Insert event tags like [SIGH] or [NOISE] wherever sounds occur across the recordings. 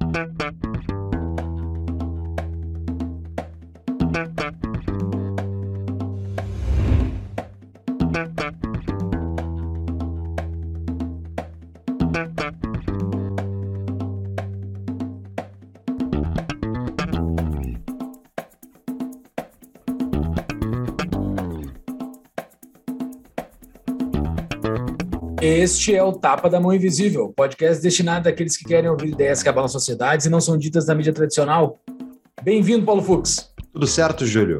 Thank you. Este é o Tapa da Mão Invisível, podcast destinado àqueles que querem ouvir ideias que abalam sociedades e não são ditas na mídia tradicional. Bem-vindo, Paulo Fux. Tudo certo, Júlio?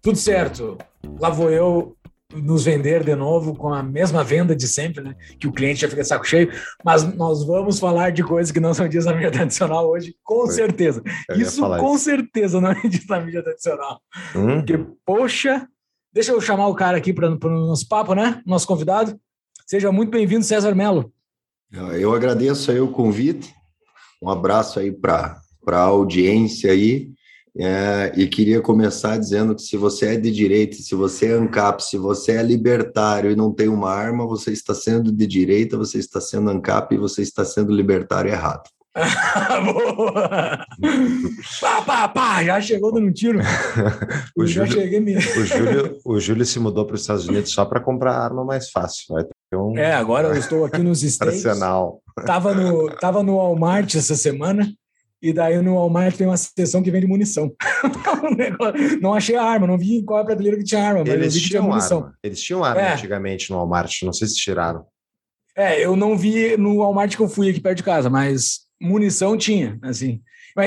Tudo certo. Lá vou eu nos vender de novo com a mesma venda de sempre, né? Que o cliente já fica saco cheio, mas nós vamos falar de coisas que não são ditas na mídia tradicional hoje, com Foi. certeza. Isso com isso. certeza não é dito na mídia tradicional. Hum? Porque, poxa, deixa eu chamar o cara aqui para o nosso papo, né? Nosso convidado. Seja muito bem-vindo, César Melo. Eu agradeço aí o convite. Um abraço aí para a audiência aí. É, e queria começar dizendo que se você é de direita, se você é ANCAP, se você é libertário e não tem uma arma, você está sendo de direita, você está sendo ANCAP e você está sendo libertário errado. [LAUGHS] Boa! pá, pá, pá, já chegou dando um tiro. [LAUGHS] o, já Júlio, cheguei mesmo. o, Júlio, o Júlio se mudou para os Estados Unidos só para comprar arma mais fácil. Vai ter um... É, agora eu [LAUGHS] estou aqui nos States. Tava no, tava no Walmart essa semana. E daí no Walmart tem uma seção que vende munição. [LAUGHS] não achei a arma, não vi qual é a prateleira que tinha arma, mas Eles eu vi que tinha munição. Arma. Eles tinham arma é. antigamente no Walmart, não sei se tiraram. É, eu não vi no Walmart que eu fui aqui perto de casa, mas munição tinha, assim.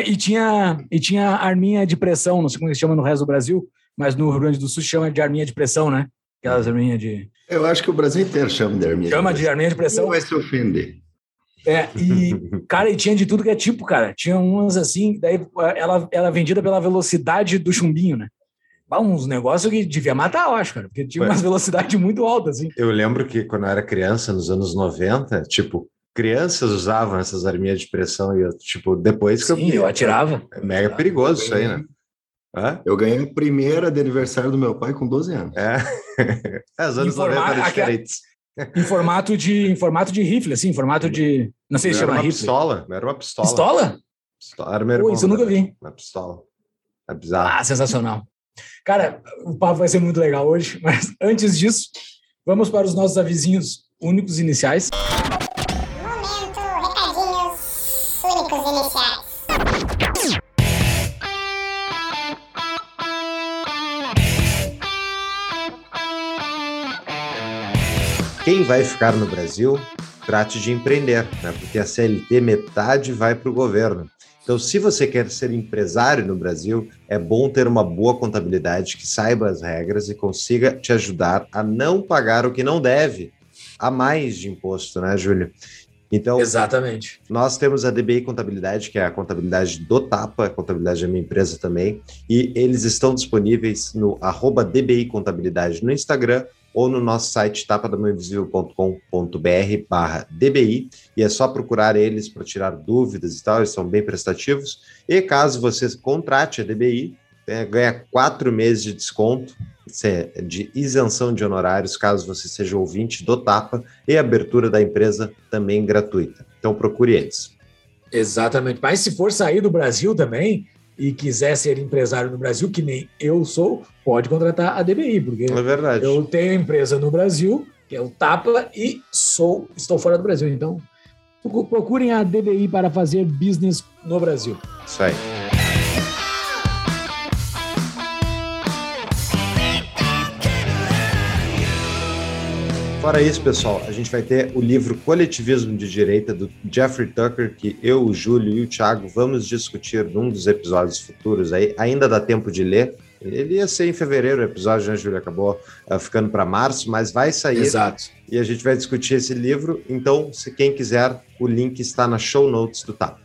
E tinha, e tinha arminha de pressão, não sei como se chama no resto do Brasil, mas no Rio Grande do Sul chama de arminha de pressão, né? Aquelas arminhas de. Eu acho que o Brasil inteiro chama de arminha. Chama de, de arminha de pressão. Não vai se ofender. É, e, [LAUGHS] cara, e tinha de tudo que é tipo, cara. Tinha umas assim, daí ela, ela é vendida pela velocidade do chumbinho, né? uns negócios que devia matar, eu acho, cara, porque tinha umas velocidades muito altas, assim. Eu lembro que quando eu era criança, nos anos 90, tipo, crianças usavam essas arminhas de pressão e eu, tipo, depois que Sim, eu... eu atirava. É mega perigoso isso aí, né? Hã? Eu ganhei a primeira de aniversário do meu pai com 12 anos. É, [LAUGHS] é os anos 90 eram diferentes. Em formato de, em formato de rifle, assim, em formato de. Não sei se chama uma rifle. Pistola, era uma pistola. Pistola? pistola era meu Pô, isso eu nunca vi. Uma pistola. É bizarro. Ah, sensacional. Cara, o papo vai ser muito legal hoje, [LAUGHS] mas antes disso, vamos para os nossos avisinhos únicos iniciais. Quem vai ficar no Brasil, trate de empreender, né? porque a CLT metade vai para o governo. Então, se você quer ser empresário no Brasil, é bom ter uma boa contabilidade que saiba as regras e consiga te ajudar a não pagar o que não deve, a mais de imposto, né, Júlio? Então, Exatamente. Nós temos a DBI Contabilidade, que é a contabilidade do Tapa, a contabilidade da minha empresa também, e eles estão disponíveis no arroba DBI Contabilidade no Instagram ou no nosso site tapadamãoinvisível.com.br barra DBI, e é só procurar eles para tirar dúvidas e tal, eles são bem prestativos. E caso você contrate a DBI, é, ganha quatro meses de desconto, de isenção de honorários, caso você seja ouvinte do Tapa, e abertura da empresa também gratuita. Então procure eles. Exatamente. Mas se for sair do Brasil também, e quiser ser empresário no Brasil, que nem eu sou, pode contratar a DBI, porque é verdade. eu tenho empresa no Brasil, que é o Tapa, e sou estou fora do Brasil. Então, procurem a DBI para fazer business no Brasil. Isso aí. Fora isso, pessoal, a gente vai ter o livro Coletivismo de Direita do Jeffrey Tucker, que eu, o Júlio e o Thiago vamos discutir num dos episódios futuros aí. Ainda dá tempo de ler. Ele ia ser em fevereiro o episódio, né, Júlio? Acabou uh, ficando para março, mas vai sair. Exato. E a gente vai discutir esse livro. Então, se quem quiser, o link está na show notes do TAP.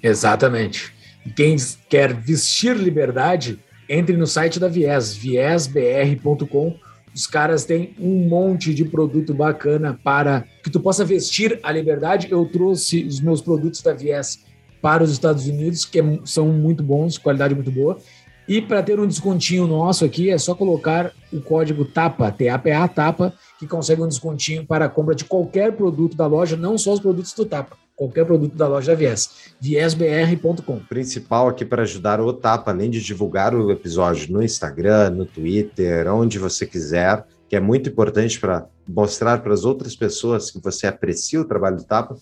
Exatamente. E quem quer vestir liberdade, entre no site da Viés, viesbr.com.br os caras têm um monte de produto bacana para que tu possa vestir a liberdade. Eu trouxe os meus produtos da Vies para os Estados Unidos, que é são muito bons, qualidade muito boa. E para ter um descontinho nosso aqui, é só colocar o código TAPA, T-A-P-A, TAPA, que consegue um descontinho para a compra de qualquer produto da loja, não só os produtos do TAPA. Qualquer produto da loja Viés. viesbr.com. O principal aqui para ajudar o Tapa, além de divulgar o episódio no Instagram, no Twitter, onde você quiser, que é muito importante para mostrar para as outras pessoas que você aprecia o trabalho do Tapa.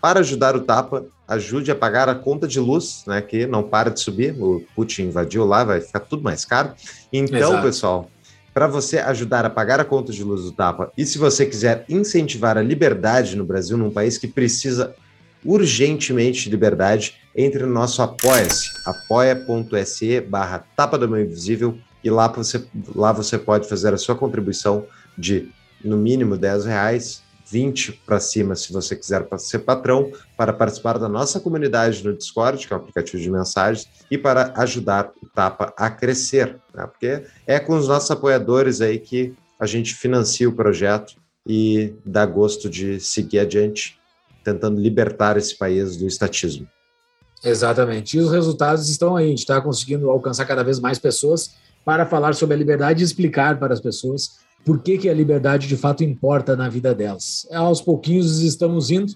Para ajudar o Tapa, ajude a pagar a conta de luz, né, que não para de subir. O Putin invadiu lá, vai ficar tudo mais caro. Então, Exato. pessoal, para você ajudar a pagar a conta de luz do Tapa e se você quiser incentivar a liberdade no Brasil, num país que precisa urgentemente de liberdade, entre no nosso Apoia-se, apoia.se barra Tapa do Meu Invisível e lá você, lá você pode fazer a sua contribuição de no mínimo 10 reais, 20 para cima se você quiser ser patrão, para participar da nossa comunidade no Discord, que é um aplicativo de mensagens, e para ajudar o Tapa a crescer, né? porque é com os nossos apoiadores aí que a gente financia o projeto e dá gosto de seguir adiante, tentando libertar esse país do estatismo. Exatamente. E os resultados estão aí. A gente está conseguindo alcançar cada vez mais pessoas para falar sobre a liberdade e explicar para as pessoas por que, que a liberdade de fato importa na vida delas. Aos pouquinhos estamos indo,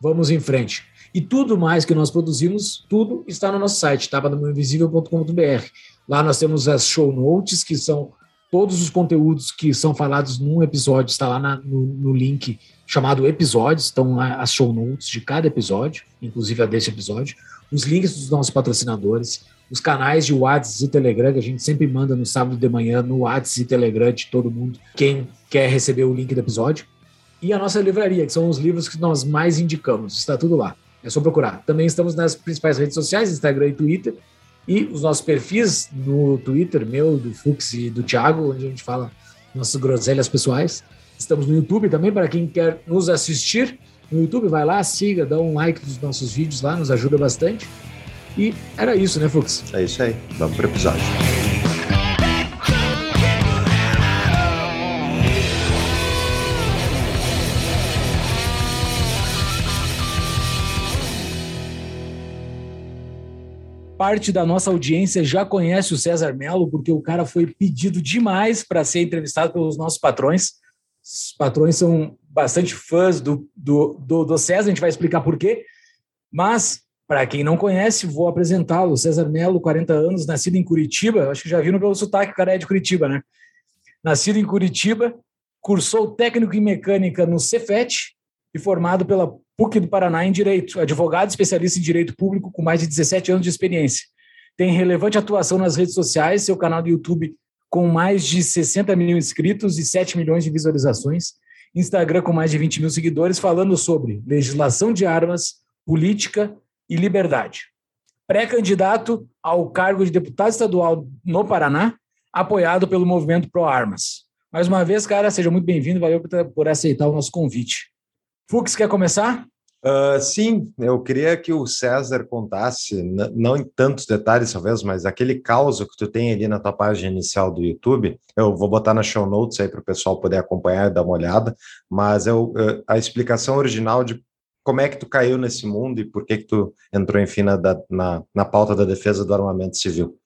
vamos em frente. E tudo mais que nós produzimos, tudo está no nosso site, tapadomainvisível.com.br. Lá nós temos as show notes, que são todos os conteúdos que são falados num episódio, está lá na, no, no, link chamado episódios, estão as show notes de cada episódio, inclusive a desse episódio, os links dos nossos patrocinadores, os canais de WhatsApp e Telegram, que a gente sempre manda no sábado de manhã no WhatsApp e Telegram de todo mundo, quem quer receber o link do episódio. E a nossa livraria, que são os livros que nós mais indicamos. Está tudo lá. É só procurar. Também estamos nas principais redes sociais, Instagram e Twitter. E os nossos perfis no Twitter, meu, do Fux e do Thiago, onde a gente fala nossas groselhas pessoais. Estamos no YouTube também, para quem quer nos assistir no YouTube, vai lá, siga, dá um like nos nossos vídeos lá, nos ajuda bastante. E era isso, né, Fux? É isso aí. Vamos para o episódio. parte da nossa audiência já conhece o César Melo, porque o cara foi pedido demais para ser entrevistado pelos nossos patrões. Os patrões são bastante fãs do, do, do, do César, a gente vai explicar por quê. Mas para quem não conhece, vou apresentá-lo. César Melo, 40 anos, nascido em Curitiba. Acho que já viram pelo sotaque, o cara é de Curitiba, né? Nascido em Curitiba, cursou técnico em mecânica no Cefet e formado pela PUC do Paraná em Direito. Advogado especialista em Direito Público com mais de 17 anos de experiência. Tem relevante atuação nas redes sociais, seu canal do YouTube com mais de 60 mil inscritos e 7 milhões de visualizações. Instagram com mais de 20 mil seguidores, falando sobre legislação de armas, política e liberdade. Pré-candidato ao cargo de deputado estadual no Paraná, apoiado pelo movimento Pro Armas. Mais uma vez, cara, seja muito bem-vindo, valeu por aceitar o nosso convite. Fux, quer começar? Uh, sim, eu queria que o César contasse, não em tantos detalhes talvez, mas aquele caos que tu tem ali na tua página inicial do YouTube, eu vou botar na show notes aí para o pessoal poder acompanhar e dar uma olhada, mas eu, a explicação original de como é que tu caiu nesse mundo e por que que tu entrou, enfim, na, na, na pauta da defesa do armamento civil?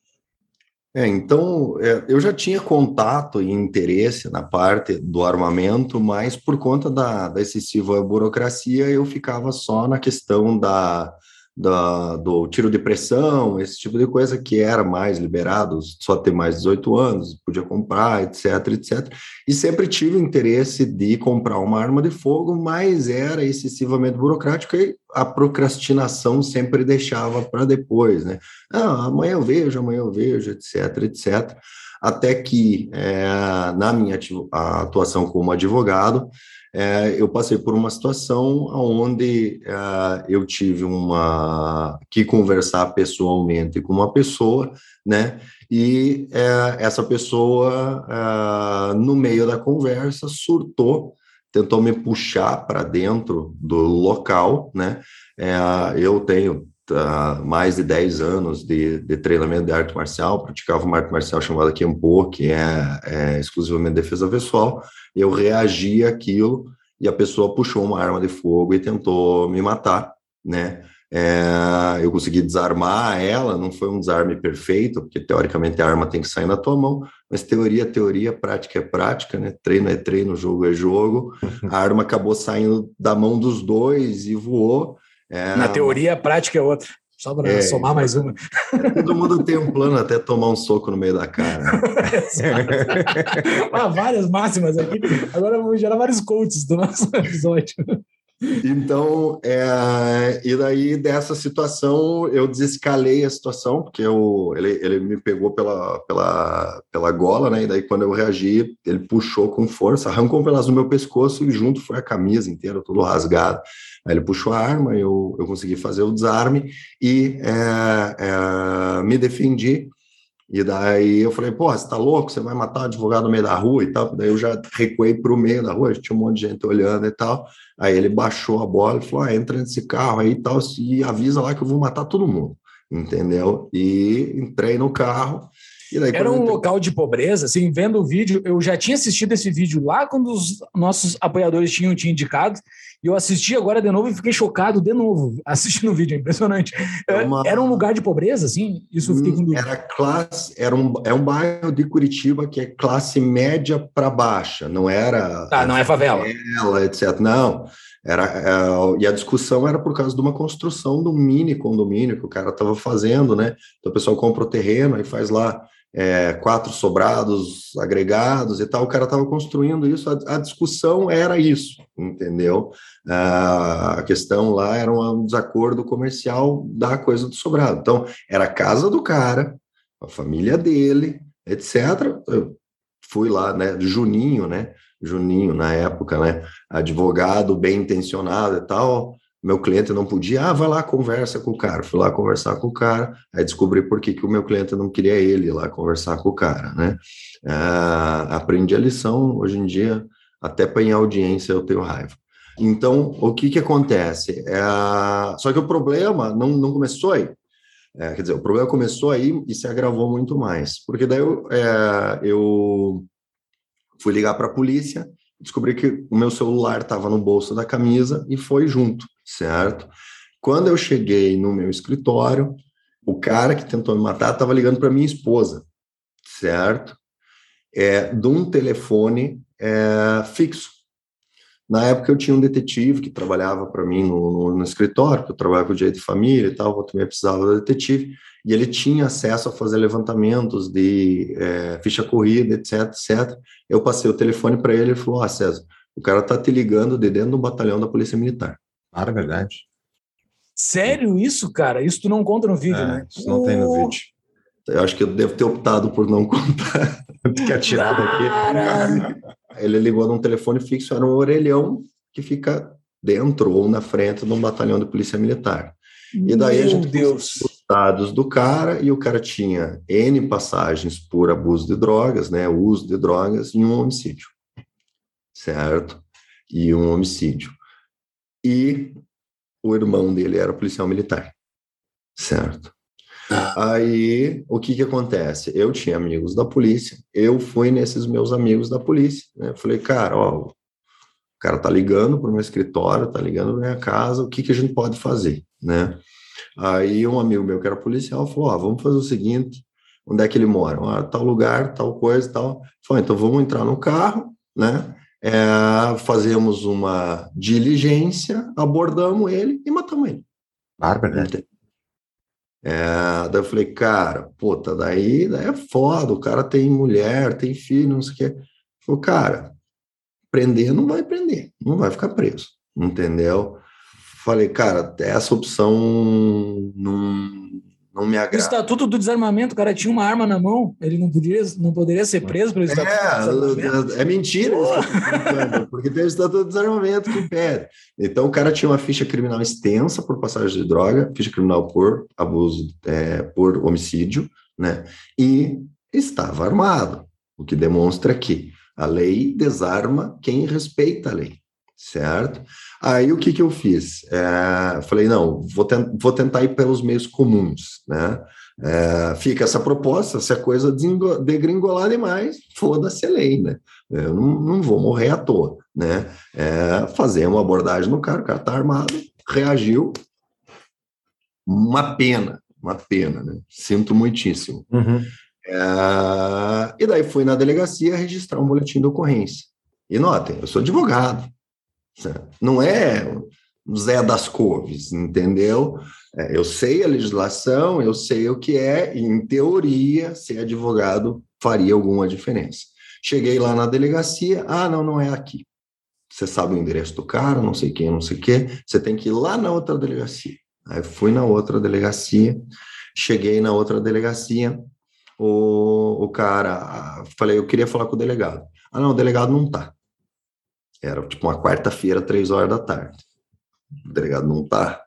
É, então, é, eu já tinha contato e interesse na parte do armamento, mas por conta da, da excessiva burocracia, eu ficava só na questão da, da, do tiro de pressão, esse tipo de coisa que era mais liberado, só ter mais 18 anos, podia comprar, etc, etc. E sempre tive interesse de comprar uma arma de fogo, mas era excessivamente burocrático e a procrastinação sempre deixava para depois, né? Ah, amanhã eu vejo, amanhã eu vejo, etc, etc. Até que, é, na minha atuação como advogado, é, eu passei por uma situação onde é, eu tive uma que conversar pessoalmente com uma pessoa, né? E é, essa pessoa, é, no meio da conversa, surtou, tentou me puxar para dentro do local, né? Eu tenho mais de 10 anos de, de, treinamento de arte marcial, praticava uma arte marcial chamada Kempo, que é, é exclusivamente defesa pessoal, eu reagi àquilo e a pessoa puxou uma arma de fogo e tentou me matar, né? É, eu consegui desarmar ela, não foi um desarme perfeito, porque teoricamente a arma tem que sair na tua mão, mas teoria é teoria, prática é prática, né? Treino é treino, jogo é jogo. [LAUGHS] A arma acabou saindo da mão dos dois e voou, É, Na teoria, a prática é outra. Só para é, somar mais uma. Todo mundo tem um plano até tomar um soco no meio da cara. [LAUGHS] ah, várias máximas aqui. Agora vamos gerar vários coaches do nosso episódio. Então, é, e daí dessa situação eu desescalei a situação, porque eu, ele, ele me pegou pela, pela, pela gola, né? E daí quando eu reagi, ele puxou com força, arrancou um pedaço do meu pescoço e junto foi a camisa inteira, todo rasgado. Aí ele puxou a arma, eu, eu consegui fazer o desarme e é, é, me defendi. E daí eu falei, pô, você tá louco? Você vai matar um advogado no meio da rua e tal. Daí eu já recuei para o meio da rua, tinha um monte de gente olhando e tal. Aí ele baixou a bola e falou, ah, entra nesse carro aí e tal, e avisa lá que eu vou matar todo mundo, entendeu? E entrei no carro Daí, Era um local de pobreza, assim, vendo o vídeo, eu já tinha assistido esse vídeo lá quando os nossos apoiadores tinham te indicado, e eu assisti agora de novo e fiquei chocado de novo [LAUGHS] assistindo o vídeo, é impressionante. É uma... Era um lugar de pobreza, assim? Isso eu fiquei com dúvida. Era classe, era um, é um bairro de Curitiba que é classe média para baixa, não era. Tá, não é favela. Favela, etc. Não. Era, é, e a discussão era por causa de uma construção de um mini condomínio que o cara estava fazendo, né? Então o pessoal compra o terreno e faz lá é, quatro sobrados agregados e tal, o cara estava construindo isso, a, a, discussão era isso, entendeu? a questão lá era um desacordo comercial da coisa do sobrado. Então, era a casa do cara, a família dele, etc. Eu fui lá, né, Juninho, né, Juninho na época, né, advogado bem intencionado e tal, meu cliente não podia, ah, vai lá, conversa com o cara. Fui lá conversar com o cara, aí descobri por que, que o meu cliente não queria ele lá conversar com o cara, né? Ah, aprendi a lição, hoje em dia, até para em audiência eu tenho raiva. Então, o que que acontece? É, só que o problema não, não começou aí. É, quer dizer, o problema começou aí e se agravou muito mais. Porque daí eu, é, eu fui ligar para a polícia, descobri que o meu celular estava no bolso da camisa e foi junto certo? Quando eu cheguei no meu escritório, o cara que tentou me matar estava ligando para minha esposa, certo? É, de um telefone é, fixo. Na época eu tinha um detetive que trabalhava para mim no, no, no, escritório, que eu trabalhava com direito de família e tal, eu também precisava do detetive, e ele tinha acesso a fazer levantamentos de é, ficha corrida, etc, etc. Eu passei o telefone para ele e falou, ah, César, o cara tá te ligando de dentro do batalhão da Polícia Militar. Claro, é verdade. Sério isso, cara? Isso tu não conta no vídeo, é, né? Isso não oh. tem no vídeo. Eu acho que eu devo ter optado por não [LAUGHS] contar. que atirado aqui. Ele ligou num telefone fixo, era um orelhão que fica dentro ou na frente de um batalhão de polícia militar. E daí Meu a gente Deus. os dados do cara e o cara tinha N passagens por abuso de drogas, né, uso de drogas e um homicídio. Certo? E um homicídio e o irmão dele era policial militar, certo? Ah. Aí, o que que acontece? Eu tinha amigos da polícia, eu fui nesses meus amigos da polícia, né? Falei, cara, ó, o cara tá ligando para o meu escritório, tá ligando para minha casa, o que que a gente pode fazer, né? Aí um amigo meu que era policial falou, ó, vamos fazer o seguinte, onde é que ele mora? Ah, tal lugar, tal coisa, tal. Falei, então vamos entrar no carro, né? é, fazemos uma diligência, abordamos ele e matamos ele. Bárbaro, né? É, daí eu falei, cara, puta, daí, daí é foda, o cara tem mulher, tem filho, não sei o quê. Falei, cara, prender não vai prender, não vai ficar preso, entendeu? Falei, cara, essa opção não, não me agrada. O Estatuto do Desarmamento, o cara tinha uma arma na mão, ele não, poderia, não poderia ser preso pelo Estatuto é, do Desarmamento. É mentira, porque tem o Estatuto do Desarmamento que impede. Então, o cara tinha uma ficha criminal extensa por passagem de droga, ficha criminal por abuso, é, por homicídio, né? E estava armado, o que demonstra que a lei desarma quem respeita a lei certo? Aí o que, que eu fiz? É, falei, não, vou, ten vou tentar ir pelos meios comuns, né? É, fica essa proposta, se a coisa degringolar demais, foda-se a lei, né? Eu não, não vou morrer à toa, né? É, fazer uma abordagem no cara, o cara tá armado, reagiu, uma pena, uma pena, né? Sinto muitíssimo. Uhum. É, e daí fui na delegacia registrar um boletim de ocorrência. E notem, eu sou advogado, não é Zé das Couves, entendeu? É, eu sei a legislação, eu sei o que é, e em teoria, ser advogado faria alguma diferença. Cheguei lá na delegacia, ah, não, não é aqui. Você sabe o endereço do cara, não sei quem, não sei o quê, você tem que ir lá na outra delegacia. Aí fui na outra delegacia, cheguei na outra delegacia, o, o cara, falei, eu queria falar com o delegado. Ah, não, o delegado não tá. Era tipo uma quarta-feira, três horas da tarde. O delegado não tá.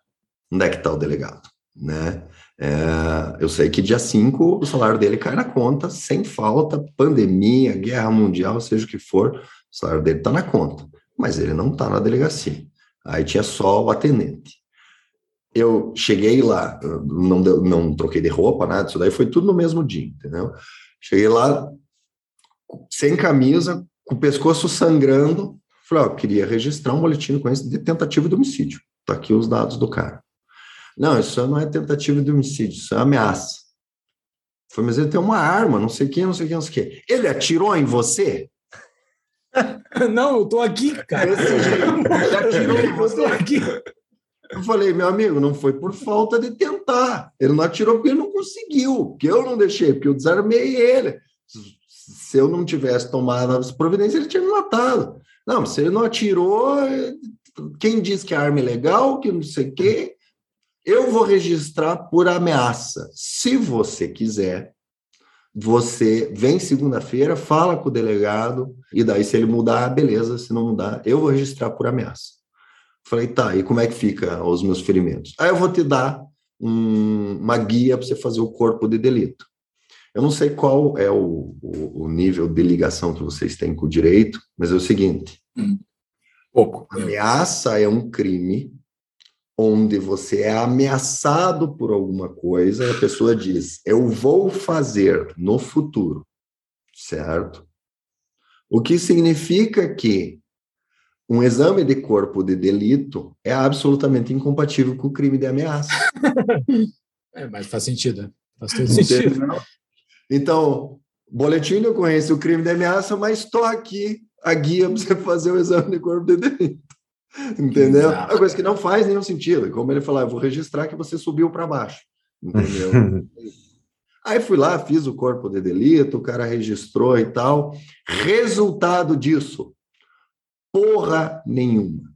Onde é que tá o delegado? Né? É, eu sei que dia 5 o salário dele cai na conta, sem falta, pandemia, guerra mundial, seja o que for, o salário dele tá na conta, mas ele não tá na delegacia. Aí tinha só o atendente eu cheguei lá, não, não troquei de roupa, nada, isso daí foi tudo no mesmo dia, entendeu? Cheguei lá sem camisa, com o pescoço sangrando, falei, ó, queria registrar um boletim de ocorrência de tentativa de homicídio. Tá aqui os dados do cara. Não, isso não é tentativa de homicídio, isso é ameaça. Falei, mas ele tem uma arma, não sei quem, não sei quem, não sei quem. Ele atirou em você? [LAUGHS] Não, eu tô aqui, cara. [LAUGHS] Ele atirou em você? Eu tô aqui. Eu falei, meu amigo, não foi por falta de tentar. Ele não atirou porque ele não conseguiu, porque eu não deixei, porque eu desarmei ele. Se eu não tivesse tomado as providências, ele tinha me matado. Não, se ele não atirou, quem diz que a arma é legal, que não sei o quê, eu vou registrar por ameaça. Se você quiser, você vem segunda-feira, fala com o delegado, e daí, se ele mudar, beleza. Se não mudar, eu vou registrar por ameaça. Falei, tá, e como é que fica os meus ferimentos? Aí eu vou te dar um, uma guia para você fazer o corpo de delito. Eu não sei qual é o, o, o, nível de ligação que vocês têm com o direito, mas é o seguinte: hum. pouco. Ameaça é um crime onde você é ameaçado por alguma coisa e a pessoa diz, eu vou fazer no futuro, certo? O que significa que um exame de corpo de delito é absolutamente incompatível com o crime de ameaça. [LAUGHS] é, mas faz sentido. Faz todo sentido. Então, boletim de ocorrência, o crime de ameaça, mas estou aqui a guia para você fazer o exame de corpo de delito. Entendeu? Exato. É uma coisa que não faz nenhum sentido. Como ele falou, vou registrar que você subiu para baixo. Entendeu? [LAUGHS] Aí fui lá, fiz o corpo de delito, o cara registrou e tal. Resultado disso, Porra nenhuma.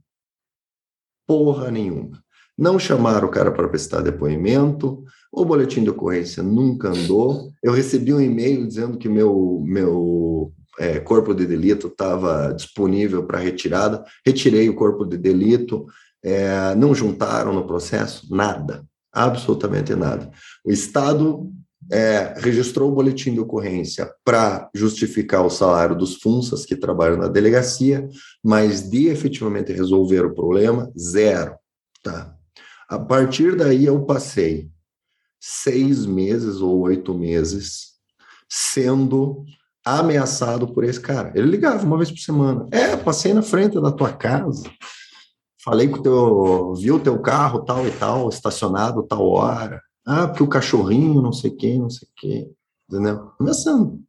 Porra nenhuma. Não chamaram o cara para prestar depoimento, o boletim de ocorrência nunca andou. Eu recebi um e-mail dizendo que meu, meu é, corpo de delito estava disponível para retirada. Retirei o corpo de delito, é, não juntaram no processo nada, absolutamente nada. O Estado é, registrou o boletim de ocorrência para justificar o salário dos FUNSAS que trabalham na delegacia, mas de efetivamente resolver o problema, zero. Tá? A partir daí eu passei seis meses ou oito meses sendo ameaçado por esse cara. Ele ligava uma vez por semana. É, passei na frente da tua casa, falei com o teu, viu o teu carro tal e tal, estacionado tal hora. Ah, porque o cachorrinho, não sei quem, não sei quem, entendeu? Começando.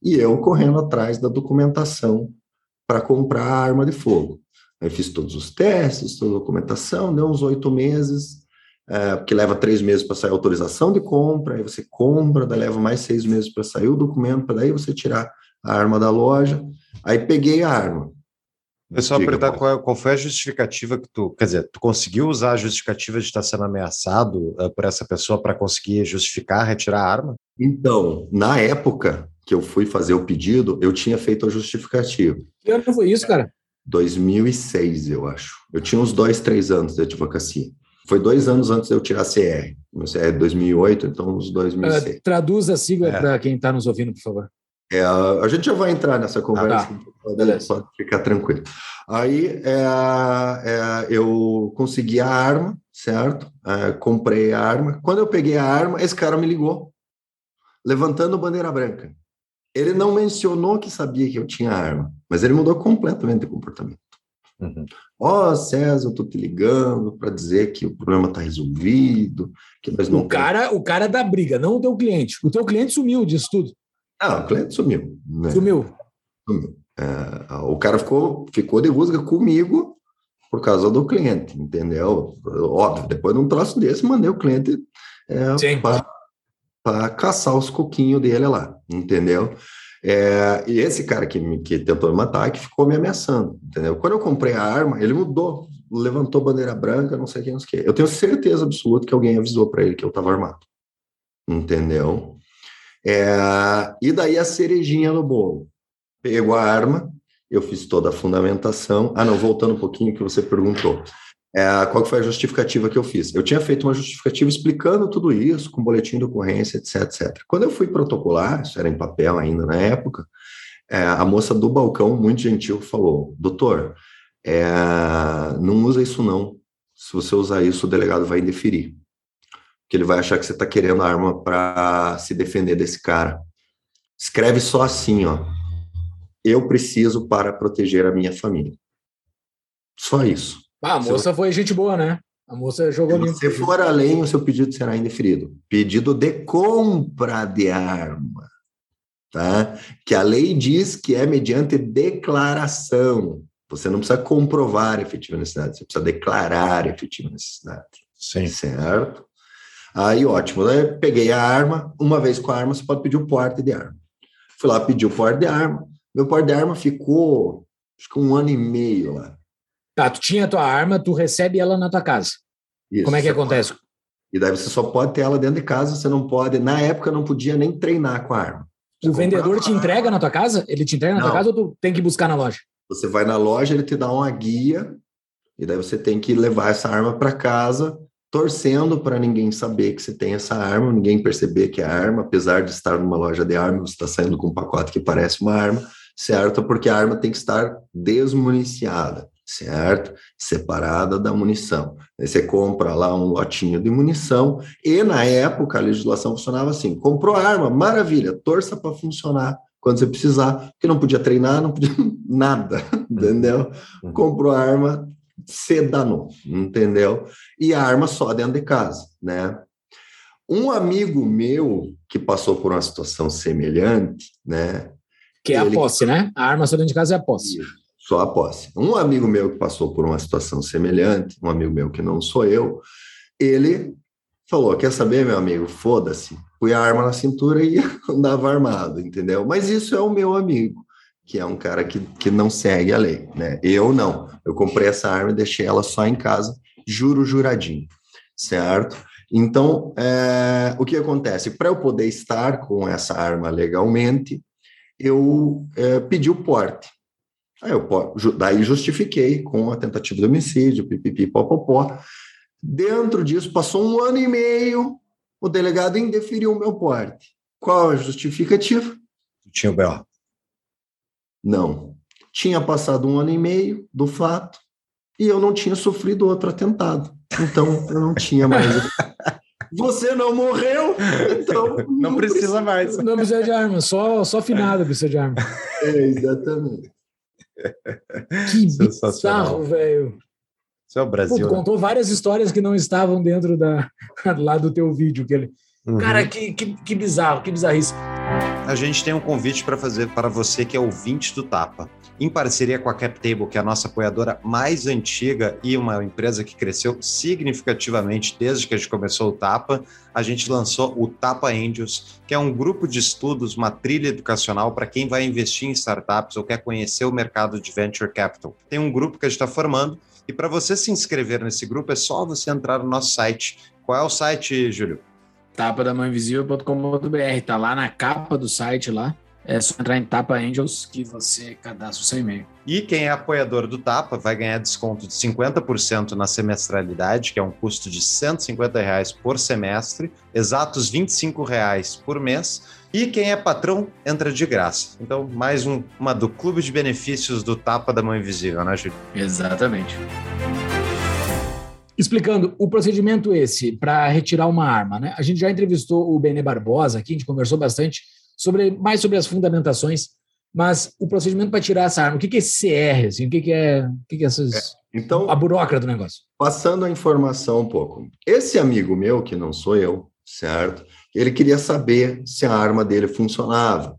E eu correndo atrás da documentação para comprar a arma de fogo. Aí fiz todos os testes, toda a documentação, deu uns oito meses, é, porque leva três meses para sair a autorização de compra, aí você compra, daí leva mais seis meses para sair o documento, para daí você tirar a arma da loja. Aí peguei a arma. Eu só perguntar qual, qual, foi a justificativa que tu, quer dizer, tu conseguiu usar a justificativa de estar sendo ameaçado uh, por essa pessoa para conseguir justificar, retirar a arma? Então, na época que eu fui fazer o pedido, eu tinha feito a justificativa. Que ano foi isso, cara? 2006, eu acho. Eu tinha uns dois, três anos de advocacia. Foi dois anos antes de eu tirar a CR. Meu CR é 2008, então uns 2006. Uh, traduz a sigla é. para quem está nos ouvindo, por favor. É, a gente já vai entrar nessa conversa, ah, tá. pode, pode, ficar tranquilo. Aí é, é, eu consegui a arma, certo? É, comprei a arma. Quando eu peguei a arma, esse cara me ligou, levantando bandeira branca. Ele não mencionou que sabia que eu tinha arma, mas ele mudou completamente de comportamento. Uhum. Ó, uhum. oh, César, eu tô te ligando para dizer que o problema está resolvido, que nós não. O cara, o cara da briga, não o teu cliente. O teu cliente sumiu disso tudo. Ah, o cliente sumiu. Né? Sumiu. Sumiu. É, o cara ficou, ficou de rusga comigo por causa do cliente, entendeu? Óbvio, depois de um troço desse, mandei o cliente é, para caçar os coquinhos dele lá, entendeu? É, e esse cara que, me, que tentou me matar, que ficou me ameaçando, entendeu? Quando eu comprei a arma, ele mudou, levantou bandeira branca, não sei quem, não sei. Eu tenho certeza absoluta que alguém avisou para ele que eu estava armado, entendeu? É, e daí a cerejinha no bolo. Pegou a arma, eu fiz toda a fundamentação. Ah, não, voltando um pouquinho que você perguntou. É, qual foi a justificativa que eu fiz? Eu tinha feito uma justificativa explicando tudo isso, com boletim de ocorrência, etc, etc. Quando eu fui protocolar, isso era em papel ainda na época, é, a moça do balcão, muito gentil, falou: doutor, é, não usa isso não. Se você usar isso, o delegado vai indeferir. Porque ele vai achar que você está querendo arma para se defender desse cara. Escreve só assim, ó. Eu preciso para proteger a minha família. Só isso. Ah, a moça foi gente boa, né? A moça jogou limpo. Se for além, o seu pedido será indeferido. Pedido de compra de arma. Tá? Que a lei diz que é mediante declaração. Você não precisa comprovar efetiva necessidade, você precisa declarar efetiva necessidade. Sim. Certo? Aí, ótimo. Né? Peguei a arma. Uma vez com a arma, você pode pedir o porte de arma. Fui lá pedir o porte de arma. Meu porte de arma ficou, acho que um ano e meio lá. Tá, tu tinha a tua arma, tu recebe ela na tua casa. Isso, Como é que acontece? Pode. E daí você só pode ter ela dentro de casa, você não pode, na época não podia nem treinar com a arma. Você o vendedor te entrega arma. na tua casa? Ele te entrega na não. tua casa ou tu tem que buscar na loja? Você vai na loja, ele te dá uma guia, e daí você tem que levar essa arma para casa, torcendo para ninguém saber que você tem essa arma, ninguém perceber que é arma, apesar de estar numa loja de arma, você está saindo com um pacote que parece uma arma, certo? Porque a arma tem que estar desmuniciada certo? Separada da munição. Aí você compra lá um lotinho de munição, e na época a legislação funcionava assim: comprou arma, maravilha, torça para funcionar quando você precisar, porque não podia treinar, não podia [LAUGHS] nada, entendeu? Uhum. Comprou arma, se danou, entendeu? E a arma só dentro de casa, né? Um amigo meu que passou por uma situação semelhante, né? Que é a posse, né? A arma só dentro de casa é a posse só a posse. Um amigo meu que passou por uma situação semelhante, um amigo meu que não sou eu, ele falou: Quer saber, meu amigo? Foda-se. Fui a arma na cintura e [LAUGHS] andava armado, entendeu? Mas isso é o meu amigo, que é um cara que, que não segue a lei, né? Eu não. Eu comprei essa arma e deixei ela só em casa, juro juradinho, certo? Então, é, o que acontece? Para eu poder estar com essa arma legalmente, eu é, pedi o porte. Aí eu daí justifiquei com a tentativa de homicídio, pipipi, popopó. Dentro disso, passou um ano e meio, o delegado indeferiu o meu porte. Qual a justificativa? Tinha o B.O. Não. Tinha passado um ano e meio do fato e eu não tinha sofrido outro atentado. Então, eu não tinha mais. [LAUGHS] Você não morreu, então. Não, não precisa, precisa, mais. Não precisa de arma, só, só finado precisa de arma. É, exatamente. Que [LAUGHS] bizarro, velho. Isso é o Brasil. Pô, né? contou várias histórias que não estavam dentro da, [LAUGHS] lá do teu vídeo. Que ele... Uhum. Cara, que, que, que bizarro, que bizarrice. A gente tem um convite para fazer para você que é ouvinte do Tapa em parceria com a CapTable, que é a nossa apoiadora mais antiga e uma empresa que cresceu significativamente desde que a gente começou o Tapa, a gente lançou o Tapa Angels, que é um grupo de estudos, uma trilha educacional para quem vai investir em startups ou quer conhecer o mercado de venture capital. Tem um grupo que a gente está formando e para você se inscrever nesse grupo é só você entrar no nosso site. Qual é o site, Júlio? tapadamãoinvisível.com.br, tá lá na capa do site lá. É só entrar em Tapa Angels que você cadastra o seu e-mail. E quem é apoiador do Tapa vai ganhar desconto de 50% na semestralidade, que é um custo de 150 reais por semestre, exatos 25 reais por mês. E quem é patrão entra de graça. Então, mais um, uma do clube de benefícios do Tapa da Mão Invisível, né, Júlio? Exatamente. Explicando o procedimento esse para retirar uma arma, né? A gente já entrevistou o Benê Barbosa aqui, a gente conversou bastante sobre mais sobre as fundamentações, mas o procedimento para tirar essa arma, o que, que é esse CR, assim, o que, que é, o que, que é essas, é, então, a burocrata do negócio? Passando a informação um pouco. Esse amigo meu, que não sou eu, certo? Ele queria saber se a arma dele funcionava.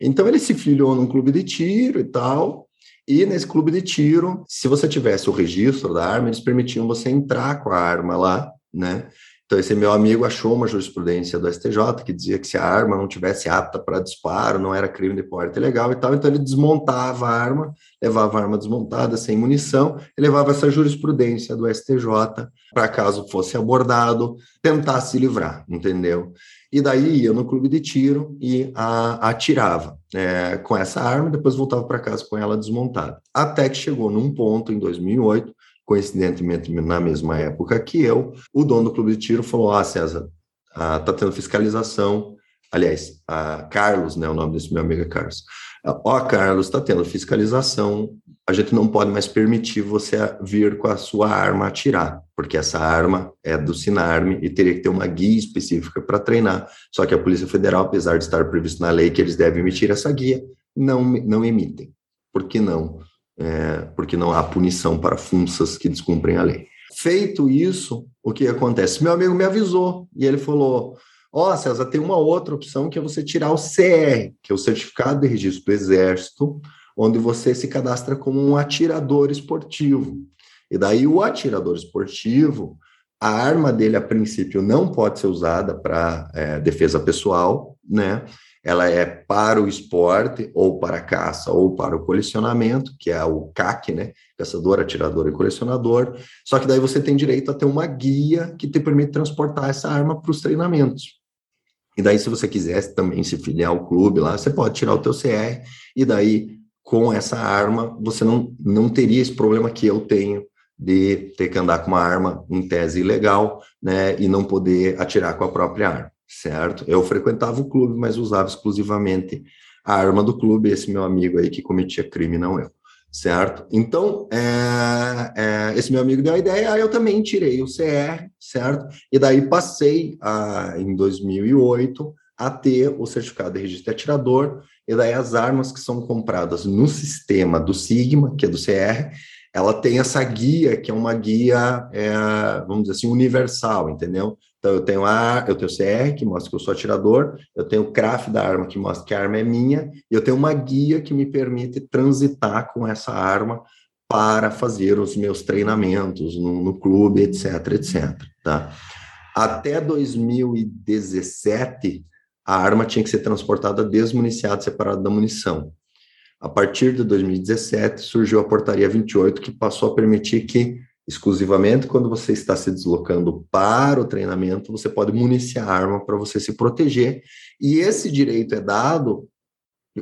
Então ele se filiou num clube de tiro e tal, E nesse clube de tiro, se você tivesse o registro da arma, eles permitiam você entrar com a arma lá, né? Então, esse meu amigo achou uma jurisprudência do STJ que dizia que se a arma não tivesse apta para disparo, não era crime de porte legal e tal. Então, ele desmontava a arma, levava a arma desmontada, sem munição, e levava essa jurisprudência do STJ para caso fosse abordado, tentar se livrar, entendeu? E daí ia no clube de tiro e a, atirava é, com essa arma, depois voltava para casa com ela desmontada. Até que chegou num ponto, em 2008, coincidentemente na mesma época que eu, o dono do clube de tiro falou: Ah, César, ah, tá tendo fiscalização. Aliás, a Carlos, né? O nome desse meu amigo é Carlos. Ó, oh, Carlos, está tendo fiscalização. A gente não pode mais permitir você vir com a sua arma atirar, porque essa arma é do Sinarme e teria que ter uma guia específica para treinar. Só que a Polícia Federal, apesar de estar previsto na lei que eles devem emitir essa guia, não, não emitem. Por que não? É, porque não há punição para funças que descumprem a lei. Feito isso, o que acontece? Meu amigo me avisou e ele falou: Ó, oh, César, tem uma outra opção que é você tirar o CR, que é o Certificado de Registro do Exército, onde você se cadastra como um atirador esportivo. E daí o atirador esportivo, a arma dele a princípio não pode ser usada para é, defesa pessoal, né? Ela é para o esporte, ou para a caça, ou para o colecionamento, que é o CAC, né? Caçador, atirador e colecionador. Só que daí você tem direito a ter uma guia que te permite transportar essa arma para os treinamentos. E daí, se você quiser também se filiar ao clube lá, você pode tirar o teu CR, e daí, com essa arma, você não, não teria esse problema que eu tenho de ter que andar com uma arma em tese ilegal, né, e não poder atirar com a própria arma certo? Eu frequentava o clube, mas usava exclusivamente a arma do clube, esse meu amigo aí que cometia crime, não eu, certo? Então, é, é, esse meu amigo deu a ideia, aí eu também tirei o CR, certo? E daí passei, a, em 2008, a ter o certificado de registro de atirador, e daí as armas que são compradas no sistema do Sigma, que é do CR, ela tem essa guia, que é uma guia, é, vamos dizer assim, universal, entendeu? Então, eu tenho a, eu tenho o CR, que mostra que eu sou atirador, eu tenho o CRAF da arma, que mostra que a arma é minha, e eu tenho uma guia que me permite transitar com essa arma para fazer os meus treinamentos no, no clube, etc, etc, tá? Até 2017, a arma tinha que ser transportada desmuniciada, separada da munição. A partir de 2017, surgiu a portaria 28, que passou a permitir que exclusivamente quando você está se deslocando para o treinamento, você pode municiar a arma para você se proteger. E esse direito é dado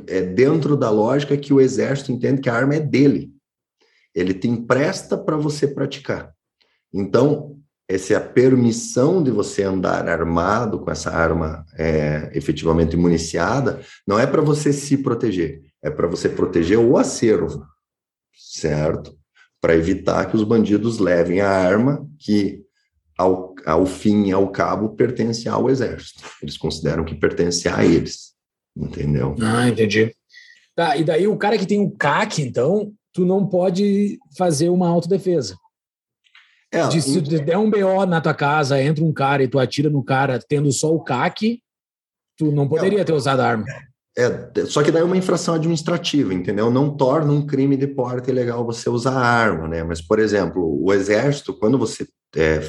é dentro da lógica que o exército entende que a arma é dele. Ele te empresta para você praticar. Então, essa é a permissão de você andar armado com essa arma é, efetivamente municiada, não é para você se proteger, é para você proteger o acervo, certo? Para evitar que os bandidos levem a arma que, ao, ao fim e ao cabo, pertence ao exército. Eles consideram que pertence a eles, entendeu? Ah, entendi. Tá, e daí o cara que tem o CAC, então, tu não pode fazer uma autodefesa. É, de, se der um BO na tua casa, entra um cara e tu atira no cara tendo só o CAC, tu não poderia é, ter usado a arma. É, só que daí é uma infração administrativa, entendeu? Não torna um crime de porte ilegal você usar arma, né? Mas, por exemplo, o exército, quando você é,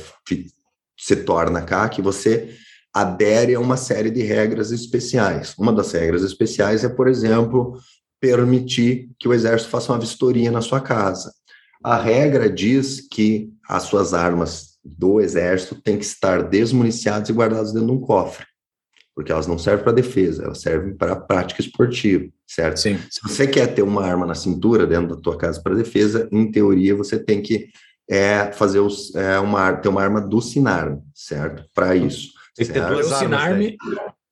se torna CAC, você adere a uma série de regras especiais. Uma das regras especiais é, por exemplo, permitir que o exército faça uma vistoria na sua casa. A regra diz que as suas armas do exército têm que estar desmuniciadas e guardadas dentro de um cofre porque elas não servem para defesa, elas servem para prática esportiva, certo? Sim. Se você quer ter uma arma na cintura dentro da tua casa para defesa, em teoria você tem que é, fazer os, é, uma, ter uma arma do Sinarme, certo? Para isso. O Sinarme...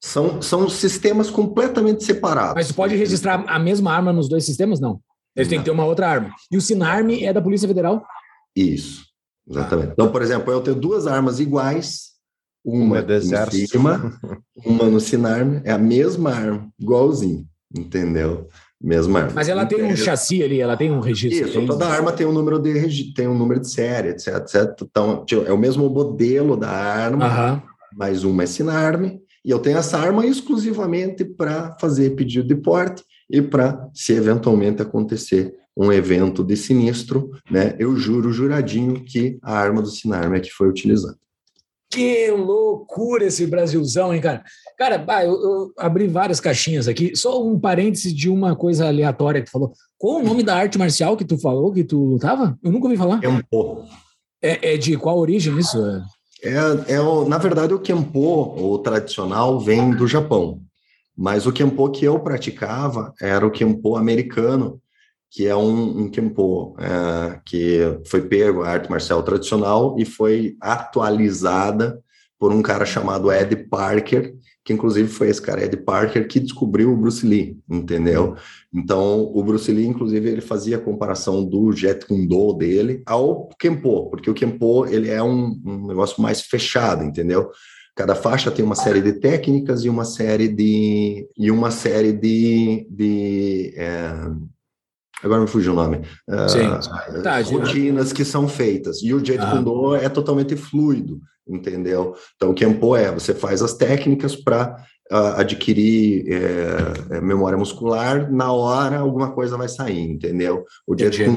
São, são sistemas completamente separados. Mas pode registrar a mesma arma nos dois sistemas? Não. Eles têm que ter uma outra arma. E o Sinarme é da Polícia Federal? Isso, exatamente. Ah. Então, por exemplo, eu tenho duas armas iguais, uma, é em cima, uma no Sinarme, é a mesma arma, igualzinho, entendeu? Mesma arma. Mas ela tem um chassi ali, ela tem um registro. Isso, tem... toda arma tem um número de tem um número de série, etc, etc. Então, é o mesmo modelo da arma, uhum. mas uma é Sinarme, e eu tenho essa arma exclusivamente para fazer pedido de porte e para, se eventualmente acontecer um evento de sinistro, né? Eu juro, juradinho, que a arma do Sinarme é que foi utilizada. Que loucura esse Brasilzão, hein, cara? Cara, eu, eu, abri várias caixinhas aqui. Só um parêntese de uma coisa aleatória que tu falou. Qual o nome da arte marcial que tu falou que tu lutava? Eu nunca ouvi falar. Kempo. É, é de qual origem isso? É, é o, na verdade, o Kempo, o tradicional, vem do Japão. Mas o Kempo que eu praticava era o Kempo americano, que é um, um Kempo é, que foi pego a arte marcial tradicional e foi atualizada por um cara chamado Ed Parker, que inclusive foi esse cara, Ed Parker, que descobriu o Bruce Lee, entendeu? Então, o Bruce Lee, inclusive, ele fazia a comparação do Jet Kundo dele ao Kempo, porque o Kempo, ele é um, um negócio mais fechado, entendeu? Cada faixa tem uma série de técnicas e uma série de e uma série de, de é, agora me fugiu o nome. Sim. Uh, tá, rotinas que são feitas. E o Jet ah. É totalmente fluido entendeu? Então, o Kempo é, você faz as técnicas para uh, ah, adquirir é, memória muscular, na hora alguma coisa vai sair, entendeu? O Jeet Kune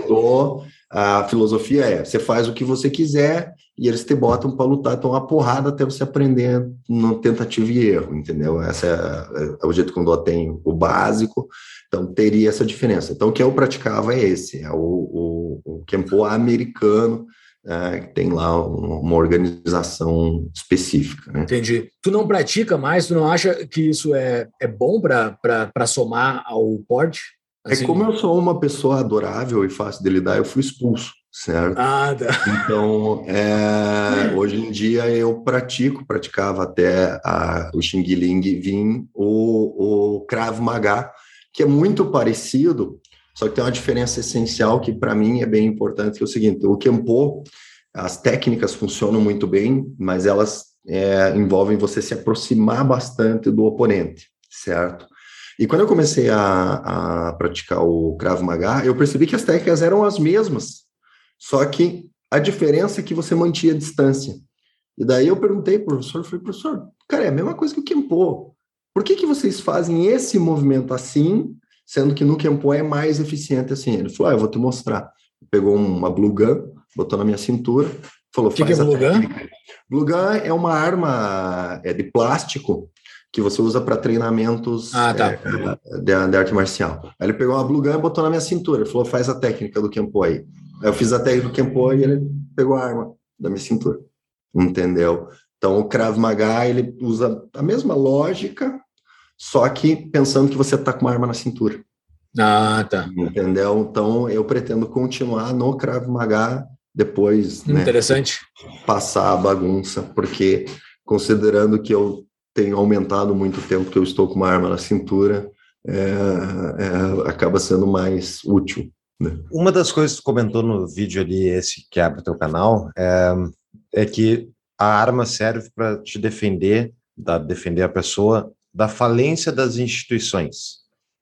a filosofia é, você faz o que você quiser e eles te botam para lutar, então uma porrada até você aprender no tentativa e erro, entendeu? Essa é, é o jeito que o tem o básico, então teria essa diferença. Então o que eu praticava é esse, é o, o, o americano, é, tem lá uma organização específica. Né? Entendi. Tu não pratica mais? Tu não acha que isso é, é bom para somar ao porte? É assim? É como eu sou uma pessoa adorável e fácil de lidar, eu fui expulso, certo? Ah, tá. Então, é, hoje em dia eu pratico, praticava até a, o Xing Ling Vim, o, o Krav Maga, que é muito parecido, só que tem uma diferença essencial que para mim é bem importante, que é o seguinte, o Kempo, as técnicas funcionam muito bem, mas elas é, envolvem você se aproximar bastante do oponente, certo? E quando eu comecei a, a praticar o Krav Maga, eu percebi que as técnicas eram as mesmas, só que a diferença é que você mantinha a distância. E daí eu perguntei pro professor, falei, professor, cara, é a mesma coisa que o Kempo. Por que, que vocês fazem esse movimento assim sendo que no Kempo é mais eficiente assim. Ele falou, ah, eu vou te mostrar. Pegou uma Blue Gun, botou na minha cintura, falou, que faz que é Blue Gun? Blue Gun é uma arma é de plástico que você usa para treinamentos ah, tá. é, de, de, arte marcial. Aí ele pegou uma Blue Gun e botou na minha cintura. Ele falou, faz a técnica do Kempo aí. Aí eu fiz a técnica do Kempo e ele pegou a arma da minha cintura. Entendeu? Então, o Krav Maga, ele usa a mesma lógica, só que pensando que você está com uma arma na cintura. Ah, tá. Entendeu? Então, eu pretendo continuar no Krav Maga depois. Né, Interessante. Né, passar a bagunça, porque considerando que eu tenho aumentado muito o tempo que eu estou com uma arma na cintura, é, é, acaba sendo mais útil. Né? Uma das coisas que tu comentou no vídeo ali, esse que abre o teu canal, é, é que a arma serve para te defender, da, defender a pessoa da falência das instituições.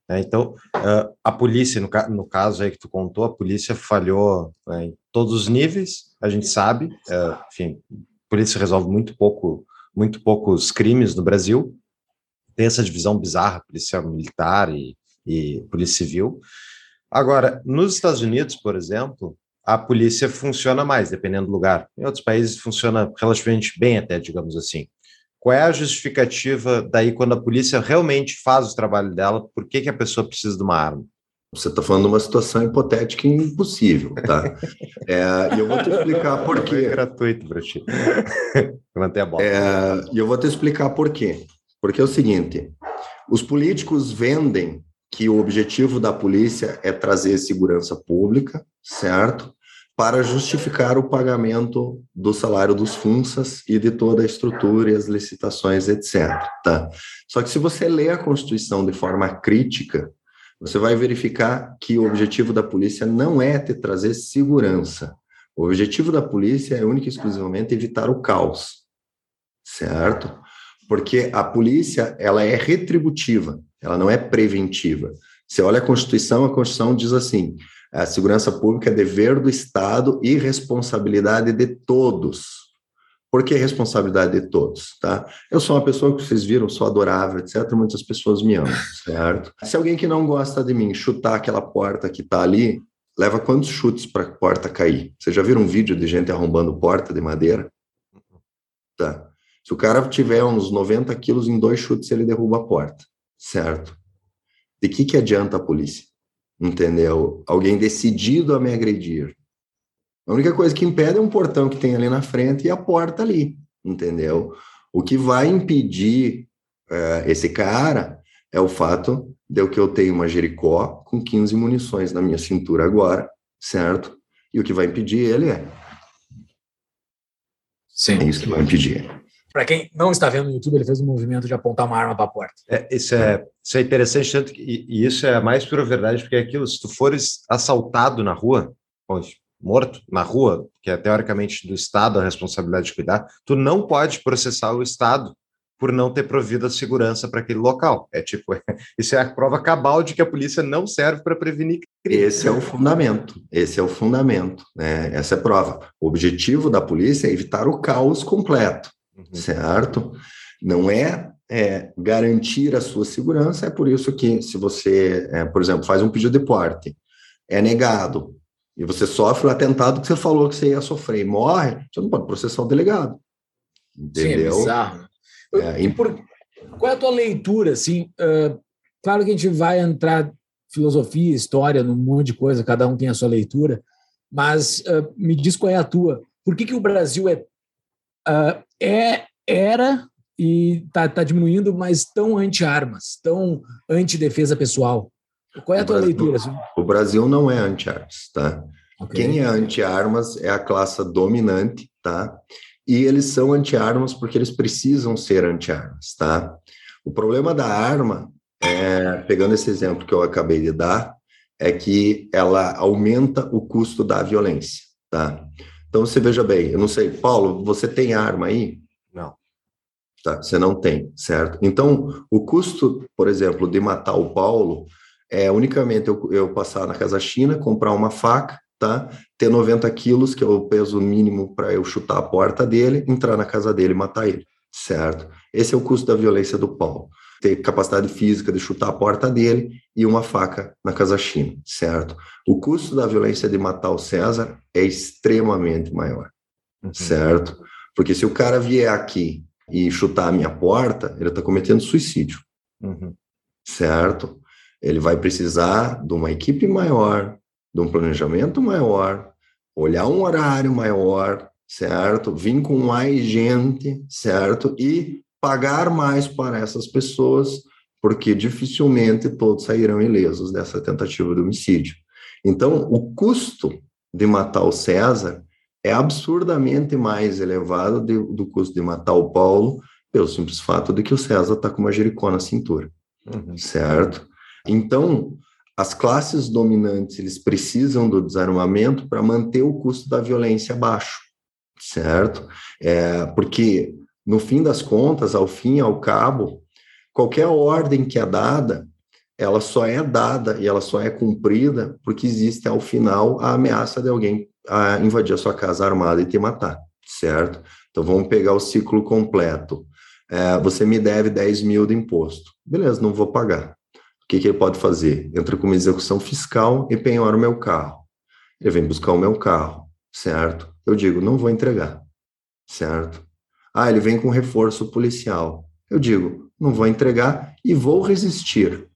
Né? Então, uh, a polícia, no, no, caso aí que tu contou, a polícia falhou né, em todos os níveis, a gente sabe, uh, enfim, a polícia resolve muito pouco, muito poucos crimes no Brasil, tem essa divisão bizarra, polícia militar e, e polícia civil. Agora, nos Estados Unidos, por exemplo, a polícia funciona mais, dependendo do lugar. Em outros países funciona relativamente bem até, digamos assim. Qual é a justificativa daí quando a polícia realmente faz o trabalho dela? Por que, que a pessoa precisa de uma arma? Você está falando de uma situação hipotética e impossível, tá? [LAUGHS] É, e eu vou te explicar por quê. É gratuito para ti. [LAUGHS] Manter a bola. É, e eu vou te explicar por quê. Porque é o seguinte: os políticos vendem que o objetivo da polícia é trazer segurança pública, certo? para justificar o pagamento do salário dos FUNSAS e de toda a estrutura e as licitações, etc. Tá? Só que se você lê a Constituição de forma crítica, você vai verificar que o objetivo da polícia não é te trazer segurança. O objetivo da polícia é única e exclusivamente evitar o caos, certo? Porque a polícia, ela é retributiva, ela não é preventiva. Você olha a Constituição, a Constituição diz assim: a segurança pública é dever do Estado e responsabilidade de todos. Por que responsabilidade de todos, tá? Eu sou uma pessoa que vocês viram, sou adorável, etc. Muitas pessoas me amam, [LAUGHS] certo? Se alguém que não gosta de mim chutar aquela porta que está ali, leva quantos chutes para a porta cair? Você já viram um vídeo de gente arrombando porta de madeira? Tá. Se o cara tiver uns 90 quilos em dois chutes, ele derruba a porta, certo? De que, que adianta a polícia? Entendeu? Alguém decidido a me agredir. A única coisa que impede é um portão que tem ali na frente e a porta ali, entendeu? O que vai impedir uh, esse cara é o fato de que eu tenho uma Jericó com 15 munições na minha cintura agora, certo? E o que vai impedir ele é. Sim. É isso que vai impedir. Para quem não está vendo no YouTube, ele fez um movimento de apontar uma arma para a porta. É, isso, é, isso é interessante, tanto que, e, isso é a mais pura verdade, porque é aquilo, se tu fores assaltado na rua, morto na rua, que é teoricamente do Estado a responsabilidade de cuidar, tu não pode processar o Estado por não ter provido a segurança para aquele local. É tipo, [LAUGHS] isso é a prova cabal de que a polícia não serve para prevenir crime. Esse é o fundamento. Esse é o fundamento. Né? Essa é a prova. O objetivo da polícia é evitar o caos completo, uhum. certo? Não é, é, garantir a sua segurança. É por isso que, se você, é, por exemplo, faz um pedido de porte, é negado, e você sofre o atentado que você falou que você ia sofrer e morre, você não pode processar o delegado. Entendeu? Sim, é bizarro. É, e por, qual é a tua leitura? Assim, uh, claro que a gente vai entrar filosofia, história, num monte de coisa, cada um tem a sua leitura, mas uh, me diz qual é a tua. Por que, que o Brasil é, uh, é era e está tá diminuindo, mas tão anti-armas, tão anti-defesa pessoal? Qual é a tua Brasil, leitura? Brasil não é anti-armas, tá? Okay. Quem é anti-armas é a classe dominante, tá? e eles são anti-armas porque eles precisam ser anti-armas, tá? O problema da arma, é, pegando esse exemplo que eu acabei de dar, é que ela aumenta o custo da violência, tá? Então você veja bem, eu não sei, Paulo, você tem arma aí? Não. Tá, você não tem, certo? Então, o custo, por exemplo, de matar o Paulo é unicamente eu, eu passar na Casa China, comprar uma faca tá? Ter 90 quilos, que é o peso mínimo para eu chutar a porta dele, entrar na casa dele e matar ele, certo? Esse é o custo da violência do Paulo. Ter capacidade física de chutar a porta dele e uma faca na casa China, certo? O custo da violência de matar o César é extremamente maior, uhum. certo? Porque se o cara vier aqui e chutar a minha porta, ele está cometendo suicídio, uhum. certo? Ele vai precisar de uma equipe maior, de um planejamento maior, olhar um horário maior, certo? Vir com mais gente, certo? E pagar mais para essas pessoas, porque dificilmente todos sairão ilesos dessa tentativa de homicídio. Então, o custo de matar o César é absurdamente mais elevado de, do custo de matar o Paulo, pelo simples fato de que o César está com uma jericó na cintura, uhum. certo? Então, as classes dominantes eles precisam do desarmamento para manter o custo da violência baixo, certo? É, porque no fim das contas, ao fim e ao cabo, qualquer ordem que é dada, ela só é dada e ela só é cumprida porque existe ao final a ameaça de alguém a invadir a sua casa armada e te matar, certo? Então vamos pegar o ciclo completo. É, você me deve 10 mil de imposto. Beleza, não vou pagar que, que ele pode fazer? Entra com uma execução fiscal e penhora o meu carro. Ele vem buscar o meu carro, certo? Eu digo, não vou entregar, certo? Ah, ele vem com reforço policial. Eu digo, não vou entregar e vou resistir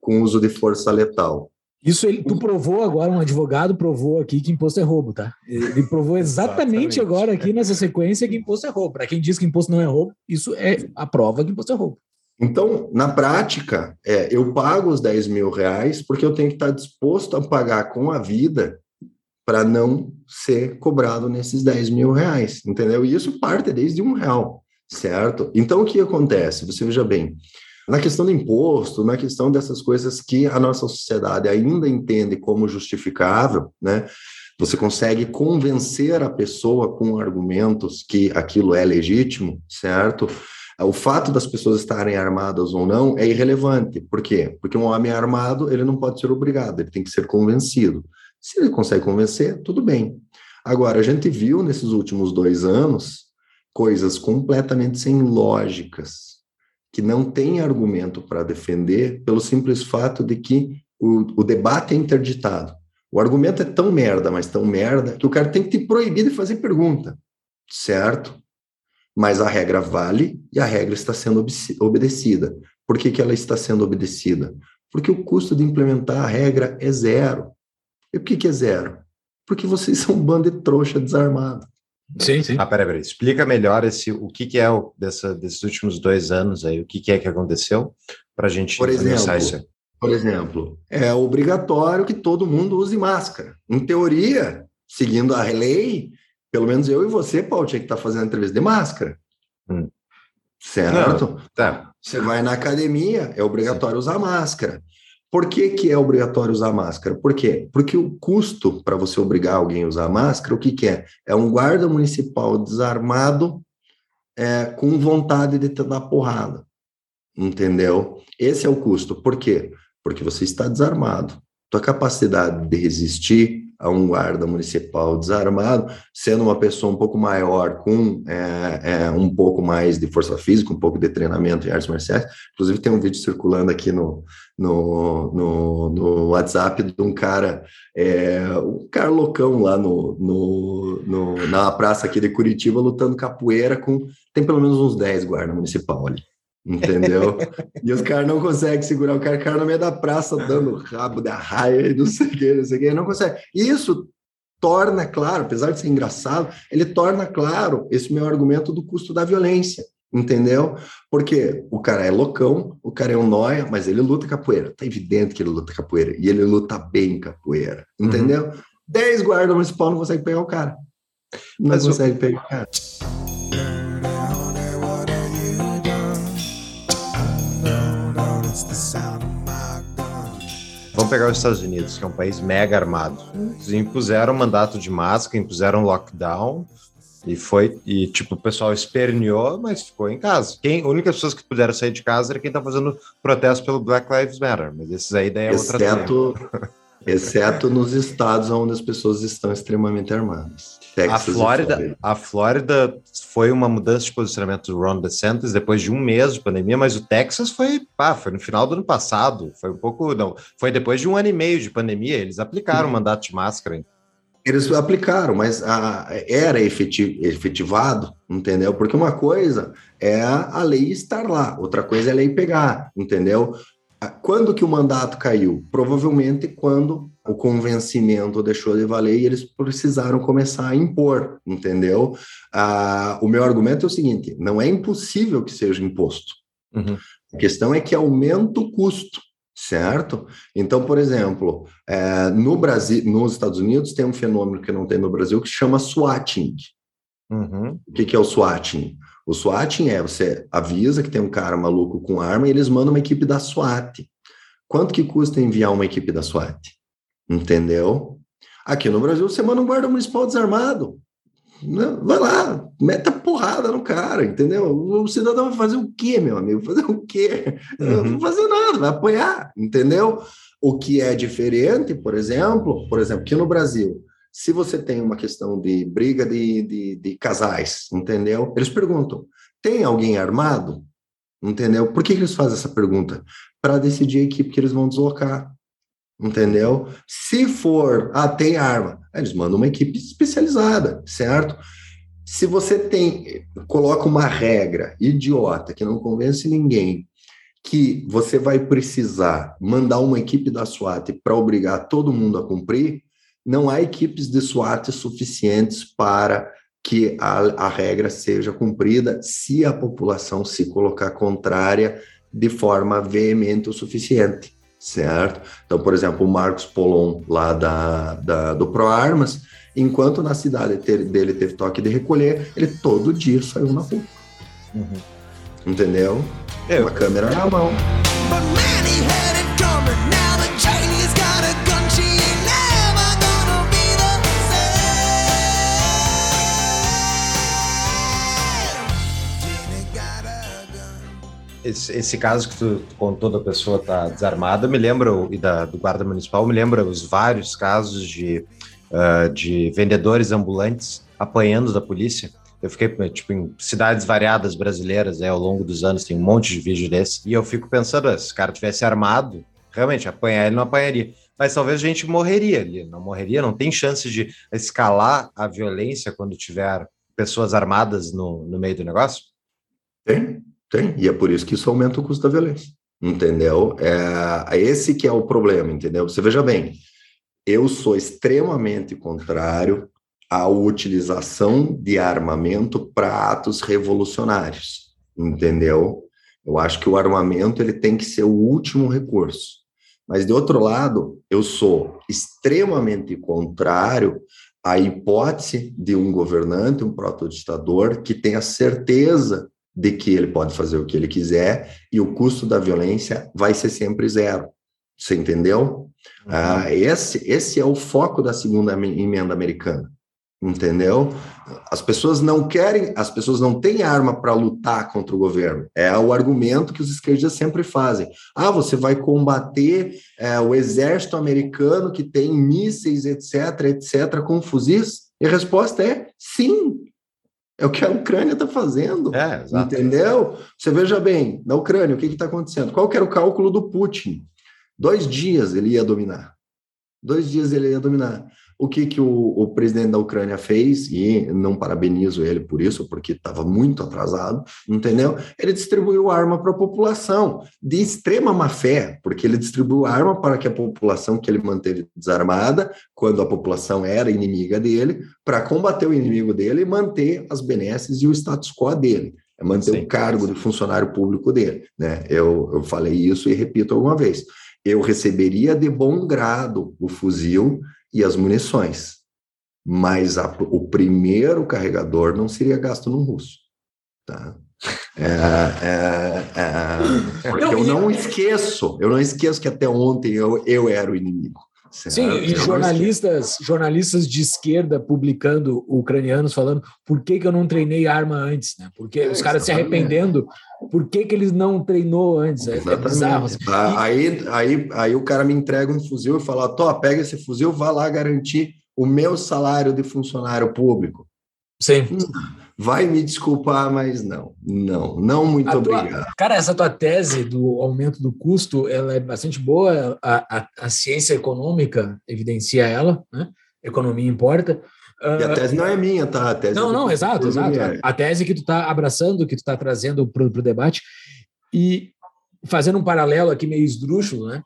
com o uso de força letal. Isso ele, tu provou agora, um advogado provou aqui que imposto é roubo, tá? Ele provou exatamente, exatamente. agora aqui nessa sequência que imposto é roubo. Para quem diz que imposto não é roubo, isso é a prova que imposto é roubo. Então, na prática, é, eu pago os 10 mil reais porque eu tenho que estar disposto a pagar com a vida para não ser cobrado nesses 10 mil reais, entendeu? E isso parte desde um real, certo? Então, o que acontece? Você veja bem, na questão do imposto, na questão dessas coisas que a nossa sociedade ainda entende como justificável, né? Você consegue convencer a pessoa com argumentos que aquilo é legítimo, certo? O fato das pessoas estarem armadas ou não é irrelevante. Por quê? Porque um homem armado, ele não pode ser obrigado, ele tem que ser convencido. Se ele consegue convencer, tudo bem. Agora, a gente viu nesses últimos dois anos coisas completamente sem lógicas, que não tem argumento para defender, pelo simples fato de que o, o debate é interditado. O argumento é tão merda, mas tão merda, que o cara tem que te proibir de fazer pergunta, certo? Mas a regra vale e a regra está sendo obedecida. Por que, que ela está sendo obedecida? Porque o custo de implementar a regra é zero. E por que, que é zero? Porque vocês [LAUGHS] são um bando de trouxa desarmado. Sim, sim. Ah, peraí, peraí. Explica melhor esse, o que, que é o, dessa, desses últimos dois anos aí, o que, que é que aconteceu, para a gente por exemplo, isso. Por exemplo, é obrigatório que todo mundo use máscara. Em teoria, seguindo a lei, pelo menos eu e você, Paulo, tinha que estar tá fazendo entrevista de máscara. Hum. Certo? Não, tá. Você vai na academia, é obrigatório Sim. usar máscara. Por que, que é obrigatório usar máscara? Por quê? Porque o custo para você obrigar alguém a usar máscara, o que, que é? É um guarda municipal desarmado é, com vontade de te dar porrada. Entendeu? Esse é o custo. Por quê? Porque você está desarmado. Tua capacidade de resistir a um guarda municipal desarmado, sendo uma pessoa um pouco maior, com é, é, um pouco mais de força física, um pouco de treinamento em artes marciais. Inclusive, tem um vídeo circulando aqui no, no, no, no WhatsApp de um cara, é, um cara loucão lá no, no, no, na praça aqui de Curitiba, lutando capoeira com. Tem pelo menos uns 10 guardas municipal ali entendeu? e os caras não conseguem segurar o cara, o cara no meio da praça dando rabo da raia e não sei o que, não sei o que, não consegue. Isso torna claro, apesar de ser engraçado, ele torna claro esse meu argumento do custo da violência, entendeu? Porque o cara é loucão, o cara é um noia, mas ele luta capoeira. Tá evidente que ele luta capoeira, e ele luta bem capoeira, uhum. entendeu? Uhum. Dez guardas municipal não conseguem pegar o cara. Não mas consegue o... pegar o cara. Vamos pegar os Estados Unidos, que é um país mega armado. Eles impuseram mandato de máscara, impuseram lockdown, e foi, e tipo, o pessoal esperneou, mas ficou em casa. Quem, a única pessoas que puderam sair de casa era quem tá fazendo protesto pelo Black Lives Matter, mas esses aí daí é exceto, outra [LAUGHS] Exceto nos estados onde as pessoas estão extremamente armadas. Texas a Flórida, a Flórida foi uma mudança de posicionamento do Ron DeSantis depois de um mês de pandemia, mas o Texas foi, pá, foi no final do ano passado, foi um pouco, não, foi depois de um ano e meio de pandemia, eles aplicaram o mandato de máscara. Eles aplicaram, mas a, era efetiv, efetivado, entendeu? Porque uma coisa é a lei estar lá, outra coisa é a lei pegar, entendeu? Quando que o mandato caiu? Provavelmente quando o convencimento deixou de valer e eles precisaram começar a impor, entendeu? Ah, o meu argumento é o seguinte: não é impossível que seja imposto. Uhum. A questão é que aumenta o custo, certo? Então, por exemplo, é, no Brasil, nos Estados Unidos tem um fenômeno que não tem no Brasil que se chama swatting. Uhum. O que, que é o swatting? O SWATing é você avisa que tem um cara maluco com arma e eles mandam uma equipe da SWAT. Quanto que custa enviar uma equipe da SWAT? Entendeu? Aqui no Brasil você manda um guarda municipal desarmado. Vai lá, meta porrada no cara, entendeu? O cidadão vai fazer o quê, meu amigo? Fazer o quê? Uhum. Não vai fazer nada, vai apoiar, entendeu? O que é diferente, por exemplo, por exemplo, aqui no Brasil, se você tem uma questão de briga de, de, de casais, entendeu? Eles perguntam: tem alguém armado? Entendeu? Por que, que eles fazem essa pergunta? Para decidir a equipe que eles vão deslocar. Entendeu? Se for, ah, tem arma, eles mandam uma equipe especializada, certo? Se você tem, coloca uma regra idiota que não convence ninguém, que você vai precisar mandar uma equipe da SWAT para obrigar todo mundo a cumprir, não há equipes de SWAT suficientes para que a, a regra seja cumprida se a população se colocar contrária de forma veemente o suficiente, certo? Então, por exemplo, o Marcos Polon, lá da, da do ProArmas, enquanto na cidade dele teve toque de recolher, ele todo dia saiu na rua. Uhum. Entendeu? É, Uma câmera na mão. Esse, esse, caso que tu, contou da pessoa tá desarmada me lembra, e da, do guarda municipal, me lembra os vários casos de, uh, de vendedores ambulantes apanhando da polícia. Eu fiquei, tipo, em cidades variadas brasileiras, né, ao longo dos anos, tem um monte de vídeo desse, e eu fico pensando, se o cara tivesse armado, realmente, apanhar ele não apanharia. mas talvez a gente morreria ali, não morreria, não tem chance de escalar a violência quando tiver pessoas armadas no, no meio do negócio? Tem, tem, e é por isso que isso aumenta o custo da violência, entendeu? É, esse que é o problema, entendeu? Você veja bem, eu sou extremamente contrário à utilização de armamento para atos revolucionários, entendeu? Eu acho que o armamento ele tem que ser o último recurso. Mas, de outro lado, eu sou extremamente contrário à hipótese de um governante, um protoditador, que tenha certeza de que ele pode fazer o que ele quiser e o custo da violência vai ser sempre zero. Você entendeu? Uhum. Ah, esse, esse é o foco da segunda emenda americana entendeu? As pessoas não querem, as pessoas não têm arma para lutar contra o governo. É o argumento que os esquerdistas sempre fazem. Ah, você vai combater é, o exército americano que tem mísseis, etc., etc., com fuzis? E a resposta é sim. É o que a Ucrânia está fazendo. É, entendeu? Você veja bem, na Ucrânia, o que está acontecendo? Qual que era o cálculo do Putin? Dois dias ele ia dominar. Dois dias ele ia dominar. O que, que o, o, presidente da Ucrânia fez, e não parabenizo ele por isso, porque estava muito atrasado, entendeu? Ele distribuiu arma para a população, de extrema má fé, porque ele distribuiu arma para que a população que ele manteve desarmada, quando a população era inimiga dele, para combater o inimigo dele e manter as benesses e o status quo dele. É manter Sim. o cargo de funcionário público dele. Né? Eu, eu falei isso e repito alguma vez. Eu receberia de bom grado o fuzil e as munições. Mas a, o primeiro carregador não seria gasto no russo. Tá? É, é, é, porque eu não esqueço, eu não esqueço que até ontem eu, eu era o inimigo. Certo? Sim, e jornalistas, jornalistas de esquerda publicando ucranianos falando por que, que eu não treinei arma antes, né? Porque é, os caras se arrependendo, por que, que eles não treinou antes? É, é bizarro. Assim. Aí, aí, aí o cara me entrega um fuzil e fala: Tó, pega esse fuzil, vá lá garantir o meu salário de funcionário público. Sim. Hum vai me desculpar, mas não, não, não muito a obrigado. Tua, cara, essa tua tese do aumento do custo, ela é bastante boa, a, a, a ciência econômica evidencia ela, né? Economia importa. E a ah, tese não é minha, tá? A tese não, é não, exato, exato. A tese que tu está abraçando, que tu está trazendo para o debate. E fazendo um paralelo aqui meio esdrúxulo, né?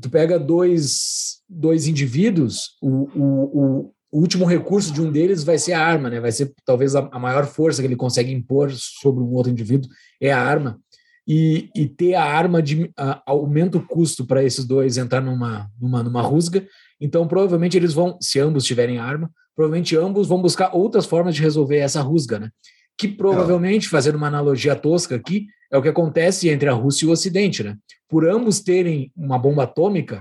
Tu pega dois, dois indivíduos, o, o, o último recurso de um deles vai ser a arma, né? Vai ser talvez a, a maior força que ele consegue impor sobre um outro indivíduo é a arma. E, e ter a arma de, aumenta o custo para esses dois entrar numa, numa, numa rusga. Então, provavelmente eles vão, se ambos tiverem arma, provavelmente ambos vão buscar outras formas de resolver essa rusga, né? Que provavelmente, fazendo uma analogia tosca aqui, é o que acontece entre a Rússia e o Ocidente, né? Por ambos terem uma bomba atômica,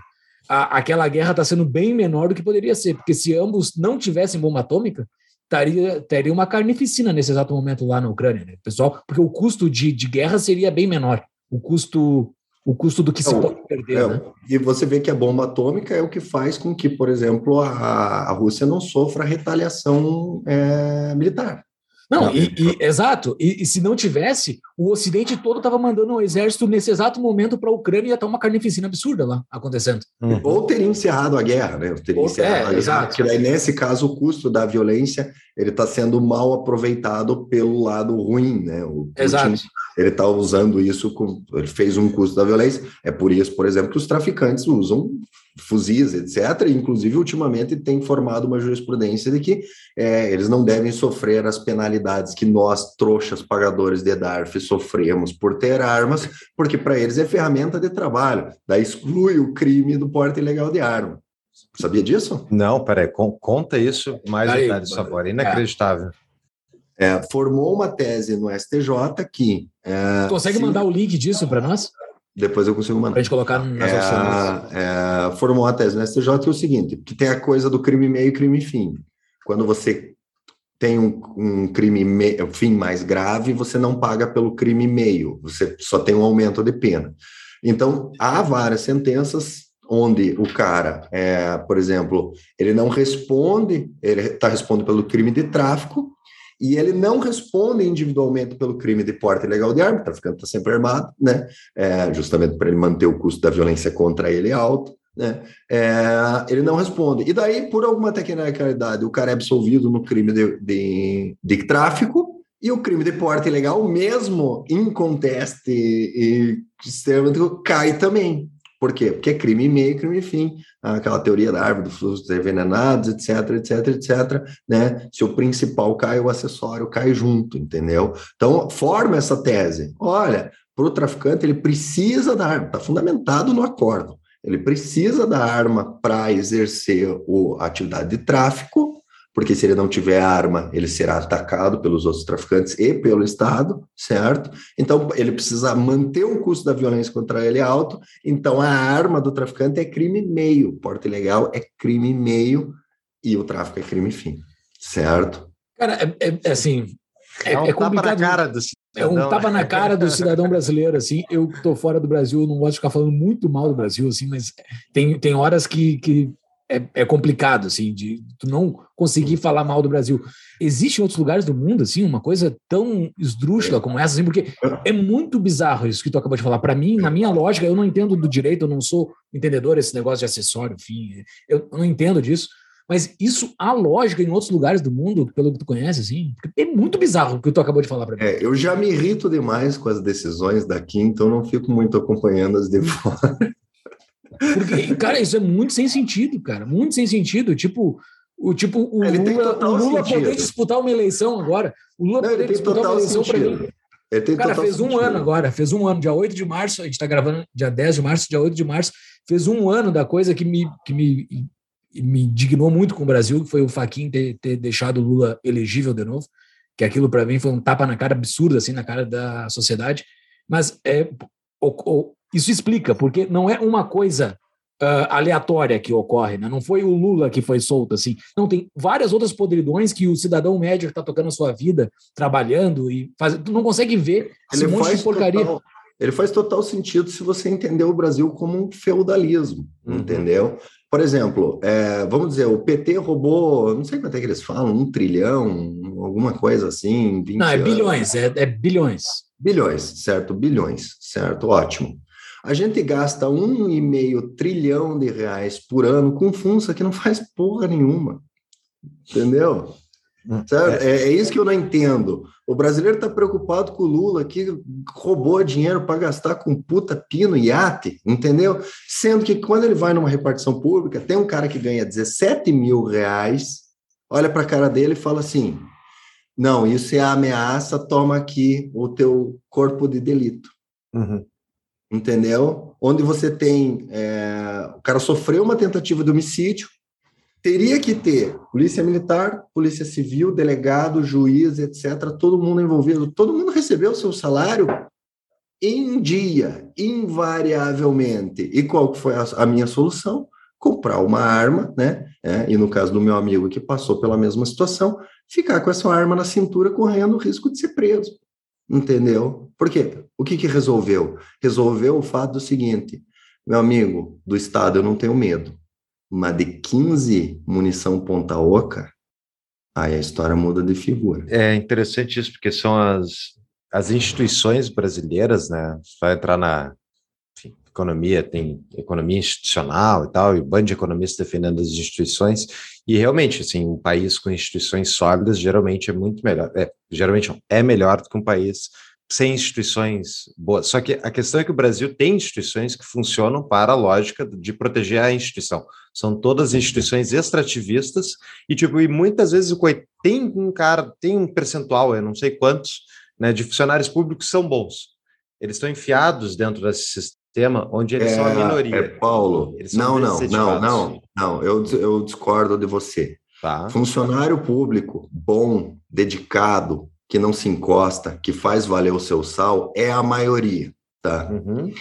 a, aquela guerra está sendo bem menor do que poderia ser, porque se ambos não tivessem bomba atômica, taria, teria uma carnificina nesse exato momento lá na Ucrânia, né, pessoal? Porque o custo de, de guerra seria bem menor. O custo o custo do que se pode perder. É, né? E você vê que a bomba atômica é o que faz com que, por exemplo, a, a Rússia não sofra retaliação é, militar. Não, e, e, exato. E, e, se não tivesse, o Ocidente todo estava mandando um exército nesse exato momento para a Ucrânia e ia estar uma carnificina absurda lá acontecendo. Uhum. Ou teria encerrado a guerra, né? Teria Ou, encerrado é, a guerra, exato. Porque daí, nesse caso, o custo da violência ele está sendo mal aproveitado pelo lado ruim, né? O Putin, exato. Ele está usando isso, com, ele fez um custo da violência. É por isso, por exemplo, que os traficantes usam fuzis, etc. E, inclusive, ultimamente tem formado uma jurisprudência de que é, eles não devem sofrer as penalidades que nós, trouxas pagadores de DARF, sofremos por ter armas, porque para eles é ferramenta de trabalho. Daí exclui o crime do porte ilegal de arma. Sabia disso? Não, peraí, conta isso mais Aí, detalhes, por favor. É inacreditável. É, formou uma tese no STJ que. É, Consegue se... mandar o link disso para nós? Depois eu consigo mandar. Para a gente colocar nas é, opções. É, formou a tese no STJ é o seguinte, que tem a coisa do crime meio e crime fim. Quando você tem um, um crime meio, fim mais grave, você não paga pelo crime meio, você só tem um aumento de pena. Então, há várias sentenças onde o cara, é, por exemplo, ele não responde, ele está respondendo pelo crime de tráfico, e ele não responde individualmente pelo crime de porte ilegal de arma, traficante está sempre armado, né? É, justamente para ele manter o custo da violência contra ele alto. né? É, ele não responde. E daí, por alguma tecnicalidade, o cara é absolvido no crime de, de, de tráfico e o crime de porte ilegal, mesmo em conteste e extremamente, cai também. Por quê? Porque é crime meio, crime fim, aquela teoria da árvore dos envenenados, etc, etc, etc, né? Se o principal cai, o acessório cai junto, entendeu? Então, forma essa tese. Olha, para o traficante, ele precisa da arma, está fundamentado no acordo. Ele precisa da arma para exercer o, a atividade de tráfico, porque se ele não tiver arma, ele será atacado pelos outros traficantes e pelo Estado, certo? Então, ele precisa manter o custo da violência contra ele alto, então a arma do traficante é crime meio, porte ilegal é crime meio e o tráfico é crime fim, certo? Cara, é, é, é assim, é, é um é tapa na cara do é um tapa na cara do cidadão brasileiro, assim. Eu estou fora do Brasil, não gosto de ficar falando muito mal do Brasil, assim, mas tem, tem horas que, que é, é, complicado, assim, de tu não conseguir falar mal do Brasil. Existe em outros lugares do mundo, assim, uma coisa tão esdrúxula como essa, assim, porque é muito bizarro isso que tu acabou de falar. Para mim, na minha lógica, eu não entendo do direito, eu não sou entendedor esse negócio de acessório, enfim, eu não entendo disso. Mas isso há lógica em outros lugares do mundo, pelo que tu conhece, assim? É muito bizarro o que tu acabou de falar para mim. É, eu já me irrito demais com as decisões daqui, então não fico muito acompanhando as de fora. [LAUGHS] Porque, cara, isso é muito sem sentido, cara. Muito sem sentido. Tipo, o, tipo, o ele Lula, o Lula poder disputar uma eleição agora. O Lula Não, poder disputar uma eleição para mim. Ele tem cara, fez um ano agora, fez um ano, dia 8 de março, a gente está gravando dia 10 de março, dia 8 de março, fez um ano da coisa que me, que me, me indignou muito com o Brasil, que foi o Faquin ter, ter deixado o Lula elegível de novo, que aquilo para mim foi um tapa na cara absurdo, assim, na cara da sociedade. Mas é, o, o, isso explica, porque não é uma coisa uh, aleatória que ocorre, né? não foi o Lula que foi solto assim. Não, tem várias outras podridões que o cidadão médio que está tocando a sua vida, trabalhando e faz, tu não consegue ver esse ele monte de porcaria. Total, ele faz total sentido se você entender o Brasil como um feudalismo, uhum. entendeu? Por exemplo, é, vamos dizer, o PT roubou, não sei quanto é que eles falam, um trilhão, alguma coisa assim. não, é bilhões, é, é bilhões. Bilhões, certo? Bilhões, certo? Ótimo. A gente gasta um e meio trilhão de reais por ano com funça que não faz porra nenhuma. Entendeu? Hum, é. é, é, isso que eu não entendo. O brasileiro está preocupado com o Lula que roubou dinheiro para gastar com puta pino e iate, entendeu? Sendo que quando ele vai numa repartição pública, tem um cara que ganha 17 mil reais, olha para a cara dele e fala assim: não, isso é ameaça, toma aqui o teu corpo de delito. Uhum entendeu? Onde você tem. É, o cara sofreu uma tentativa de homicídio, teria que ter polícia militar, polícia civil, delegado, juiz, etc., todo mundo envolvido, todo mundo recebeu seu salário em dia, invariavelmente. E qual foi a, a minha solução? Comprar uma arma, né? É, e no caso do meu amigo que passou pela mesma situação, ficar com essa arma na cintura correndo o risco de ser preso. Entendeu? Por quê? O que, que resolveu? Resolveu o fato do seguinte: meu amigo, do Estado eu não tenho medo, mas de 15 munição ponta oca, aí a história muda de figura. É interessante isso, porque são as, as instituições brasileiras, né? Vai entrar na economia, tem economia institucional e tal, e um bando de economistas defendendo as instituições, e realmente, assim, um país com instituições sólidas geralmente é muito melhor, é, geralmente é melhor do que um país sem instituições boas. Só que a questão é que o Brasil tem instituições que funcionam para a lógica de proteger a instituição. São todas instituições extrativistas e tipo, e muitas vezes tem um cara, tem um percentual, eu não sei quantos, né, de funcionários públicos são bons. Eles estão enfiados dentro desse sistema onde eles é, são a minoria. É, Paulo, não, não, não, não, não, eu, eu discordo de você. Tá. Funcionário público bom, dedicado, que não se encosta, que faz valer o seu sal, é a maioria, tá? Uhum.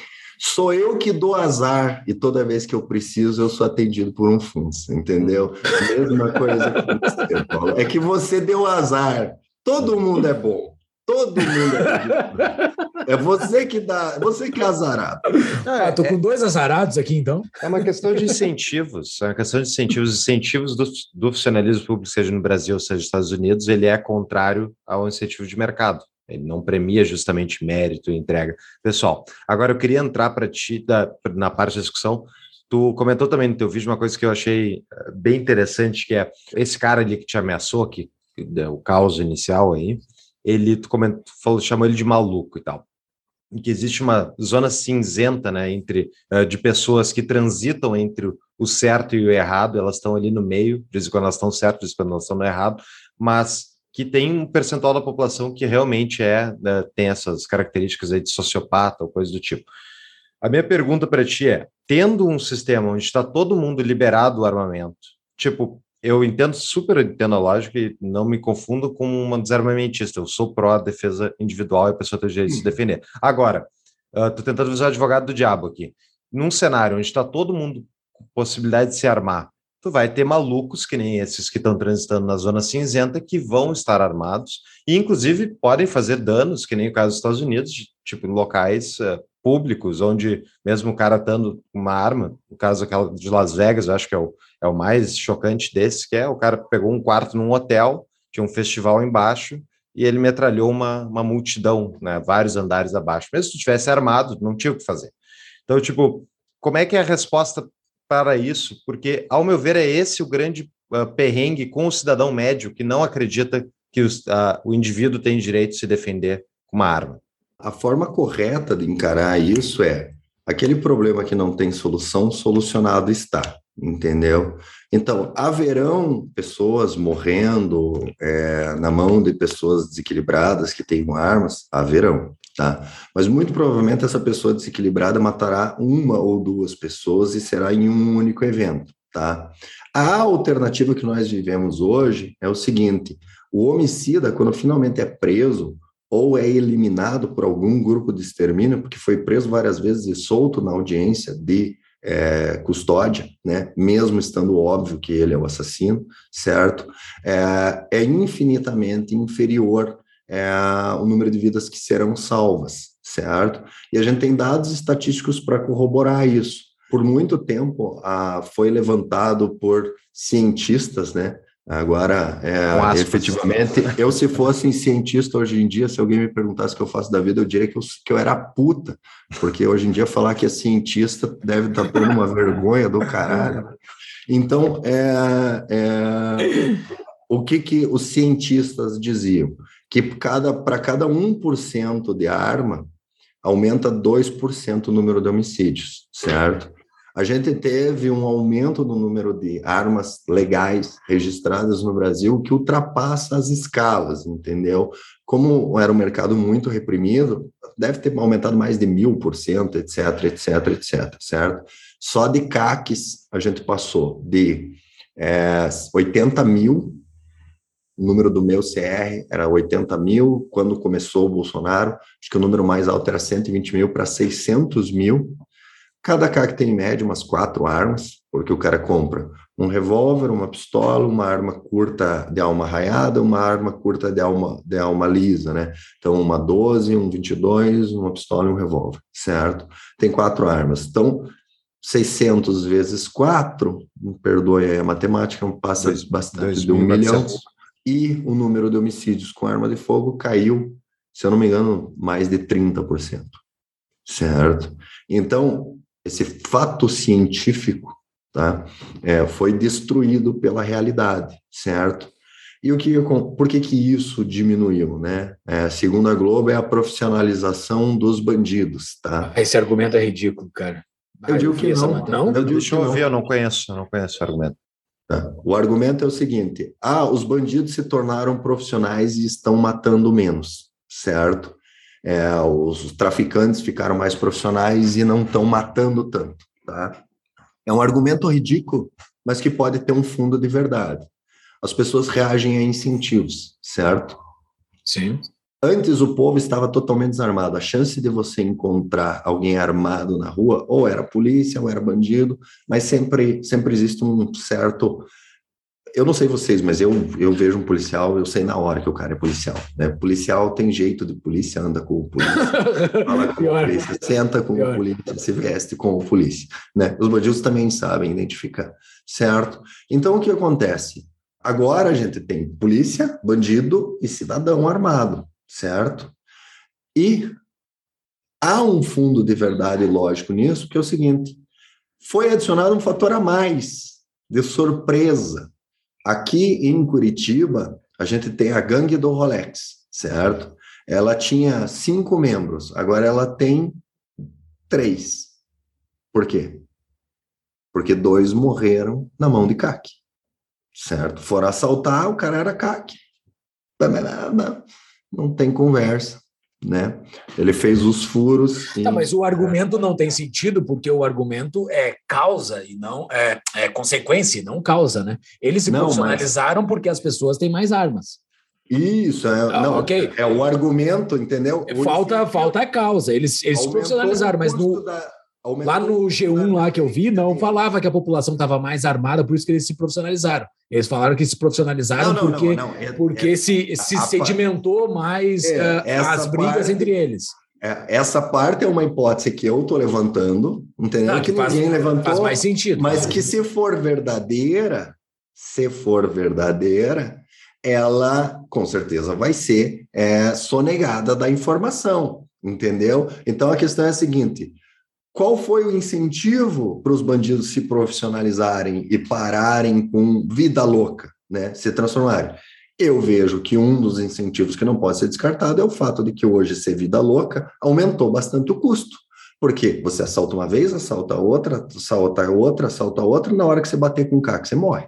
Sou eu que dou azar e toda vez que eu preciso eu sou atendido por um FUNS, entendeu? [LAUGHS] Mesma coisa que você, Paulo. É que você deu azar. Todo mundo é bom. Todo mundo é [LAUGHS] É você que dá, você que é azarado. Ah, tô com dois azarados aqui, então. É uma questão de incentivos. É uma questão de incentivos. Incentivos do, do funcionalismo público, seja no Brasil, seja nos Estados Unidos, ele é contrário ao incentivo de mercado. Ele não premia justamente mérito e entrega. Pessoal, agora eu queria entrar para ti da, na parte da discussão Tu comentou também no teu vídeo uma coisa que eu achei eh, bem interessante, que é esse cara ali que te ameaçou, que o caos inicial aí, ele tu comentou, falou, chamou ele de maluco e tal. E que existe uma zona cinzenta, né, entre uh, de pessoas que transitam entre o certo e o errado, elas estão ali no meio, de em quando elas estão certas, em quando elas estão no errado, mas que tem um percentual da população que realmente é né, tem essas características aí de sociopata ou coisa do tipo. A minha pergunta para ti é: tendo um sistema onde está todo mundo liberado o armamento, tipo, eu entendo super entendo a lógica e não me confundo com uma desarmamentista. Eu sou pró defesa individual e a pessoa tem o direito de se uhum. defender. Agora, uh, tentando visar o advogado do diabo aqui. Num cenário onde está todo mundo com possibilidade de se armar, tu vai ter malucos que nem esses que estão transitando na zona cinzenta que vão estar armados e, inclusive, podem fazer danos, que nem o caso dos Estados Unidos, tipo em locais uh, públicos, onde mesmo o cara estando com uma arma, no caso aquela de Las Vegas, acho que é o, é o mais chocante desse, que é o cara pegou um quarto num hotel, tinha um festival embaixo, e ele metralhou uma, uma multidão, né, vários andares abaixo. Mesmo se tivesse armado, não tinha o que fazer. Então, tipo, como é que é a resposta para isso? Porque, ao meu ver, é esse o grande uh, perrengue com o cidadão médio que não acredita que os, uh, o indivíduo tem direito de se defender com uma arma. A forma correta de encarar isso é aquele problema que não tem solução, solucionado está, entendeu? Então, haverão pessoas morrendo é, na mão de pessoas desequilibradas que tenham armas? Haverão, tá? Mas muito provavelmente essa pessoa desequilibrada matará uma ou duas pessoas e será em um único evento, tá? A alternativa que nós vivemos hoje é o seguinte: o homicida, quando finalmente é preso, ou é eliminado por algum grupo de extermínio, porque foi preso várias vezes e solto na audiência de é, custódia, né, mesmo estando óbvio que ele é o assassino, certo? É, é infinitamente inferior é, o número de vidas que serão salvas, certo? E a gente tem dados estatísticos para corroborar isso. Por muito tempo, a, foi levantado por cientistas, né, Agora, é, efetivamente, eu se fosse cientista hoje em dia, se alguém me perguntasse o que eu faço da vida, eu diria que eu, que eu era puta, porque hoje em dia falar que é cientista deve estar por uma vergonha do caralho. Então, é, é, o que, que os cientistas diziam? Que cada, para cada 1% de arma, aumenta 2% o número de homicídios, certo? A gente teve um aumento no número de armas legais registradas no Brasil que ultrapassa as escalas, entendeu? Como era um mercado muito reprimido, deve ter aumentado mais de mil por cento, etc, etc, etc, certo? Só de CACs a gente passou de é, 80 mil, o número do meu CR era 80 mil, quando começou o Bolsonaro, acho que o número mais alto era 120 mil para 600 mil, Cada CAC tem em média umas quatro armas, porque o cara compra um revólver, uma pistola, uma arma curta de alma raiada, uma arma curta de alma, de alma lisa, né? Então, uma 12, um 22, uma pistola e um revólver, certo? Tem quatro armas. Então, 600 vezes 4, me perdoe a matemática, passa dois, bastante dois de um milhão. E o número de homicídios com arma de fogo caiu, se eu não me engano, mais de 30%. Certo? Então, esse fato científico tá, é, foi destruído pela realidade, certo? E o que, por que, que isso diminuiu, né? É, segundo a Globo, é a profissionalização dos bandidos, tá? Esse argumento é ridículo, cara. Eu digo que não. não? Eu digo Deixa eu ouvir, eu não conheço, eu não conheço o argumento. Tá. O argumento é o seguinte: ah, os bandidos se tornaram profissionais e estão matando menos, certo? É, os traficantes ficaram mais profissionais e não estão matando tanto. Tá? É um argumento ridículo, mas que pode ter um fundo de verdade. As pessoas reagem a incentivos, certo? Sim. Antes o povo estava totalmente desarmado. A chance de você encontrar alguém armado na rua, ou era polícia, ou era bandido, mas sempre, sempre existe um certo eu não sei vocês, mas eu, eu vejo um policial, eu sei na hora que o cara é policial. Né? Policial tem jeito de polícia, anda com o polícia, [LAUGHS] fala com o polícia, senta com Pior. o polícia, se veste com o polícia. Né? Os bandidos também sabem identificar, certo? Então, o que acontece? Agora a gente tem polícia, bandido e cidadão armado, certo? E há um fundo de verdade lógico nisso, que é o seguinte: Foi adicionado um fator a mais, de surpresa. Aqui em Curitiba, a gente tem a gangue do Rolex, certo? Ela tinha cinco membros, agora ela tem três. Por quê? Porque dois morreram na mão de CAC, certo? Foram assaltar, o cara era CAC. Não tem conversa né? Ele fez os furos. Tá, mas o argumento não tem sentido porque o argumento é causa e não é, é consequência e não causa, né? Eles se não, profissionalizaram mas... porque as pessoas têm mais armas. Isso, é, ah, não, okay. é o argumento, entendeu? Falta, falta a causa. Eles, eles se profissionalizaram, mas no, da, lá no G1 lá que eu vi, não falava que a população estava mais armada, por isso que eles se profissionalizaram. Eles falaram que se profissionalizaram não, não, porque, não, é, porque é, se, se sedimentou mais é, uh, as brigas parte, entre eles. É, essa parte é uma hipótese que eu estou levantando, entendeu? que, que faz, ninguém levantou. Faz mais sentido. Mas que se for verdadeira, se for verdadeira, ela com certeza vai ser é, sonegada da informação, entendeu? Então a questão é a seguinte: qual foi o incentivo para os bandidos se profissionalizarem e pararem com vida louca, né? Se transformarem? Eu vejo que um dos incentivos que não pode ser descartado é o fato de que hoje ser vida louca aumentou bastante o custo. Porque você assalta uma vez, assalta outra, assalta outra, assalta outra, na hora que você bater com o CAC, você morre.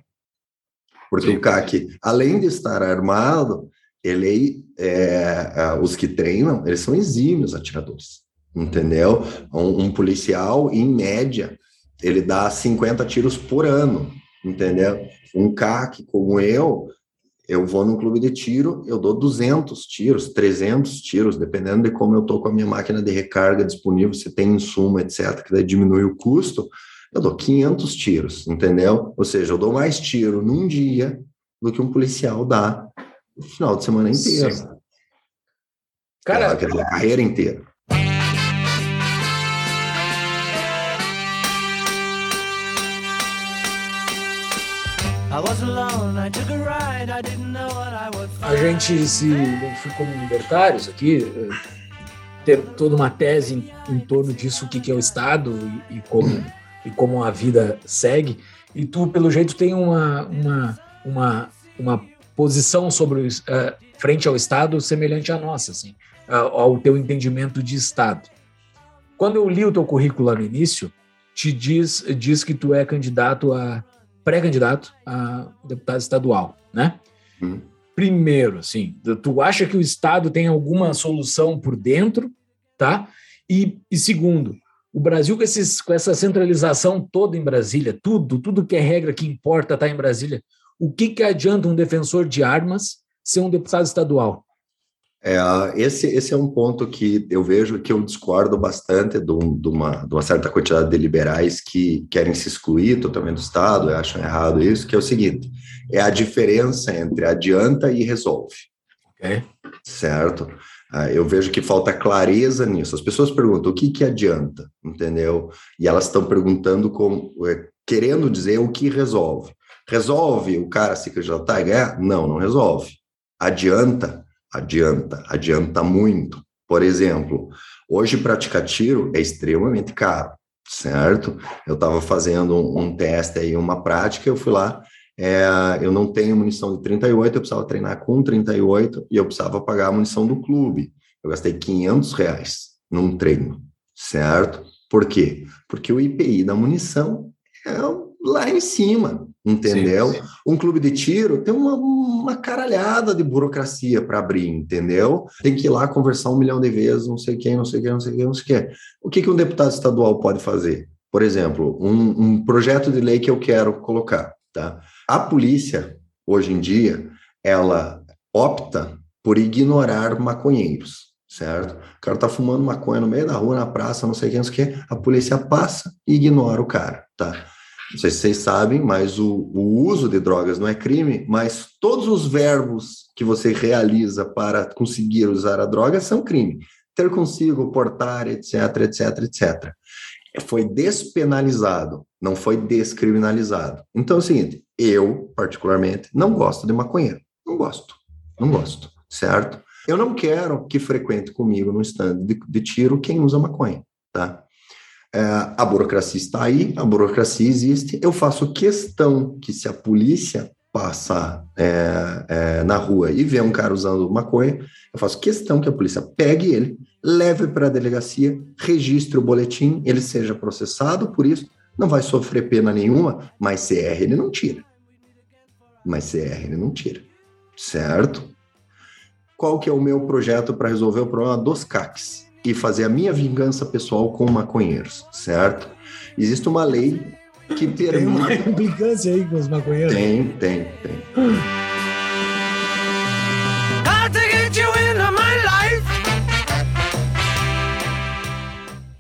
Porque Sim. o CAC, além de estar armado, ele é, os que treinam, eles são exímios atiradores entendeu? Um, um, policial, em média, ele dá 50 tiros por ano, entendeu? Um CAC como eu, eu vou num clube de tiro, eu dou 200 tiros, 300 tiros, dependendo de como eu tô com a minha máquina de recarga disponível, se tem insumo, etc., que daí diminui o custo, eu dou 500 tiros, entendeu? Ou seja, eu dou mais tiro num dia do que um policial dá no final de semana inteiro. Cara, a carreira inteira. A gente se identificou como libertários aqui, eh, ter toda uma tese em, em torno disso, o que, que é o Estado e, e, como, e como a vida segue. E tu, pelo jeito, tem uma, uma, uma, uma posição sobre uh, frente ao Estado semelhante à nossa, assim, uh, ao teu entendimento de Estado. Quando eu li o teu currículo lá no início, te diz, diz que tu é candidato a pré-candidato a deputado estadual, né? Hum. Primeiro, assim, tu acha que o Estado tem alguma solução por dentro, tá? E, e segundo, o Brasil com, esses, com essa centralização toda em Brasília, tudo, tudo que é regra que importa está em Brasília, o que, que adianta um defensor de armas ser um deputado estadual? É, esse, esse é um ponto que eu vejo que eu discordo bastante de, de, uma, de uma certa quantidade de liberais que querem se excluir totalmente do Estado, acham errado isso, que é o seguinte, é a diferença entre adianta e resolve. Okay. Certo? Ah, eu vejo que falta clareza nisso. As pessoas perguntam o que, que adianta, entendeu? E elas estão perguntando, como, é, querendo dizer o que resolve. Resolve o cara se candidatar e ganhar? Não, não resolve. Adianta adianta, adianta muito. Por exemplo, hoje praticar tiro é extremamente caro, certo? Eu estava fazendo um, um, teste aí, uma prática, eu fui lá, é, eu não tenho munição de 38, eu precisava treinar com 38 e eu precisava pagar a munição do clube. Eu gastei 500 reais num treino, certo? Por quê? Porque o IPI da munição é lá em cima, entendeu? Sim, sim. Um clube de tiro tem uma, uma caralhada de burocracia para abrir, entendeu? Tem que ir lá conversar um milhão de vezes, não sei quem, não sei quem, não sei quem, não sei quem. O que, que um deputado estadual pode fazer? Por exemplo, um, um projeto de lei que eu quero colocar, tá? A polícia, hoje em dia, ela opta por ignorar maconheiros, certo? O cara tá fumando maconha no meio da rua, na praça, não sei quem, não sei quem, a polícia passa e ignora o cara, tá? Não sei se vocês sabem, mas o, o, uso de drogas não é crime, mas todos os verbos que você realiza para conseguir usar a droga são crime. Ter consigo, portar, etc, etc, etc. Foi despenalizado, não foi descriminalizado. Então é o seguinte, eu, particularmente, não gosto de maconheiro. Não gosto, não gosto, certo? Eu não quero que frequente comigo no stand de, de tiro quem usa maconha, tá? É, a burocracia está aí, a burocracia existe. Eu faço questão que se a polícia passar é, é, na rua e ver um cara usando maconha, eu faço questão que a polícia pegue ele, leve para a delegacia, registre o boletim, ele seja processado por isso, não vai sofrer pena nenhuma, mas CR ele não tira. Mas CR ele não tira. Certo? Qual que é o meu projeto para resolver o problema dos CACs e fazer a minha vingança pessoal com maconheiros, certo? Existe uma lei que permite. Tem uma implicância [LAUGHS] aí com os maconheiros? Tem, tem, tem.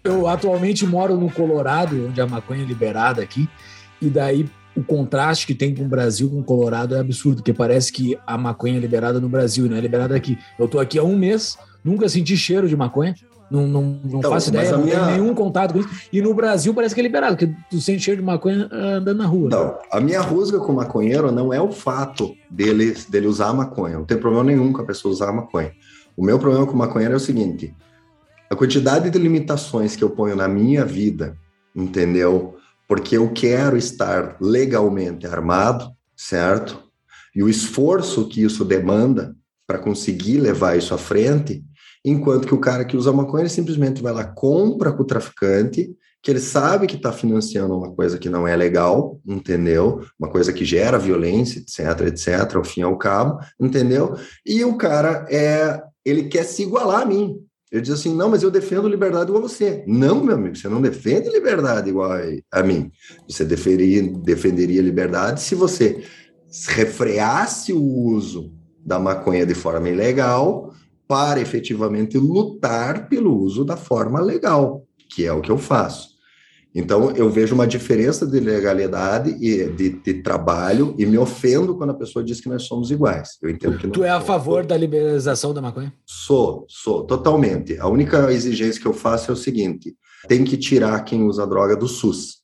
Eu atualmente moro no Colorado, onde a maconha é liberada aqui, e daí o contraste que tem com o Brasil, com o Colorado, é absurdo, porque parece que a maconha é liberada no Brasil e não é liberada aqui. Eu tô aqui há um mês, nunca senti cheiro de maconha. Não, não, não então, faço ideia, não minha... tenho nenhum contato com isso. E no Brasil parece que é liberado, porque tu sente cheiro de maconha ah, andando na rua. Não, a minha rusga com maconheiro não é o fato dele, dele usar maconha. Não tem problema nenhum com a pessoa usar maconha. O meu problema com maconheiro é o seguinte: a quantidade de limitações que eu ponho na minha vida, entendeu? Porque eu quero estar legalmente armado, certo? E o esforço que isso demanda para conseguir levar isso à frente, Enquanto que o cara que usa maconha, ele simplesmente vai lá, compra com o traficante, que ele sabe que está financiando uma coisa que não é legal, entendeu? Uma coisa que gera violência, etc, etc, ao fim e ao cabo, entendeu? E o cara é, ele quer se igualar a mim. Ele diz assim: não, mas eu defendo liberdade igual a você. Não, meu amigo, você não defende liberdade igual a, mim. Você defenderia, defenderia liberdade se você refreasse o uso da maconha de forma ilegal para efetivamente lutar pelo uso da forma legal, que é o que eu faço. Então, eu vejo uma diferença de legalidade e de, de, trabalho e me ofendo quando a pessoa diz que nós somos iguais. Eu entendo que não. Tu é a favor da liberalização da maconha? Sou, sou, totalmente. A única exigência que eu faço é o seguinte: tem que tirar quem usa droga do SUS.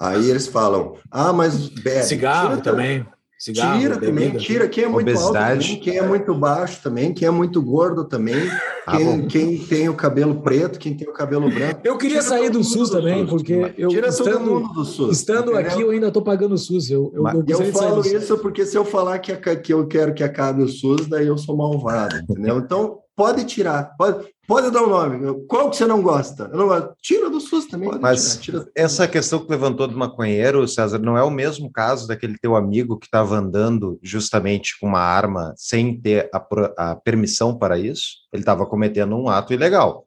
Aí eles falam, ah, mas bebe. Cigarro também. Cigarro, tira também, tira quem é muito Obesidade. alto também, quem é muito baixo também, quem é muito gordo também, ah, quem, quem, tem o cabelo preto, quem tem o cabelo branco. Eu queria sair do SUS do também, SUS, porque eu tira estando, todo mundo do SUS. Estando aqui, eu ainda estou pagando o SUS. Eu, eu, eu, eu falo isso porque se eu falar que, que eu quero que acabe o SUS, daí eu sou malvado, entendeu? Então, pode tirar, pode, pode dar o um nome. Qual que você não gosta? Eu não gosto. Tira do SUS também. Mas tirar, tira. essa questão que levantou do maconheiro, César, não é o mesmo caso daquele teu amigo que estava andando justamente com uma arma sem ter a, a permissão para isso? Ele estava cometendo um ato ilegal.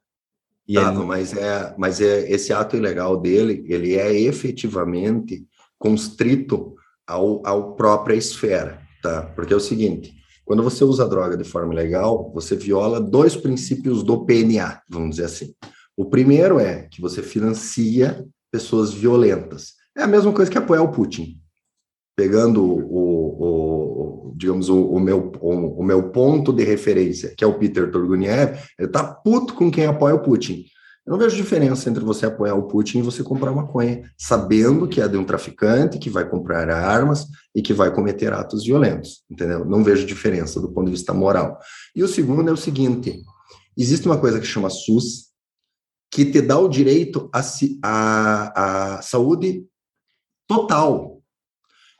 E tava, ele... mas é, mas é esse ato ilegal dele, ele é efetivamente constrito ao, ao própria esfera, tá? Porque é o seguinte, quando você usa droga de forma ilegal, você viola dois princípios do PNA, vamos dizer assim. O primeiro é que você financia pessoas violentas. É a mesma coisa que apoiar o Putin. Pegando o, o digamos, o, o meu, o, o, meu ponto de referência, que é o Peter Turguniev, ele tá puto com quem apoia o Putin. Eu não vejo diferença entre você apoiar o Putin e você comprar maconha, sabendo que é de um traficante que vai comprar armas e que vai cometer atos violentos, entendeu? Não vejo diferença do ponto de vista moral. E o segundo é o seguinte: existe uma coisa que chama SUS, que te dá o direito à a, a saúde total.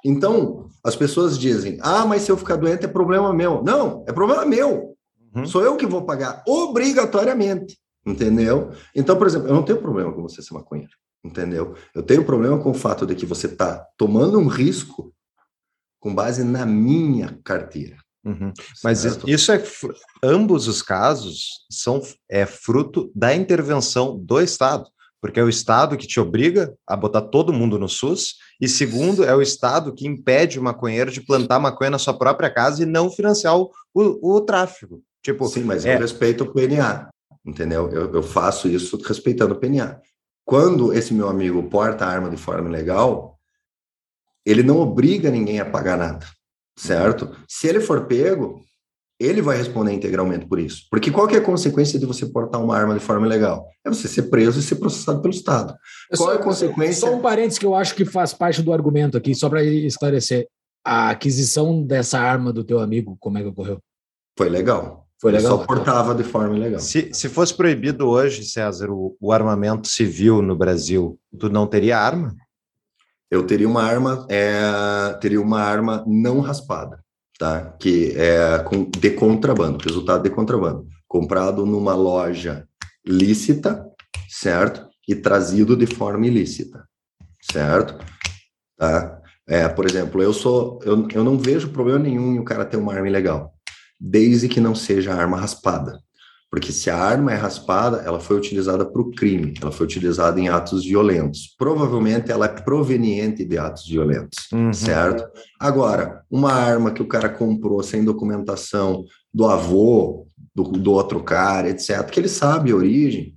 Então, as pessoas dizem: ah, mas se eu ficar doente é problema meu. Não, é problema meu. Uhum. Sou eu que vou pagar obrigatoriamente entendeu? Então, por exemplo, eu não tenho problema com você ser maconheiro, entendeu? Eu tenho problema com o fato de que você está tomando um risco com base na minha carteira. Uhum. Mas isso é ambos os casos são é fruto da intervenção do Estado, porque é o Estado que te obriga a botar todo mundo no SUS, e segundo, é o Estado que impede o maconheiro de plantar maconha na sua própria casa e não financiar o, o, o tráfico. Tipo, Sim, mas é... eu respeito o PNA entendeu? Eu, eu faço isso respeitando o PNA. Quando esse meu amigo porta a arma de forma legal, ele não obriga ninguém a pagar nada, certo? Se ele for pego, ele vai responder integralmente por isso. Porque qual que é a consequência de você portar uma arma de forma ilegal? É você ser preso e ser processado pelo Estado. Qual só, é a consequência? Só um parênteses que eu acho que faz parte do argumento aqui, só para esclarecer. A aquisição dessa arma do teu amigo, como é que ocorreu? Foi legal. Foi legal. Ele só portava de forma ilegal. Se, se fosse proibido hoje, César, o, o armamento civil no Brasil, tu não teria arma? Eu teria uma arma, é, teria uma arma não raspada, tá? Que é com, de contrabando, resultado de contrabando, comprado numa loja lícita, certo? E trazido de forma ilícita, certo? Tá? É, por exemplo, eu sou, eu, eu não vejo problema nenhum em o cara ter uma arma ilegal, desde que não seja arma raspada. Porque se a arma é raspada, ela foi utilizada para o crime, ela foi utilizada em atos violentos. Provavelmente ela é proveniente de atos violentos, uhum. certo? Agora, uma arma que o cara comprou sem documentação do avô, do, do outro cara, etc., que ele sabe a origem,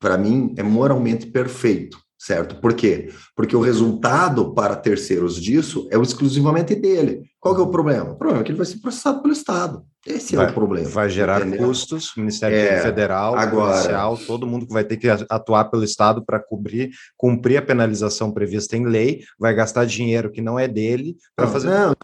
para mim é moralmente perfeito certo? Por quê? Porque o resultado para terceiros disso é exclusivamente dele. Qual que é o problema? O problema é que ele vai ser processado pelo Estado. Esse vai, é o problema. Vai gerar entendeu? custos, Ministério é, Federal, agora, policial, todo mundo que vai ter que atuar pelo Estado para cobrir, cumprir a penalização prevista em lei, vai gastar dinheiro que não é dele para fazer. Não,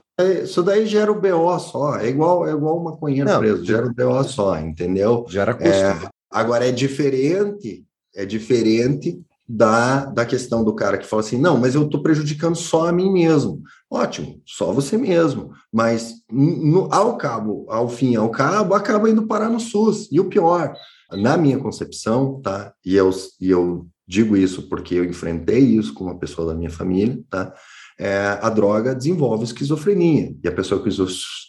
isso daí gera o BO só. É igual, é igual uma maconheiro não, preso, gera o BO só, entendeu? Gera custo. É, agora é diferente, é diferente da, da questão do cara que fala assim: não, mas eu estou prejudicando só a mim mesmo. Ótimo, só você mesmo. Mas no, ao cabo, ao fim, ao cabo, acaba indo parar no SUS. E o pior, na minha concepção, tá? E eu, e eu digo isso porque eu enfrentei isso com uma pessoa da minha família, tá? É, a droga desenvolve esquizofrenia. E a pessoa com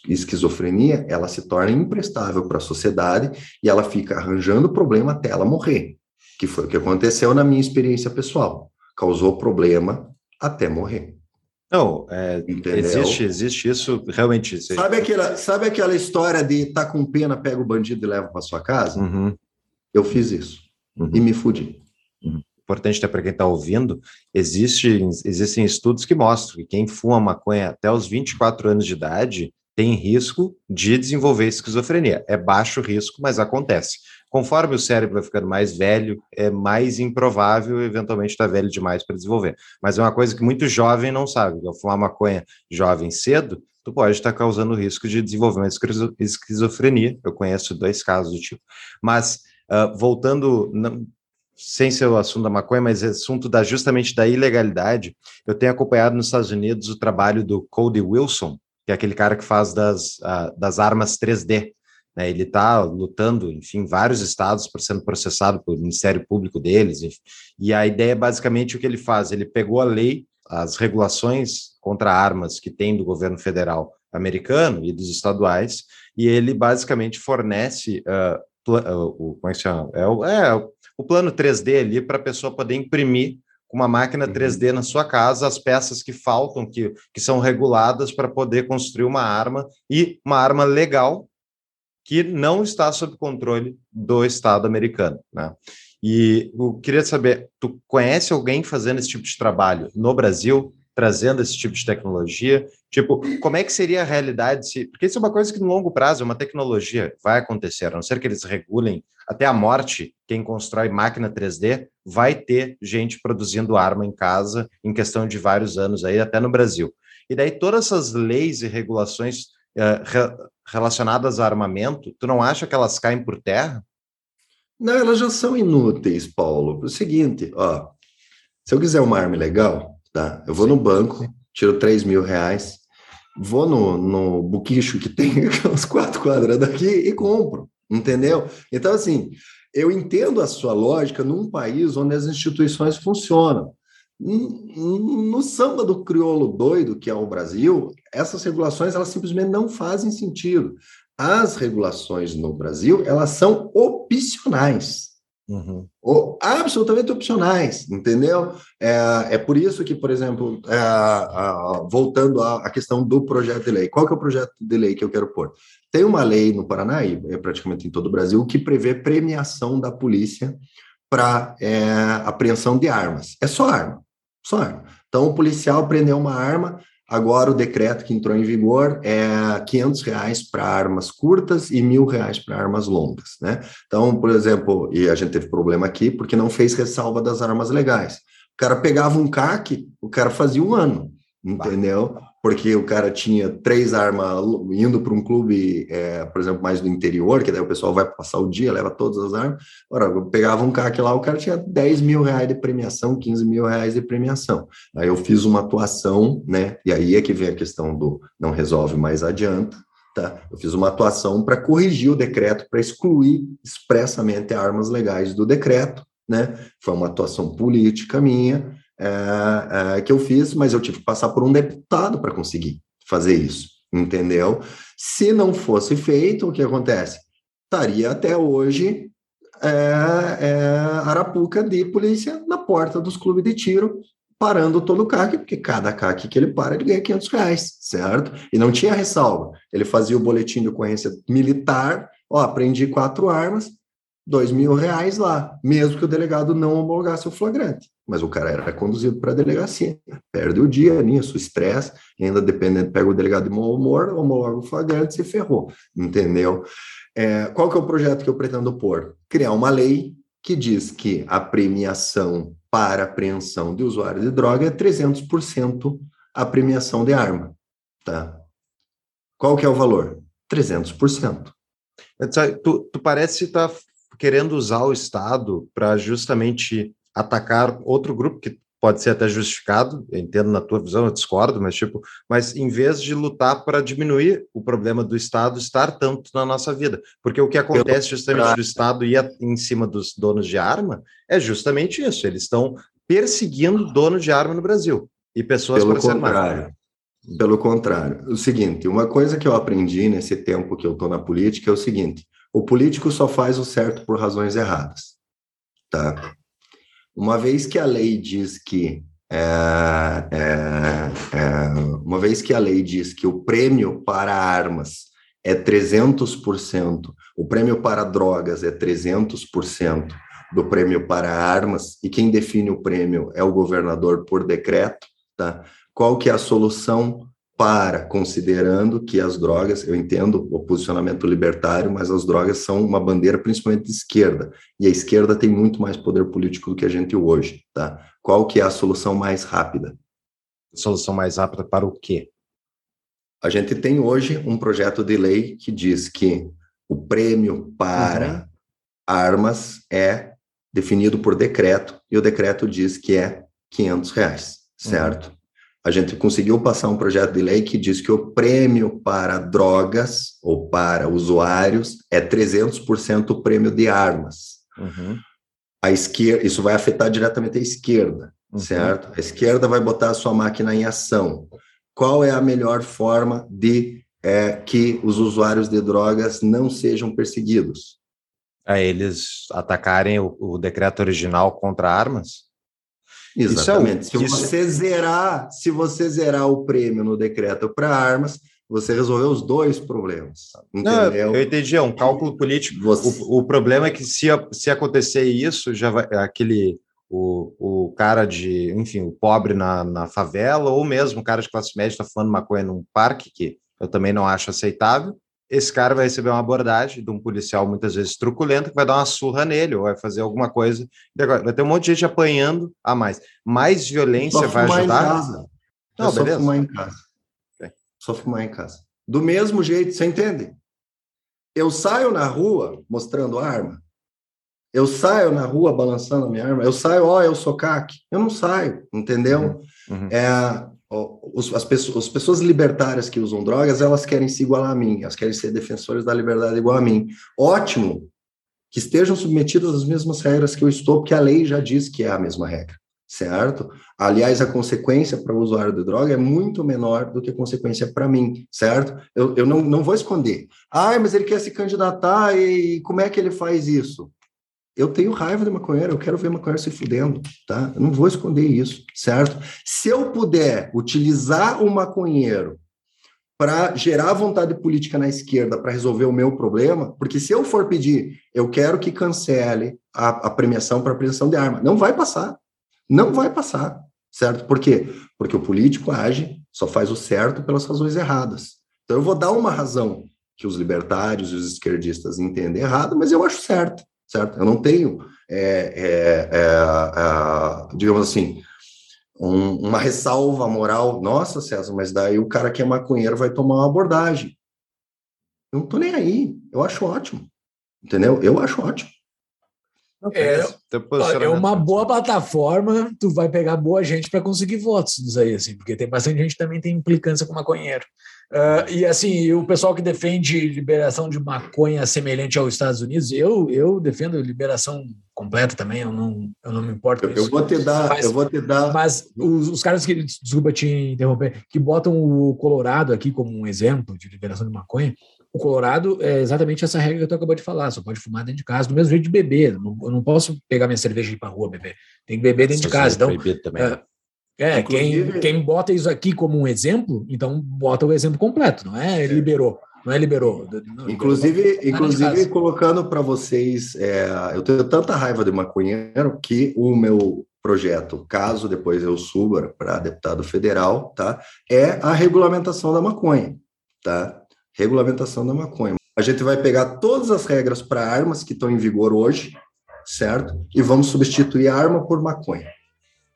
esquizofrenia, ela se torna imprestável para a sociedade e ela fica arranjando problema até ela morrer que foi o que aconteceu na minha experiência pessoal. Causou problema até morrer. Não, é, existe, existe isso realmente. Sabe aquela, sabe aquela história de tá com pena, pega o bandido e leva para sua casa? Uhum. Eu fiz isso uhum. e me fudi. Uhum. Importante até para quem está ouvindo, existe, existem estudos que mostram que quem fuma maconha até os 24 anos de idade tem risco de desenvolver esquizofrenia. É baixo risco, mas acontece. Conforme o cérebro vai ficando mais velho, é mais improvável eventualmente estar tá velho demais para desenvolver. Mas é uma coisa que muito jovem não sabe. Ao fumar maconha jovem cedo, tu pode estar tá causando risco de desenvolvimento de esquizofrenia. Eu conheço dois casos do tipo. Mas, uh, voltando, não, sem ser o assunto da maconha, mas assunto da, justamente da ilegalidade, eu tenho acompanhado nos Estados Unidos o trabalho do Cody Wilson, que é aquele cara que faz das, uh, das armas 3D. Né? Ele está lutando, enfim, vários estados por sendo processado pelo Ministério Público deles. Enfim. E a ideia é basicamente o que ele faz: ele pegou a lei, as regulações contra armas que tem do governo federal americano e dos estaduais, e ele basicamente fornece uh, o, como é que chama? É o, é, o plano 3D ali para a pessoa poder imprimir com uma máquina 3D uhum. na sua casa as peças que faltam, que, que são reguladas para poder construir uma arma e uma arma legal que não está sob controle do Estado americano, né? E eu queria saber, tu conhece alguém fazendo esse tipo de trabalho no Brasil, trazendo esse tipo de tecnologia? Tipo, como é que seria a realidade se... Porque isso é uma coisa que no longo prazo, é uma tecnologia, vai acontecer, a não ser que eles regulem até a morte, quem constrói máquina 3D vai ter gente produzindo arma em casa em questão de vários anos aí, até no Brasil. E daí todas essas leis e regulações uh, relacionadas a armamento, tu não acha que elas caem por terra? Não, elas já são inúteis, Paulo. É o seguinte, ó, se eu quiser uma arma legal, tá? Eu vou no banco, tiro 3 mil reais, vou no, no buquicho que tem [LAUGHS] uns quatro quadras daqui e compro, entendeu? Então, assim, eu entendo a sua lógica num país onde as instituições funcionam. No samba do crioulo doido, que é o Brasil, essas regulações elas simplesmente não fazem sentido. As regulações no Brasil, elas são opcionais. Uhum. absolutamente opcionais, entendeu? É, é por isso que, por exemplo, é, a, voltando à, à, questão do projeto de lei, qual que é o projeto de lei que eu quero pôr? Tem uma lei no Paraná, e é praticamente em todo o Brasil, que prevê premiação da polícia para é, apreensão de armas. É só arma, só arma. Então, o policial prendeu uma arma, Agora, o decreto que entrou em vigor é 500 reais para armas curtas e mil reais para armas longas, né? Então, por exemplo, e a gente teve problema aqui porque não fez ressalva das armas legais. O cara pegava um CAC, o cara fazia um ano, entendeu? Porque o cara tinha três armas indo para um clube, é, por exemplo, mais do interior, que daí o pessoal vai passar o dia, leva todas as armas. Ora, eu pegava um CAC lá, o cara tinha 10 mil reais de premiação, 15 mil reais de premiação. Aí eu fiz uma atuação, né? E aí é que vem a questão do não resolve, mais adianta. Tá? Eu fiz uma atuação para corrigir o decreto, para excluir expressamente armas legais do decreto, né? Foi uma atuação política minha, é, é, que eu fiz, mas eu tive que passar por um deputado para conseguir fazer isso, entendeu? Se não fosse feito, o que acontece? Estaria até hoje é, é Arapuca de polícia na porta dos clubes de tiro, parando todo o CAC, porque cada CAC que ele para, ele ganha 500 reais, certo? E não tinha ressalva. Ele fazia o boletim de ocorrência militar, ó, aprendi quatro armas, dois mil reais lá, mesmo que o delegado não homologasse o flagrante. Mas o cara era conduzido para a delegacia. Perde o dia nisso, estresse, ainda dependendo, pega o delegado de mau humor, homologa o flagrante se ferrou, entendeu? É, qual que é o projeto que eu pretendo pôr? Criar uma lei que diz que a premiação para apreensão de usuário de droga é 300% a premiação de arma, tá? Qual que é o valor? 300%. Tu, tu parece estar tá querendo usar o Estado para justamente atacar outro grupo que pode ser até justificado, eu entendo na tua visão, eu discordo, mas tipo, mas em vez de lutar para diminuir o problema do Estado estar tanto na nossa vida, porque o que acontece justamente do Estado ir em cima dos donos de arma é justamente isso, eles estão perseguindo dono de arma no Brasil e pessoas Pelo contrário. Pelo contrário, o seguinte, uma coisa que eu aprendi nesse tempo que eu estou na política é o seguinte: o político só faz o certo por razões erradas. Tá? Uma vez que a lei diz que é, é, é, uma vez que a lei diz que o prêmio para armas é 300%, o prêmio para drogas é 300% do prêmio para armas, e quem define o prêmio é o governador por decreto, tá? Qual que é a solução para, considerando que as drogas, eu entendo o posicionamento libertário, mas as drogas são uma bandeira principalmente de esquerda, e a esquerda tem muito mais poder político do que a gente hoje, tá? Qual que é a solução mais rápida? Solução mais rápida para o quê? A gente tem hoje um projeto de lei que diz que o prêmio para uhum. armas é definido por decreto, e o decreto diz que é 500 reais, certo? Uhum a gente conseguiu passar um projeto de lei que diz que o prêmio para drogas ou para usuários é 300% o prêmio de armas. Uhum. A esquerda, isso vai afetar diretamente a esquerda, uhum. certo? A esquerda vai botar a sua máquina em ação. Qual é a melhor forma de é, que os usuários de drogas não sejam perseguidos? É eles atacarem o, o decreto original contra armas? Exatamente. É, se você isso... zerar, se você zerar o prêmio no decreto para armas, você resolveu os dois problemas. Não, eu entendi, é um cálculo político. Você... O, o, problema é que se, se acontecer isso, já vai aquele o, o cara de, enfim, o pobre na, na favela, ou mesmo o cara de classe média está falando maconha num parque, que eu também não acho aceitável, esse cara vai receber uma abordagem de um policial muitas vezes truculento que vai dar uma surra nele ou vai fazer alguma coisa. Vai ter um monte de gente apanhando a mais. Mais violência vai ajudar? Não, é só beleza. fumar em casa. Okay. Só fumar em casa. Do mesmo jeito, você entende? Eu saio na rua mostrando arma. Eu saio na rua balançando a minha arma. Eu saio, ó, eu sou CAC. Eu não saio, entendeu? Uhum. Uhum. É, os, as, pessoas, as pessoas libertárias que usam drogas, elas querem se igualar a mim, elas querem ser defensores da liberdade igual a mim. Ótimo que estejam submetidos às mesmas regras que eu estou, porque a lei já diz que é a mesma regra, certo? Aliás, a consequência para o usuário de droga é muito menor do que a consequência para mim, certo? Eu, eu não, não vou esconder. Ah, mas ele quer se candidatar e como é que ele faz isso? Eu tenho raiva de maconheiro, eu quero ver maconheiro se fudendo, tá? Eu não vou esconder isso, certo? Se eu puder utilizar o maconheiro para gerar vontade política na esquerda para resolver o meu problema, porque se eu for pedir, eu quero que cancele a, a premiação para apreensão de arma, não vai passar. Não vai passar, certo? Por quê? Porque o político age, só faz o certo pelas razões erradas. Então eu vou dar uma razão que os libertários e os esquerdistas entendem errado, mas eu acho certo certo? Eu não tenho, é, é, é, digamos assim, um, uma ressalva moral. Nossa, César, mas daí o cara que é maconheiro vai tomar uma abordagem. Eu não tô nem aí. Eu acho ótimo. Entendeu? Eu acho ótimo. É, é uma boa plataforma, tu vai pegar boa gente para conseguir votos disso aí, assim, porque tem bastante gente que também tem implicância com maconheiro. Uh, e assim, o pessoal que defende liberação de maconha semelhante aos Estados Unidos, eu, eu defendo liberação completa também, eu não, eu não me importo. Eu, eu vou te dar, mas, eu vou te dar. Mas os, os caras que, desculpa te interromper, que botam o Colorado aqui como um exemplo de liberação de maconha, o Colorado é exatamente essa regra que tu acabou de falar, só pode fumar dentro de casa, do mesmo jeito de beber. Eu não, eu não posso pegar minha cerveja e ir para rua beber. Tem que beber dentro de casa. Então, também. É, é quem, quem bota isso aqui como um exemplo, então bota o exemplo completo, não é liberou. Não é liberou. Não, inclusive, liberou, inclusive colocando para vocês, é, eu tenho tanta raiva de maconheiro que o meu projeto, caso depois eu suba para deputado federal, tá, é a regulamentação da maconha, tá? Regulamentação da maconha. A gente vai pegar todas as regras para armas que estão em vigor hoje, certo? E vamos substituir a arma por maconha.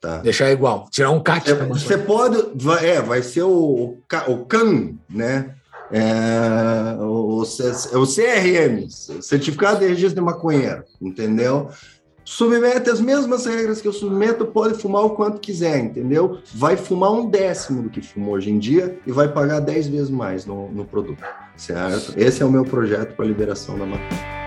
Tá? Deixar igual, tirar um CAT. É, você pode, vai, é, vai ser o, o CAN, né? É, o, o CRM, Certificado de Registro de Maconheiro, entendeu? Submete as mesmas regras que eu submeto, pode fumar o quanto quiser, entendeu? Vai fumar um décimo do que fuma hoje em dia e vai pagar dez vezes mais no, no produto, certo? Esse é o meu projeto para a liberação da maconha.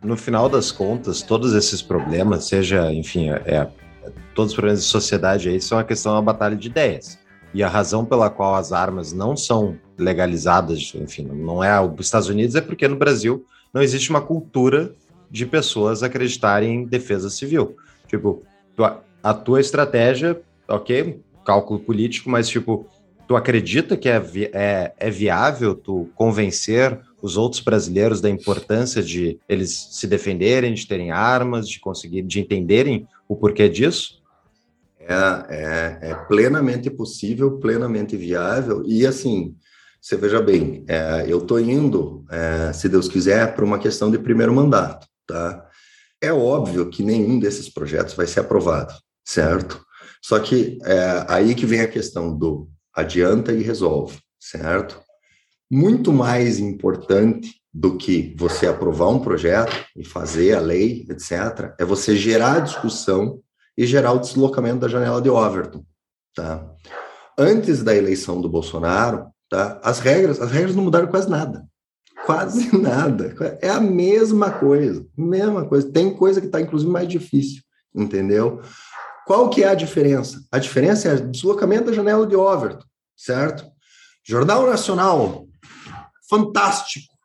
No final das contas, todos esses problemas, seja, enfim, é, é todos os problemas de sociedade aí, são a questão da batalha de ideias. E a razão pela qual as armas não são legalizadas, enfim, não é os Estados Unidos, é porque no Brasil não existe uma cultura de pessoas acreditarem em defesa civil. Tipo, a tua estratégia, ok, cálculo político, mas tipo, tu acredita que é, é, é viável tu convencer os outros brasileiros da importância de eles se defenderem, de terem armas, de conseguir, de entenderem o porquê disso? É, é, é plenamente possível, plenamente viável, e assim, você veja bem, é, eu estou indo, é, se Deus quiser, para uma questão de primeiro mandato, tá? É óbvio que nenhum desses projetos vai ser aprovado, certo? Só que é aí que vem a questão do adianta e resolve, certo? Muito mais importante do que você aprovar um projeto e fazer a lei, etc., é você gerar discussão e gerar o deslocamento da janela de Overton, tá? Antes da eleição do Bolsonaro, tá? As regras, as regras não mudaram quase nada. Quase [LAUGHS] nada. É a mesma coisa, mesma coisa. Tem coisa que está inclusive mais difícil, entendeu? Qual que é a diferença? A diferença é o deslocamento da janela de Overton, certo? Jornal Nacional, fantástico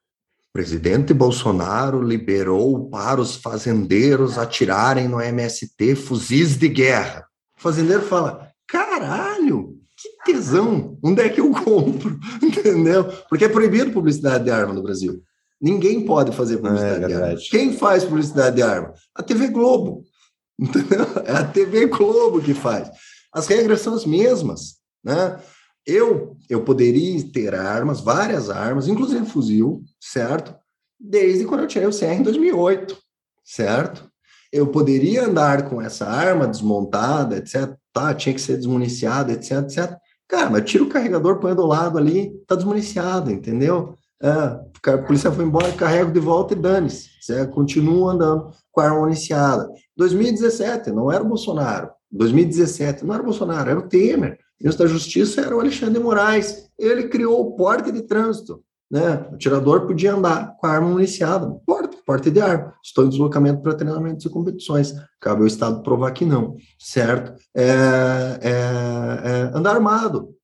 presidente Bolsonaro liberou para os fazendeiros atirarem no MST fuzis de guerra. O fazendeiro fala: caralho, que tesão, onde é que eu compro? [LAUGHS] Entendeu? Porque é proibido publicidade de arma no Brasil. Ninguém pode fazer publicidade é, de arma. Quem faz publicidade de arma? A TV Globo. [LAUGHS] Entendeu? É a TV Globo que faz. As regras são as mesmas, né? Eu, eu poderia ter armas, várias armas, inclusive fuzil, certo? Desde quando eu tirei o CR em 2008, certo? Eu poderia andar com essa arma desmontada, etc. Tá, tinha que ser desmuniciada, etc, etc. Cara, mas tira o carregador, põe do lado ali, tá desmuniciado, entendeu? É, a polícia foi embora, carrego de volta e dane-se. Você continua andando com a arma municiada. 2017, não era o Bolsonaro. 2017, não era o Bolsonaro, era o Temer ministro da Justiça era o Alexandre Moraes. Ele criou o porte de trânsito. Né? O tirador podia andar com a arma municiada. Porte, porte de arma. Estou em deslocamento para treinamentos e competições. Cabe ao Estado provar que não, certo? É, é, é, andar armado.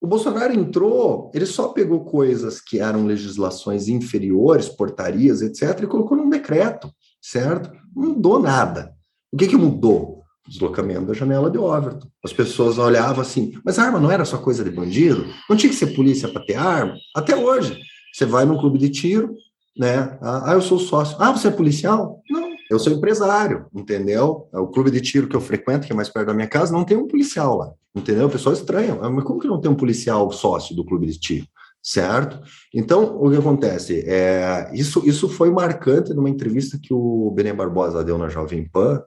O Bolsonaro entrou, ele só pegou coisas que eram legislações inferiores, portarias, etc., e colocou num decreto, certo? Não mudou nada. O que, que mudou? Deslocamento da janela de Overton. As pessoas olhavam assim, mas a arma não era só coisa de bandido? Não tinha que ser polícia para ter arma? Até hoje. Você vai num clube de tiro, né? Ah, eu sou sócio. Ah, você é policial? Não, eu sou empresário, entendeu? O clube de tiro que eu frequento, que é mais perto da minha casa, não tem um policial lá, entendeu? O pessoal estranha. Ah, mas como que não tem um policial sócio do clube de tiro? certo? Então, o que acontece? É, isso, isso foi marcante numa entrevista que o Benê Barbosa deu na Jovem Pan,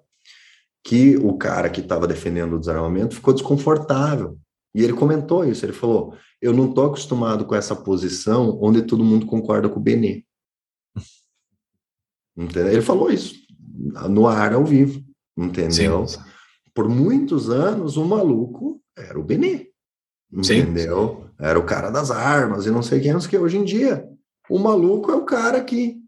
que o cara que estava defendendo o desarmamento ficou desconfortável. E ele comentou isso, ele falou, eu não estou acostumado com essa posição onde todo mundo concorda com o Benê. [LAUGHS] Entendeu? Ele falou isso, no ar, ao vivo, entendeu? Sim. Por muitos anos, o maluco era o Benê. Entendeu? Sim. Era o cara das armas e não sei quem, que. Hoje em dia, o maluco é o cara que,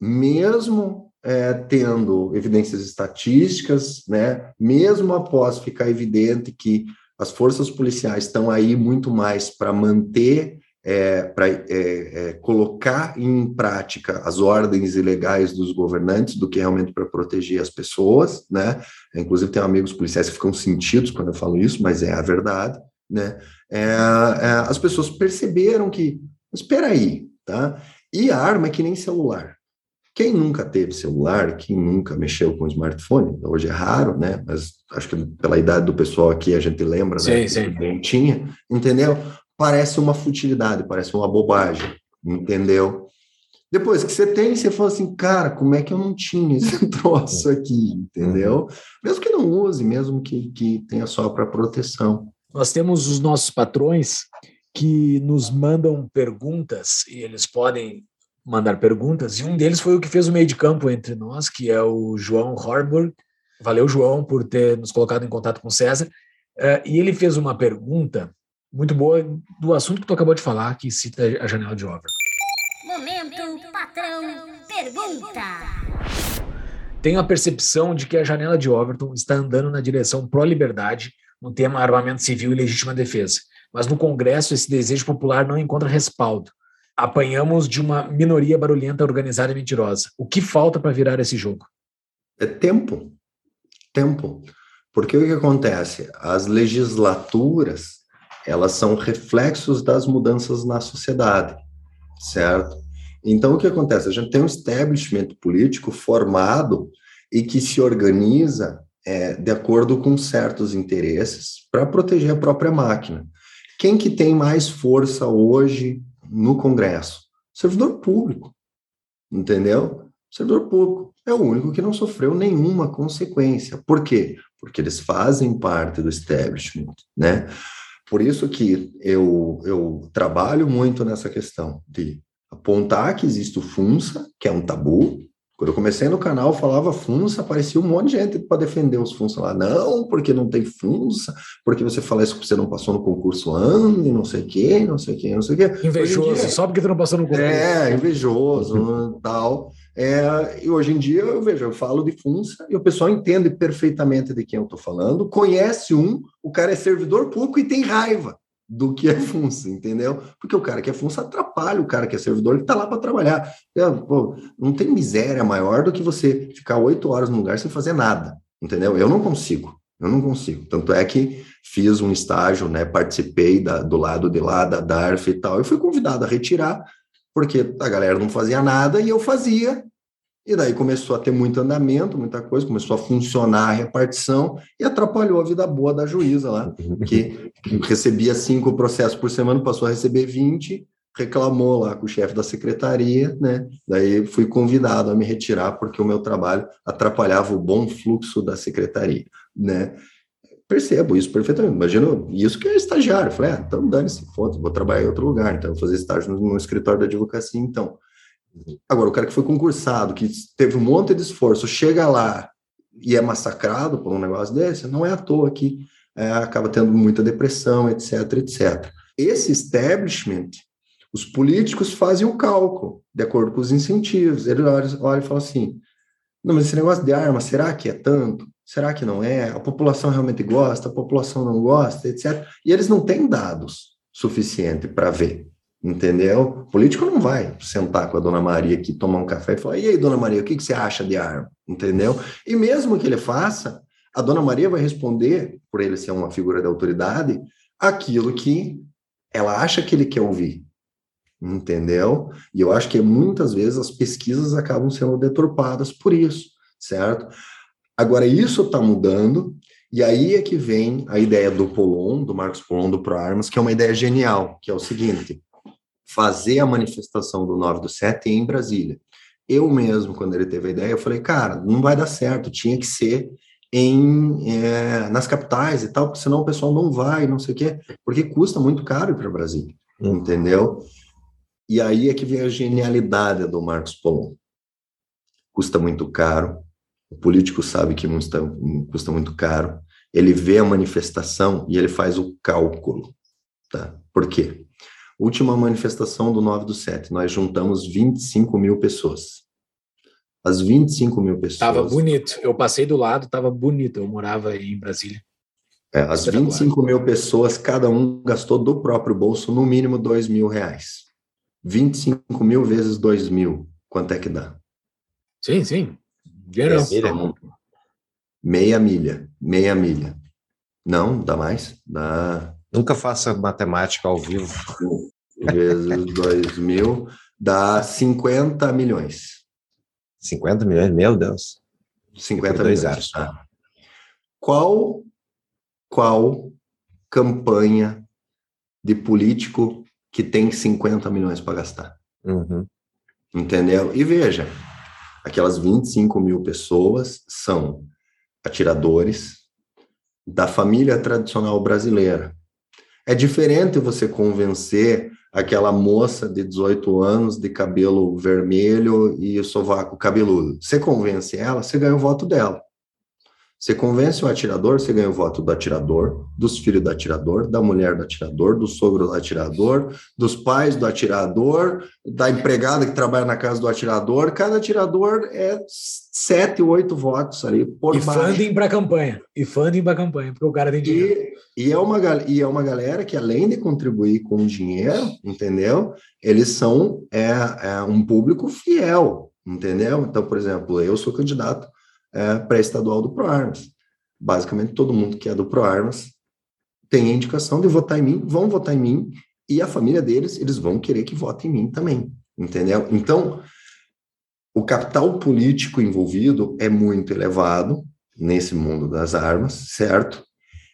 mesmo é, tendo evidências estatísticas, né, mesmo após ficar evidente que as forças policiais estão aí muito mais para manter, é, para é, é, colocar em prática as ordens ilegais dos governantes do que realmente para proteger as pessoas, né? Inclusive, tem amigos policiais que ficam sentidos quando eu falo isso, mas é a verdade né? É, é, as pessoas perceberam que, espera aí, tá? E a arma é que nem celular. Quem nunca teve celular, quem nunca mexeu com smartphone, hoje é raro, né? Mas acho que pela idade do pessoal aqui a gente lembra, sim, né? Sim. Não tinha, entendeu? Parece uma futilidade, parece uma bobagem, entendeu? Depois que você tem, você fala assim, cara, como é que eu não tinha esse [LAUGHS] troço aqui, entendeu? Mesmo que não use, mesmo que, que tenha só para proteção. Nós temos os nossos patrões que nos mandam perguntas e eles podem mandar perguntas. E um deles foi o que fez o meio de campo entre nós, que é o João Horburg. Valeu, João, por ter nos colocado em contato com o César. Uh, e ele fez uma pergunta muito boa do assunto que tu acabou de falar, que cita a janela de Over. Momento, patrão, pergunta. Tenho a percepção de que a janela de Overton está andando na direção pró-liberdade no tema armamento civil e legítima defesa. Mas no Congresso esse desejo popular não encontra respaldo. Apanhamos de uma minoria barulhenta, organizada e mentirosa. O que falta para virar esse jogo? É tempo. Tempo. Porque o que acontece? As legislaturas, elas são reflexos das mudanças na sociedade, certo? Então, o que acontece? A gente tem um establishment político formado e que se organiza é, de acordo com certos interesses para proteger a própria máquina. Quem que tem mais força hoje no Congresso? servidor público, entendeu? servidor público é o único que não sofreu nenhuma consequência. Por quê? Porque eles fazem parte do establishment, né? Por isso que eu, eu trabalho muito nessa questão de apontar que existe o FUNSA, que é um tabu, quando eu comecei no canal, falava funça, aparecia um monte de gente para defender os funça lá. Não, porque não tem funça, porque você fala isso porque você não passou no concurso ano, e não sei o quê, não sei o quê, não sei o quê. Invejoso, dia, só porque você não passou no concurso. É, invejoso, [LAUGHS] tal. É, e hoje em dia eu vejo, eu falo de funça e o pessoal entende perfeitamente de quem eu estou falando, conhece um, o cara é servidor público e tem raiva do que é funça, entendeu? Porque o cara que é funça atrapalha o cara que é servidor que está lá para trabalhar. É, pô, não tem miséria maior do que você ficar oito horas no lugar sem fazer nada, entendeu? Eu não consigo, eu não consigo. Tanto é que fiz um estágio, né? Participei da, do lado de lá da DARF e tal, e fui convidado a retirar, porque a galera não fazia nada e eu fazia, e daí começou a ter muito andamento, muita coisa, começou a funcionar a repartição e atrapalhou a vida boa da juíza lá, que, recebia cinco processos por semana, passou a receber 20, reclamou lá com o chefe da secretaria, né? Daí fui convidado a me retirar porque o meu trabalho atrapalhava o bom fluxo da secretaria, né? Percebo isso perfeitamente. Imagino isso que é estagiário. falei, ah, então dane-se, foda vou trabalhar em outro lugar. Então, vou fazer estágio no, no escritório da advocacia, então. Agora, o cara que foi concursado, que teve um monte de esforço, chega lá e é massacrado por um negócio desse, não é à toa que é, acaba tendo muita depressão, etc, etc. Esse establishment, os políticos fazem o cálculo de acordo com os incentivos. Ele olha, e fala assim: não, mas esse negócio de arma, será que é tanto? Será que não é? A população realmente gosta, a população não gosta, etc. E eles não têm dados suficiente para ver entendeu? O político não vai sentar com a dona Maria aqui, tomar um café e falar: e aí, dona Maria, o que, que você acha de arma? Entendeu? E mesmo que ele faça, a dona Maria vai responder, por ele ser uma figura de autoridade, aquilo que ela acha que ele quer ouvir. Entendeu? E eu acho que muitas vezes as pesquisas acabam sendo deturpadas por isso, certo? Agora, isso está mudando, e aí é que vem a ideia do Polon, do Marcos Polon do ProArmas, que é uma ideia genial, que é o seguinte: fazer a manifestação do 9 do 7 em Brasília. Eu mesmo, quando ele teve a ideia, eu falei, cara, não vai dar certo, tinha que ser em, é, nas capitais e tal, porque senão o pessoal não vai, não sei o quê, porque custa muito caro ir para Brasília, uhum. entendeu? E aí é que vem a genialidade do Marcos Polo. Custa muito caro, o político sabe que custa, custa muito caro, ele vê a manifestação e ele faz o cálculo, tá? Por quê? Última manifestação do 9 do 7, nós juntamos 25 mil pessoas. As 25 mil pessoas. Tava bonito. Eu passei do lado, tava bonito. Eu morava em Brasília. É, as 25 mil pessoas, cada um gastou do próprio bolso no mínimo 2 mil reais. 25 mil vezes 2 mil, quanto é que dá? Sim, sim. Dinheiro. Meia milha. Meia milha. Não, dá mais? Dá Nunca faça matemática ao vivo. Vezes 2 mil dá 50 milhões. 50 milhões? Meu Deus. 50 milhões. Anos. Tá. Qual, qual campanha de político que tem 50 milhões para gastar? Uhum. Entendeu? E veja, aquelas 25 mil pessoas são atiradores da família tradicional brasileira, é diferente você convencer aquela moça de 18 anos de cabelo vermelho e sovaco cabeludo. Você convence ela, você ganha o voto dela. Você convence o atirador, você ganha o voto do atirador, dos filhos do atirador, da mulher do atirador, do sogro do atirador, dos pais do atirador, da empregada que trabalha na casa do atirador. Cada atirador é sete, oito votos ali por E baixo. funding para campanha. E funding para campanha, porque o cara tem dinheiro. E, e, é uma, e é uma galera que, além de contribuir com dinheiro, entendeu? Eles são é, é um público fiel, entendeu? Então, por exemplo, eu sou candidato é, pré-estadual do ProArmas. Basicamente, todo mundo que é do ProArmas tem a indicação de votar em mim, vão votar em mim, e a família deles, eles vão querer que vote em mim também, entendeu? Então, o capital político envolvido é muito elevado nesse mundo das armas, certo?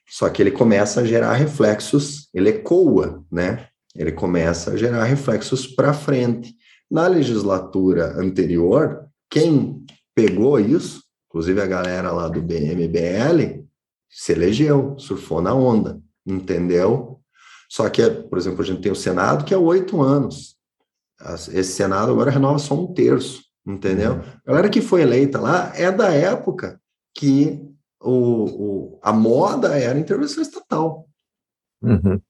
Só que ele começa a gerar reflexos, ele ecoa, né? Ele começa a gerar reflexos para frente. Na legislatura anterior, quem pegou isso Inclusive a galera lá do BMBL se elegeu, surfou na onda, entendeu? Só que, por exemplo, a gente tem o Senado que é oito anos. Esse Senado agora renova só um terço, entendeu? Uhum. A galera que foi eleita lá é da época que o, o a moda era intervenção estatal. Uhum.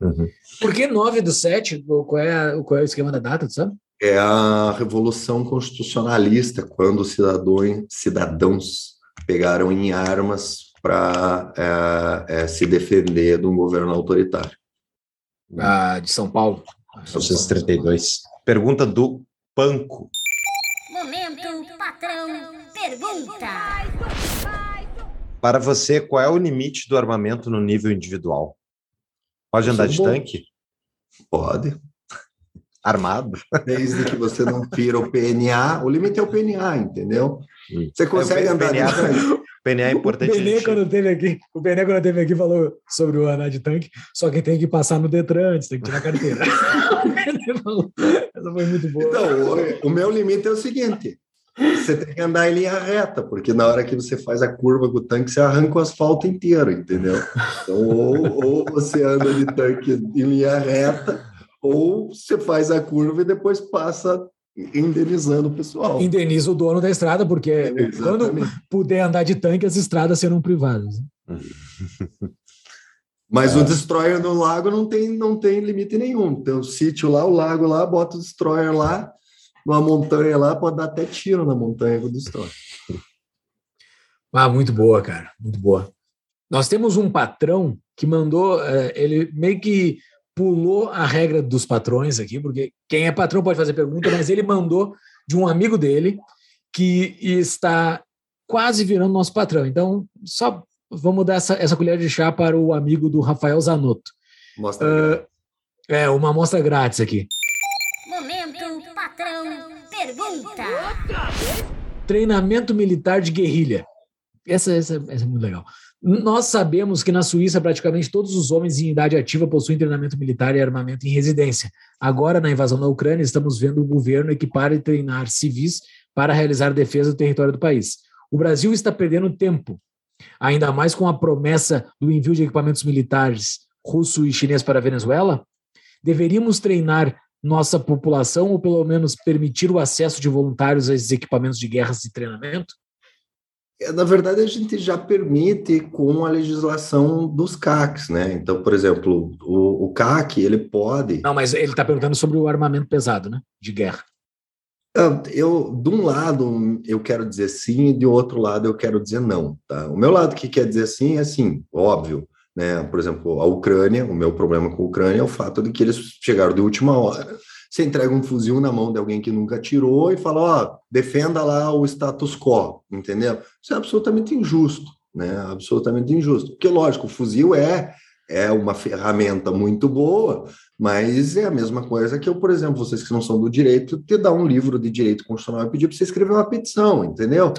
Uhum. Por que 9 do 7? Qual é, qual é o esquema da data, tu sabe? É a Revolução Constitucionalista, quando os cidadãos, cidadãos pegaram em armas para é, é, se defender de um governo autoritário. Ah, de São Paulo. 1932. Pergunta do Panco. Momento, patrão, pergunta. Para você, qual é o limite do armamento no nível individual? Pode andar de tanque? Pode armado. [LAUGHS] Desde que você não tira o PNA, o limite é o PNA, entendeu? Você consegue [LAUGHS] é, andar PNA, de. PNA é importante. O PNA, quando teve aqui, o PNA, quando teve aqui, falou sobre o andar de tanque, só que tem que passar no Detran antes, tem que tirar a carteira. [LAUGHS] Essa foi muito boa. Então, o, o meu limite é o seguinte: você tem que andar em linha reta, porque na hora que você faz a curva com o tanque, você arranca o asfalto inteiro, entendeu? Então, ou, ou você anda de tanque em linha reta, ou você faz a curva e depois passa indenizando o pessoal. Indeniza o dono da estrada, porque é, quando puder andar de tanque, as estradas serão privadas. [LAUGHS] Mas é. o destroyer no lago não tem, não tem limite nenhum. Tem o sítio lá, o lago lá, bota o destroyer lá, numa montanha lá, pode dar até tiro na montanha com o destroyer. [LAUGHS] Ah, muito boa, cara, muito boa. Nós temos um patrão que mandou, é, ele meio que pulou a regra dos patrões aqui, porque quem é patrão pode fazer pergunta, mas ele mandou de um amigo dele que está quase virando nosso patrão. Então, só vamos dar essa, essa colher de chá para o amigo do Rafael Zanotto. Mostra uh, é, uma amostra grátis aqui. Momento, patrão, pergunta. Treinamento militar de guerrilha. Essa, essa, essa é muito legal. Nós sabemos que na Suíça praticamente todos os homens em idade ativa possuem treinamento militar e armamento em residência. Agora, na invasão da Ucrânia, estamos vendo o governo equipar e treinar civis para realizar defesa do território do país. O Brasil está perdendo tempo, ainda mais com a promessa do envio de equipamentos militares russo e chinês para a Venezuela. Deveríamos treinar nossa população ou pelo menos permitir o acesso de voluntários a esses equipamentos de guerra e treinamento? É, na verdade, a gente já permite com a legislação dos CACs, né? Então, por exemplo, o, o CAC, ele pode... Não, mas ele está perguntando sobre o armamento pesado, né? De guerra. Ah, eu, de um lado, eu quero dizer sim, e de outro lado, eu quero dizer não, tá? O meu lado que quer dizer sim é sim, óbvio, né? Por exemplo, a Ucrânia, o meu problema com a Ucrânia é o fato de que eles chegaram de última hora você entrega um fuzil na mão de alguém que nunca tirou e fala, ó, defenda lá o status quo, entendeu? Isso é absolutamente injusto, né? Absolutamente injusto. Porque, lógico, o fuzil é, é uma ferramenta muito boa, mas é a mesma coisa que eu, por exemplo, vocês que não são do direito, te dar um livro de direito constitucional e pedir para você escrever uma petição, entendeu?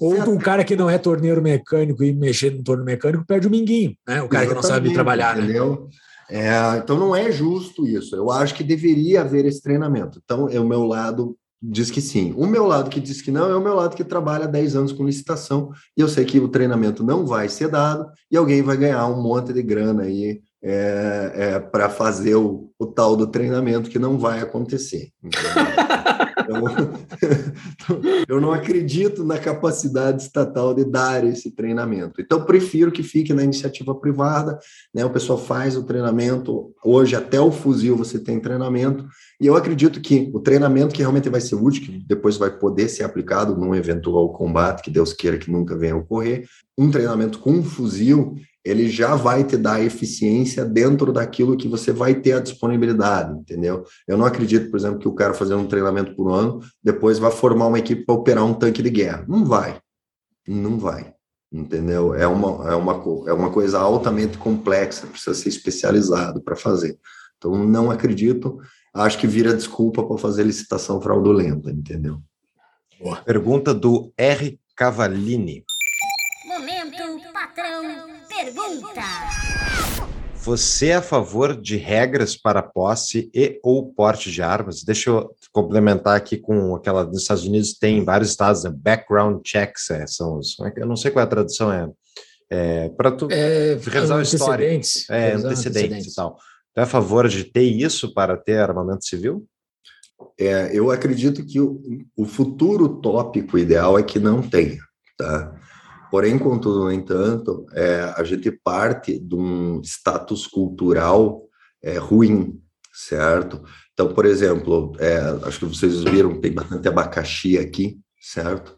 Ou certo? um cara que não é torneiro mecânico e mexer no torno mecânico perde o minguinho, né? O cara Exatamente, que não sabe trabalhar, né? entendeu? Né? É, então não é justo isso. Eu acho que deveria haver esse treinamento. Então, é o meu lado diz que sim. O meu lado que diz que não é o meu lado que trabalha 10 anos com licitação e eu sei que o treinamento não vai ser dado e alguém vai ganhar um monte de grana aí é, é, para fazer o, o, tal do treinamento que não vai acontecer. Então, [LAUGHS] [LAUGHS] eu não acredito na capacidade estatal de dar esse treinamento. Então, prefiro que fique na iniciativa privada, né? O pessoal faz o treinamento. Hoje, até o fuzil, você tem treinamento. E eu acredito que o treinamento que realmente vai ser útil, que depois vai poder ser aplicado num eventual combate, que Deus queira que nunca venha a ocorrer, um treinamento com um fuzil, ele já vai te dar eficiência dentro daquilo que você vai ter a disponibilidade, entendeu? Eu não acredito, por exemplo, que o cara fazendo um treinamento por um ano, depois vai formar uma equipe para operar um tanque de guerra. Não vai. Não vai. Entendeu? É uma, é uma, é uma coisa altamente complexa, precisa ser especializado para fazer. Então, não acredito. Acho que vira desculpa para fazer licitação fraudulenta, entendeu? Boa. Pergunta do R. Cavalini. Pergunta. Você é a favor de regras para posse e ou porte de armas? Deixa eu complementar aqui com aquela nos Estados Unidos tem vários estados, né? background checks, é, são os, é eu não sei qual é a tradução é, é para tu é, realizar o histórico, é, antecedentes, antecedentes e tal. Tu é a favor de ter isso para ter armamento civil? É, eu acredito que o, o futuro tópico ideal é que não tenha, tá? Porém, contudo, no entanto, é, a gente parte de um status cultural é, ruim, certo? Então, por exemplo, é, acho que vocês viram, tem bastante abacaxi aqui, certo?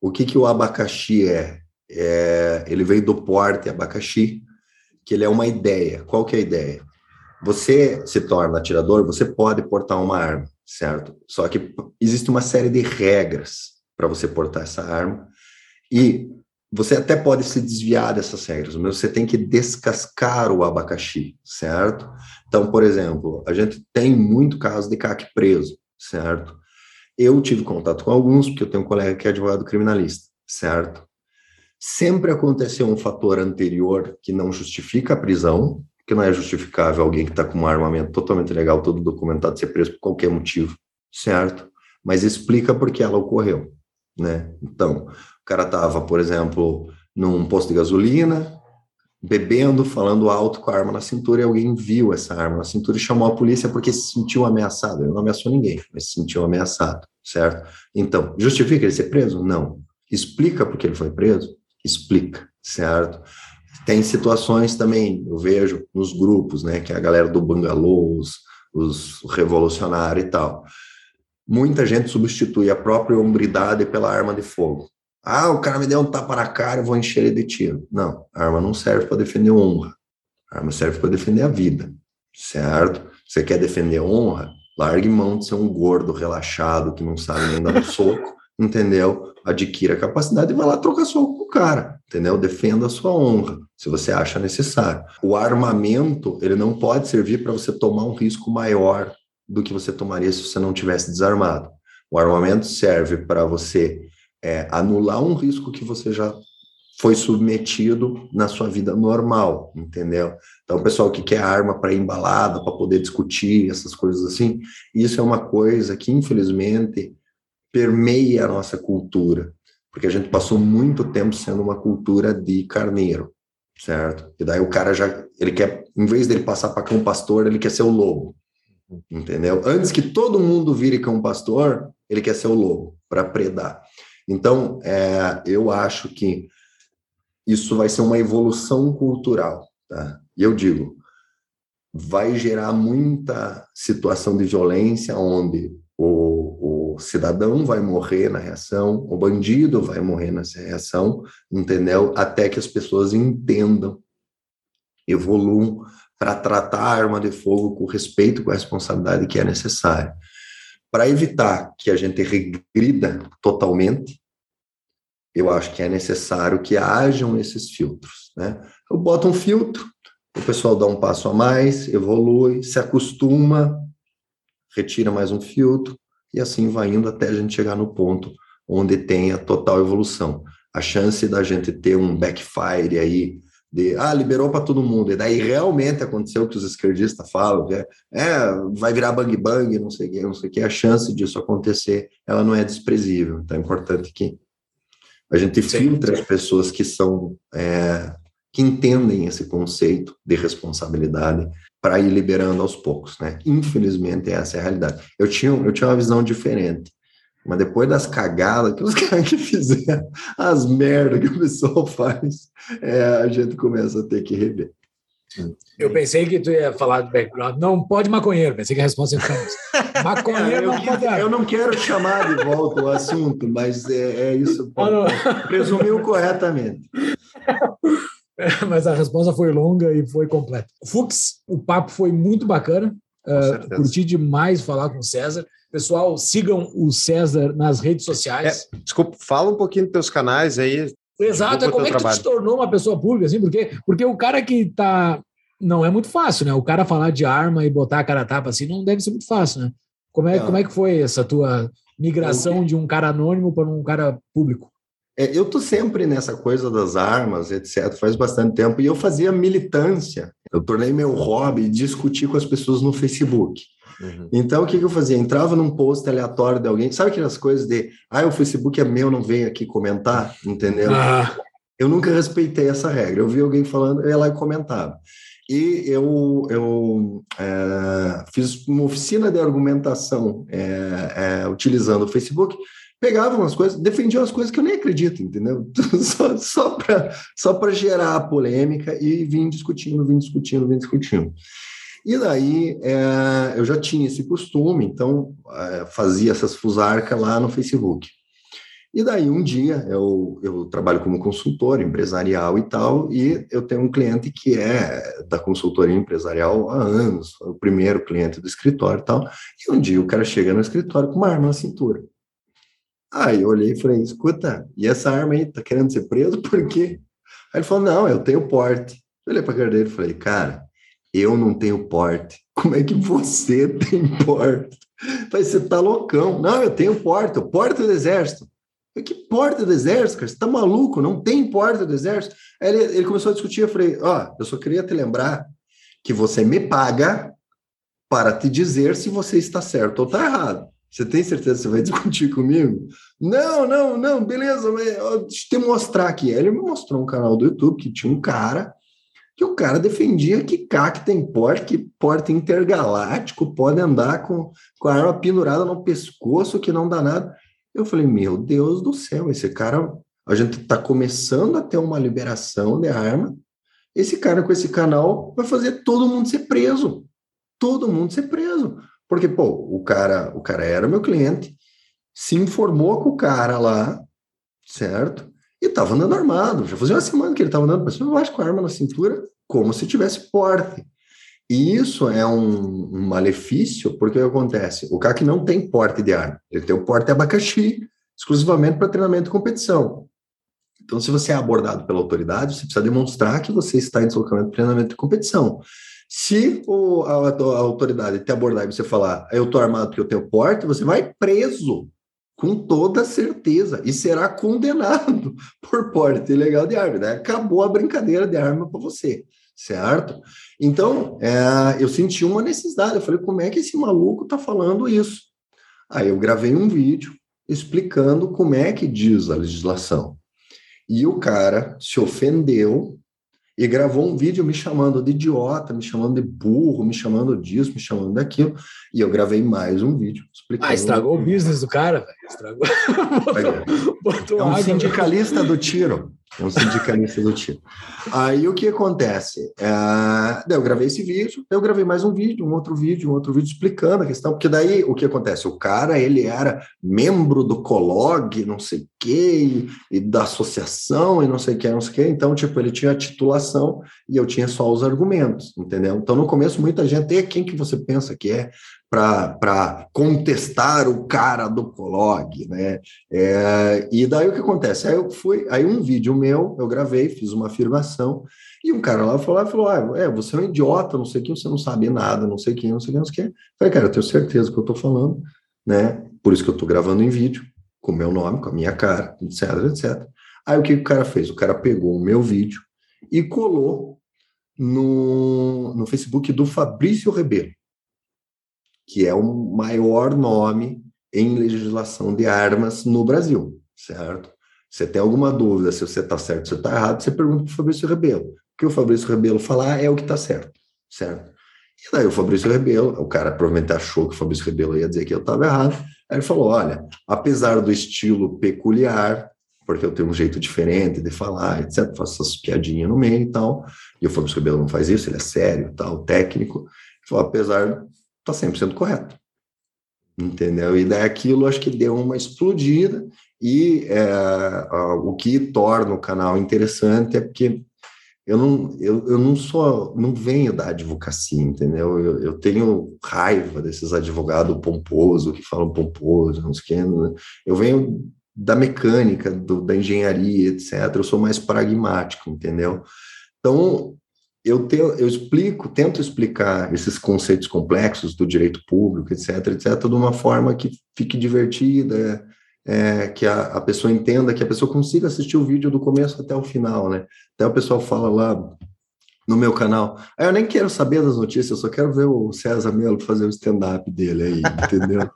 O que, que o abacaxi é? é? Ele veio do porte abacaxi, que ele é uma ideia. Qual que é a ideia? Você se torna atirador, você pode portar uma arma, certo? Só que existe uma série de regras para você portar essa arma, e você até pode se desviar dessas regras, mas você tem que descascar o abacaxi, certo? Então, por exemplo, a gente tem muito caso de CAC preso, certo? Eu tive contato com alguns, porque eu tenho um colega que é advogado criminalista, certo? Sempre aconteceu um fator anterior que não justifica a prisão, que não é justificável alguém que está com um armamento totalmente legal, todo documentado, ser preso por qualquer motivo, certo? Mas explica por que ela ocorreu, né? Então, o cara estava, por exemplo, num posto de gasolina, bebendo, falando alto com a arma na cintura, e alguém viu essa arma na cintura e chamou a polícia porque se sentiu ameaçado. Ele não ameaçou ninguém, mas se sentiu ameaçado, certo? Então, justifica ele ser preso? Não. Explica por que ele foi preso? Explica, certo? Tem situações também, eu vejo nos grupos, né, que é a galera do bangalô, os, os revolucionários e tal. Muita gente substitui a própria hombridade pela arma de fogo. Ah, o cara me deu um tapa na cara, eu vou encher ele de tiro. Não, a arma não serve para defender honra. A arma serve para defender a vida, certo? Você quer defender honra? Largue mão de ser um gordo relaxado que não sabe nem dar um [LAUGHS] soco, entendeu? Adquira a capacidade e vai lá trocar soco com o cara, entendeu? Defenda a sua honra, se você acha necessário. O armamento, ele não pode servir para você tomar um risco maior do que você tomaria se você não tivesse desarmado. O armamento serve para você é, anular um risco que você já foi submetido na sua vida normal, entendeu? Então, o pessoal que quer arma para embalada, para poder discutir essas coisas assim, isso é uma coisa que, infelizmente, permeia a nossa cultura, porque a gente passou muito tempo sendo uma cultura de carneiro, certo? E daí o cara já, ele quer, em vez dele passar para cão pastor, ele quer ser o lobo, entendeu? Antes que todo mundo vire cão pastor, ele quer ser o lobo para predar. Então, é, eu acho que isso vai ser uma evolução cultural, tá? E eu digo, vai gerar muita situação de violência onde o, o cidadão vai morrer na reação, o bandido vai morrer nessa reação, entendeu? Até que as pessoas entendam, evoluam para tratar a arma de fogo com respeito, com a responsabilidade que é necessária. Para evitar que a gente regrida totalmente, eu acho que é necessário que hajam esses filtros. Né? Eu boto um filtro, o pessoal dá um passo a mais, evolui, se acostuma, retira mais um filtro, e assim vai indo até a gente chegar no ponto onde tem a total evolução. A chance da gente ter um backfire aí, de, ah, liberou para todo mundo, e daí realmente aconteceu o que os esquerdistas falam, que é, é vai virar bang bang, não sei o que, não sei o que, a chance disso acontecer, ela não é desprezível, então é importante que a gente Sim. filtra as pessoas que são é, que entendem esse conceito de responsabilidade para ir liberando aos poucos, né? Infelizmente essa é a realidade. Eu tinha eu tinha uma visão diferente, mas depois das cagadas que os [LAUGHS] caras que fizeram, as merdas que o pessoal [LAUGHS] faz, é, a gente começa a ter que rever. Eu pensei que tu ia falar do background. Não pode maconheiro, pensei que a resposta ia Maconheiro não pode. Eu não quero chamar de volta o assunto, mas é, é isso. [LAUGHS] Presumiu corretamente. mas a resposta foi longa e foi completa. Fux, o papo foi muito bacana. Uh, curti demais falar com o César. Pessoal, sigam o César nas redes sociais. É, desculpa, fala um pouquinho dos teus canais aí, Exato, é como é que trabalho. tu se tornou uma pessoa pública, assim, porque, porque o cara que tá. Não é muito fácil, né? O cara falar de arma e botar a cara a tapa assim não deve ser muito fácil, né? Como é, como é que foi essa tua migração de um cara anônimo para um cara público? É, eu tô sempre nessa coisa das armas, etc., faz bastante tempo, e eu fazia militância. Eu tornei meu hobby discutir com as pessoas no Facebook. Uhum. Então, o que, que eu fazia? Entrava num post aleatório de alguém, sabe aquelas coisas de, ah, o Facebook é meu, não vem aqui comentar, entendeu? Ah. Eu nunca respeitei essa regra. Eu vi alguém falando, eu ia lá e comentava. E eu, eu é, fiz uma oficina de argumentação é, é, utilizando o Facebook, pegava umas coisas, defendia umas coisas que eu nem acredito, entendeu? [LAUGHS] só só para só gerar polêmica e vim discutindo, vim discutindo, vim discutindo. E daí é, eu já tinha esse costume, então é, fazia essas fusarcas lá no Facebook. E daí um dia eu, eu trabalho como consultor empresarial e tal, e eu tenho um cliente que é da consultoria empresarial há anos, foi o primeiro cliente do escritório e tal. E um dia o cara chega no escritório com uma arma na cintura. Aí eu olhei e falei: escuta, e essa arma aí tá querendo ser preso por quê? Aí ele falou: não, eu tenho porte. Eu olhei para a cara dele e falei: cara, eu não tenho porte. [LAUGHS] Como é que você tem porte? Você tá loucão. Não, eu tenho porte, o porte do exército. Falei, que porta do exército, cara? Você tá maluco? Não tem porta do exército. Aí ele, ele começou a discutir, eu falei, ó, oh, eu só queria te lembrar que você me paga para te dizer se você está certo ou está errado. Você tem certeza que você vai [LAUGHS] discutir comigo? Não, não, não, beleza, mas deixa eu te mostrar aqui. Aí ele me mostrou um canal do YouTube que tinha um cara que o cara defendia que CAC tem porte, que porte intergaláctico, pode andar com, com a arma pendurada no pescoço, que não dá nada. Eu falei, meu Deus do céu, esse cara, a gente está começando a ter uma liberação de arma, esse cara com esse canal vai fazer todo mundo ser preso. Todo mundo ser preso. Porque, pô, o cara, o cara era meu cliente, se informou com o cara lá, certo? E estava andando armado. Já fazia uma semana que ele estava andando, mas eu acho com a arma na cintura, como se tivesse porte. E isso é um, um malefício, porque acontece? O cara que não tem porte de arma, ele tem o porte de abacaxi, exclusivamente para treinamento e competição. Então, se você é abordado pela autoridade, você precisa demonstrar que você está em deslocamento, treinamento e competição. Se o, a, a, autoridade te abordar e você falar, eu estou armado porque eu tenho porte, você vai preso com toda certeza, e será condenado [LAUGHS] por porte ilegal de arma. Né? Acabou a brincadeira de arma para você, certo? Então, é, eu senti uma necessidade. Eu falei, como é que esse maluco está falando isso? Aí eu gravei um vídeo explicando como é que diz a legislação. E o cara se ofendeu e gravou um vídeo me chamando de idiota, me chamando de burro, me chamando disso, me chamando daquilo. E eu gravei mais um vídeo explicando. Ah, estragou o business do cara, velho. Estragou. [LAUGHS] botou, botou é um sindicalista do tiro. É um sindicalista do tiro. Aí o que acontece? É, eu gravei esse vídeo, eu gravei mais um vídeo, um outro vídeo, um outro vídeo explicando a questão, porque daí o que acontece? O cara, ele era membro do Colog, não sei o quê, e, e da associação, e não sei o que, não sei o quê. Então, tipo, ele tinha a titulação e eu tinha só os argumentos, entendeu? Então, no começo, muita gente, e quem que você pensa que é? Para contestar o cara do Colog, né? É, e daí o que acontece? Aí eu fui, aí um vídeo meu, eu gravei, fiz uma afirmação, e um cara lá falou, falou ah, é, você é um idiota, não sei quem, você não sabe nada, não sei quem, não sei quem, não sei quem. falei, cara, eu tenho certeza que eu estou falando, né? Por isso que eu estou gravando em vídeo, com o meu nome, com a minha cara, etc, etc. Aí o que o cara fez? O cara pegou o meu vídeo e colou no, no Facebook do Fabrício Rebelo que é o maior nome em legislação de armas no Brasil, certo? Você tem alguma dúvida se você está certo se está errado, você pergunta para o Fabrício Rebelo. O que o Fabrício Rebelo falar é o que está certo, certo? E daí o Fabrício Rebelo, o cara provavelmente achou que o Fabrício Rebelo ia dizer que eu estava errado, aí ele falou, olha, apesar do estilo peculiar, porque eu tenho um jeito diferente de falar, etc, faço essas piadinhas no meio e tal, e o Fabrício Rebelo não faz isso, ele é sério, tal, técnico, ele falou, apesar está 100% correto. Entendeu? E daí aquilo acho que deu uma explodida, e é, o que torna o canal interessante é porque eu não, eu, eu não sou, não venho da advocacia, entendeu? Eu, eu tenho raiva desses advogados pomposos que falam pomposo, não sei o que. Né? Eu venho da mecânica, do, da engenharia, etc. Eu sou mais pragmático, entendeu? Então, eu, tenho, eu explico, tento explicar esses conceitos complexos do direito público, etc., etc., de uma forma que fique divertida, é, que a, a, pessoa entenda, que a pessoa consiga assistir o vídeo do começo até o final, né? Até o pessoal fala lá no meu canal, ah, eu nem quero saber das notícias, eu só quero ver o César Melo fazer o stand-up dele aí, [LAUGHS] entendeu?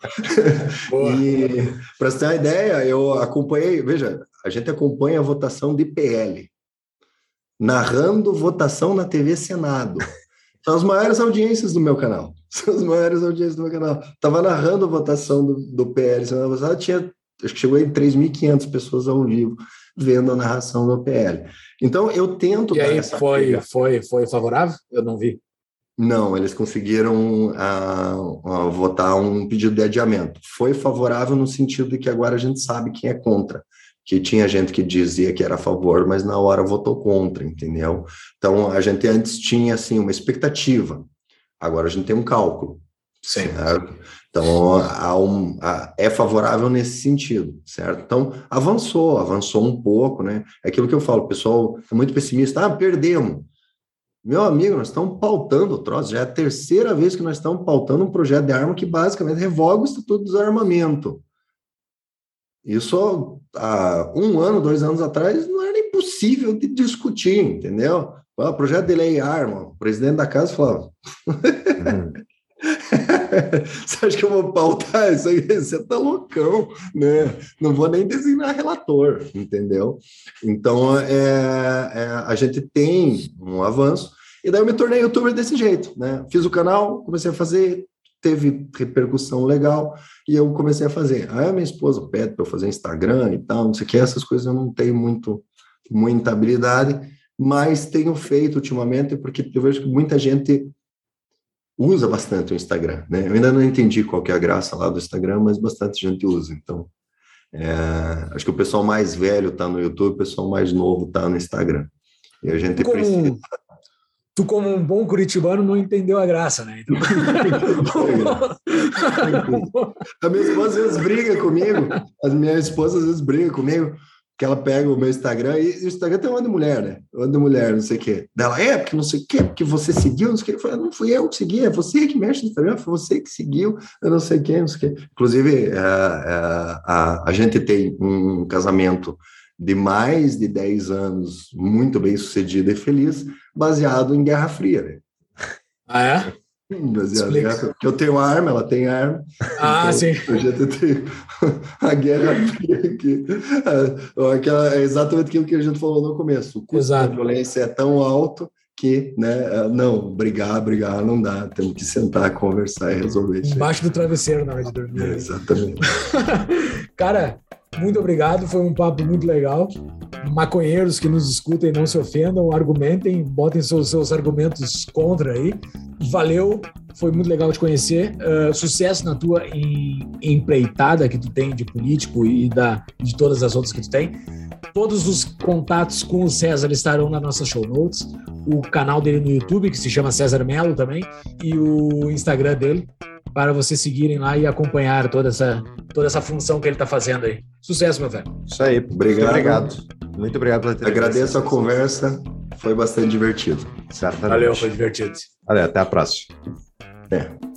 e para você ter uma ideia, eu acompanhei, veja, a gente acompanha a votação de PL, narrando votação na TV Senado. São as maiores audiências do meu canal. São as maiores audiências do meu canal. Estava narrando a votação do, do PL Senado passado, tinha, acho que chegou em 3.500 pessoas ao vivo vendo a narração do PL. Então, eu tento... E aí, foi, foi, foi favorável? Eu não vi. Não, eles conseguiram uh, votar um pedido de adiamento. Foi favorável no sentido de que agora a gente sabe quem é contra que tinha gente que dizia que era a favor, mas na hora votou contra, entendeu? Então a gente antes tinha assim uma expectativa, agora a gente tem um cálculo. Sim. Certo? Então um, é favorável nesse sentido, certo? Então avançou, avançou um pouco, né? É aquilo que eu falo, o pessoal é muito pessimista, ah, perdemos. Meu amigo, nós estamos pautando o troço, já é a terceira vez que nós estamos pautando um projeto de arma que basicamente revoga o Estatuto do Desarmamento. Isso há um ano, dois anos atrás, não era impossível de discutir, entendeu? O projeto de lei arma, o presidente da casa falava. Uhum. [LAUGHS] Você acha que eu vou pautar isso aí? Você tá loucão, né? Não vou nem designar relator, entendeu? Então, é, é, a gente tem um avanço. E daí eu me tornei youtuber desse jeito, né? Fiz o canal, comecei a fazer, teve repercussão legal e eu comecei a fazer. Aí a minha esposa pede para eu fazer Instagram e tal, não sei o que, essas coisas eu não tenho muito, muita habilidade, mas tenho feito ultimamente porque eu vejo que muita gente usa bastante o Instagram, né? Eu ainda não entendi qual que é a graça lá do Instagram, mas bastante gente usa, então é, acho que o pessoal mais velho está no YouTube, o pessoal mais novo está no Instagram. E a gente Como... precisa tu, como um bom curitibano, não entendeu a graça, né? Então... [LAUGHS] a minha esposa às vezes briga comigo, a minha esposa às vezes briga comigo, que ela pega o meu Instagram e, o Instagram tem uma de mulher, né? Uma de mulher, não sei o quê. Dela, é, porque não sei o quê, porque você seguiu, não sei o quê. Eu falei, não fui eu que segui, é você que mexe no Instagram, foi você que seguiu, eu não sei quê, não sei o quê. Inclusive, a, é, é, a, a gente tem um casamento de mais de 10 anos, muito bem sucedido e feliz, baseado em Guerra Fria, né? Ah, é? Baseado em guerra, porque eu tenho arma, ela tem arma. Ah, então, sim. Eu já tenho [LAUGHS] a Guerra Fria aqui. É, é exatamente aquilo que a gente falou no começo. O custo Exato. da violência é tão alto que, né, é, não, brigar, brigar não dá, temos que sentar, conversar e resolver isso. Embaixo do travesseiro na hora de dormir. É, exatamente. [LAUGHS] Cara, muito obrigado, foi um papo muito legal. Maconheiros que nos escutem, não se ofendam, argumentem, botem seus, seus argumentos contra aí. Valeu, foi muito legal te conhecer. Uh, sucesso na tua em, empreitada que tu tem de político e da, de todas as outras que tu tem. Todos os contatos com o César estarão na nossa show notes. O canal dele no YouTube, que se chama César Melo também, e o Instagram dele, para vocês seguirem lá e acompanhar toda essa, toda essa função que ele está fazendo aí. Sucesso, meu velho. Isso aí. Obrigado. Muito obrigado. Muito obrigado pela entrevista. Agradeço a conversa. Foi bastante divertido. Certamente. Valeu, foi divertido. Valeu, até a próxima. É.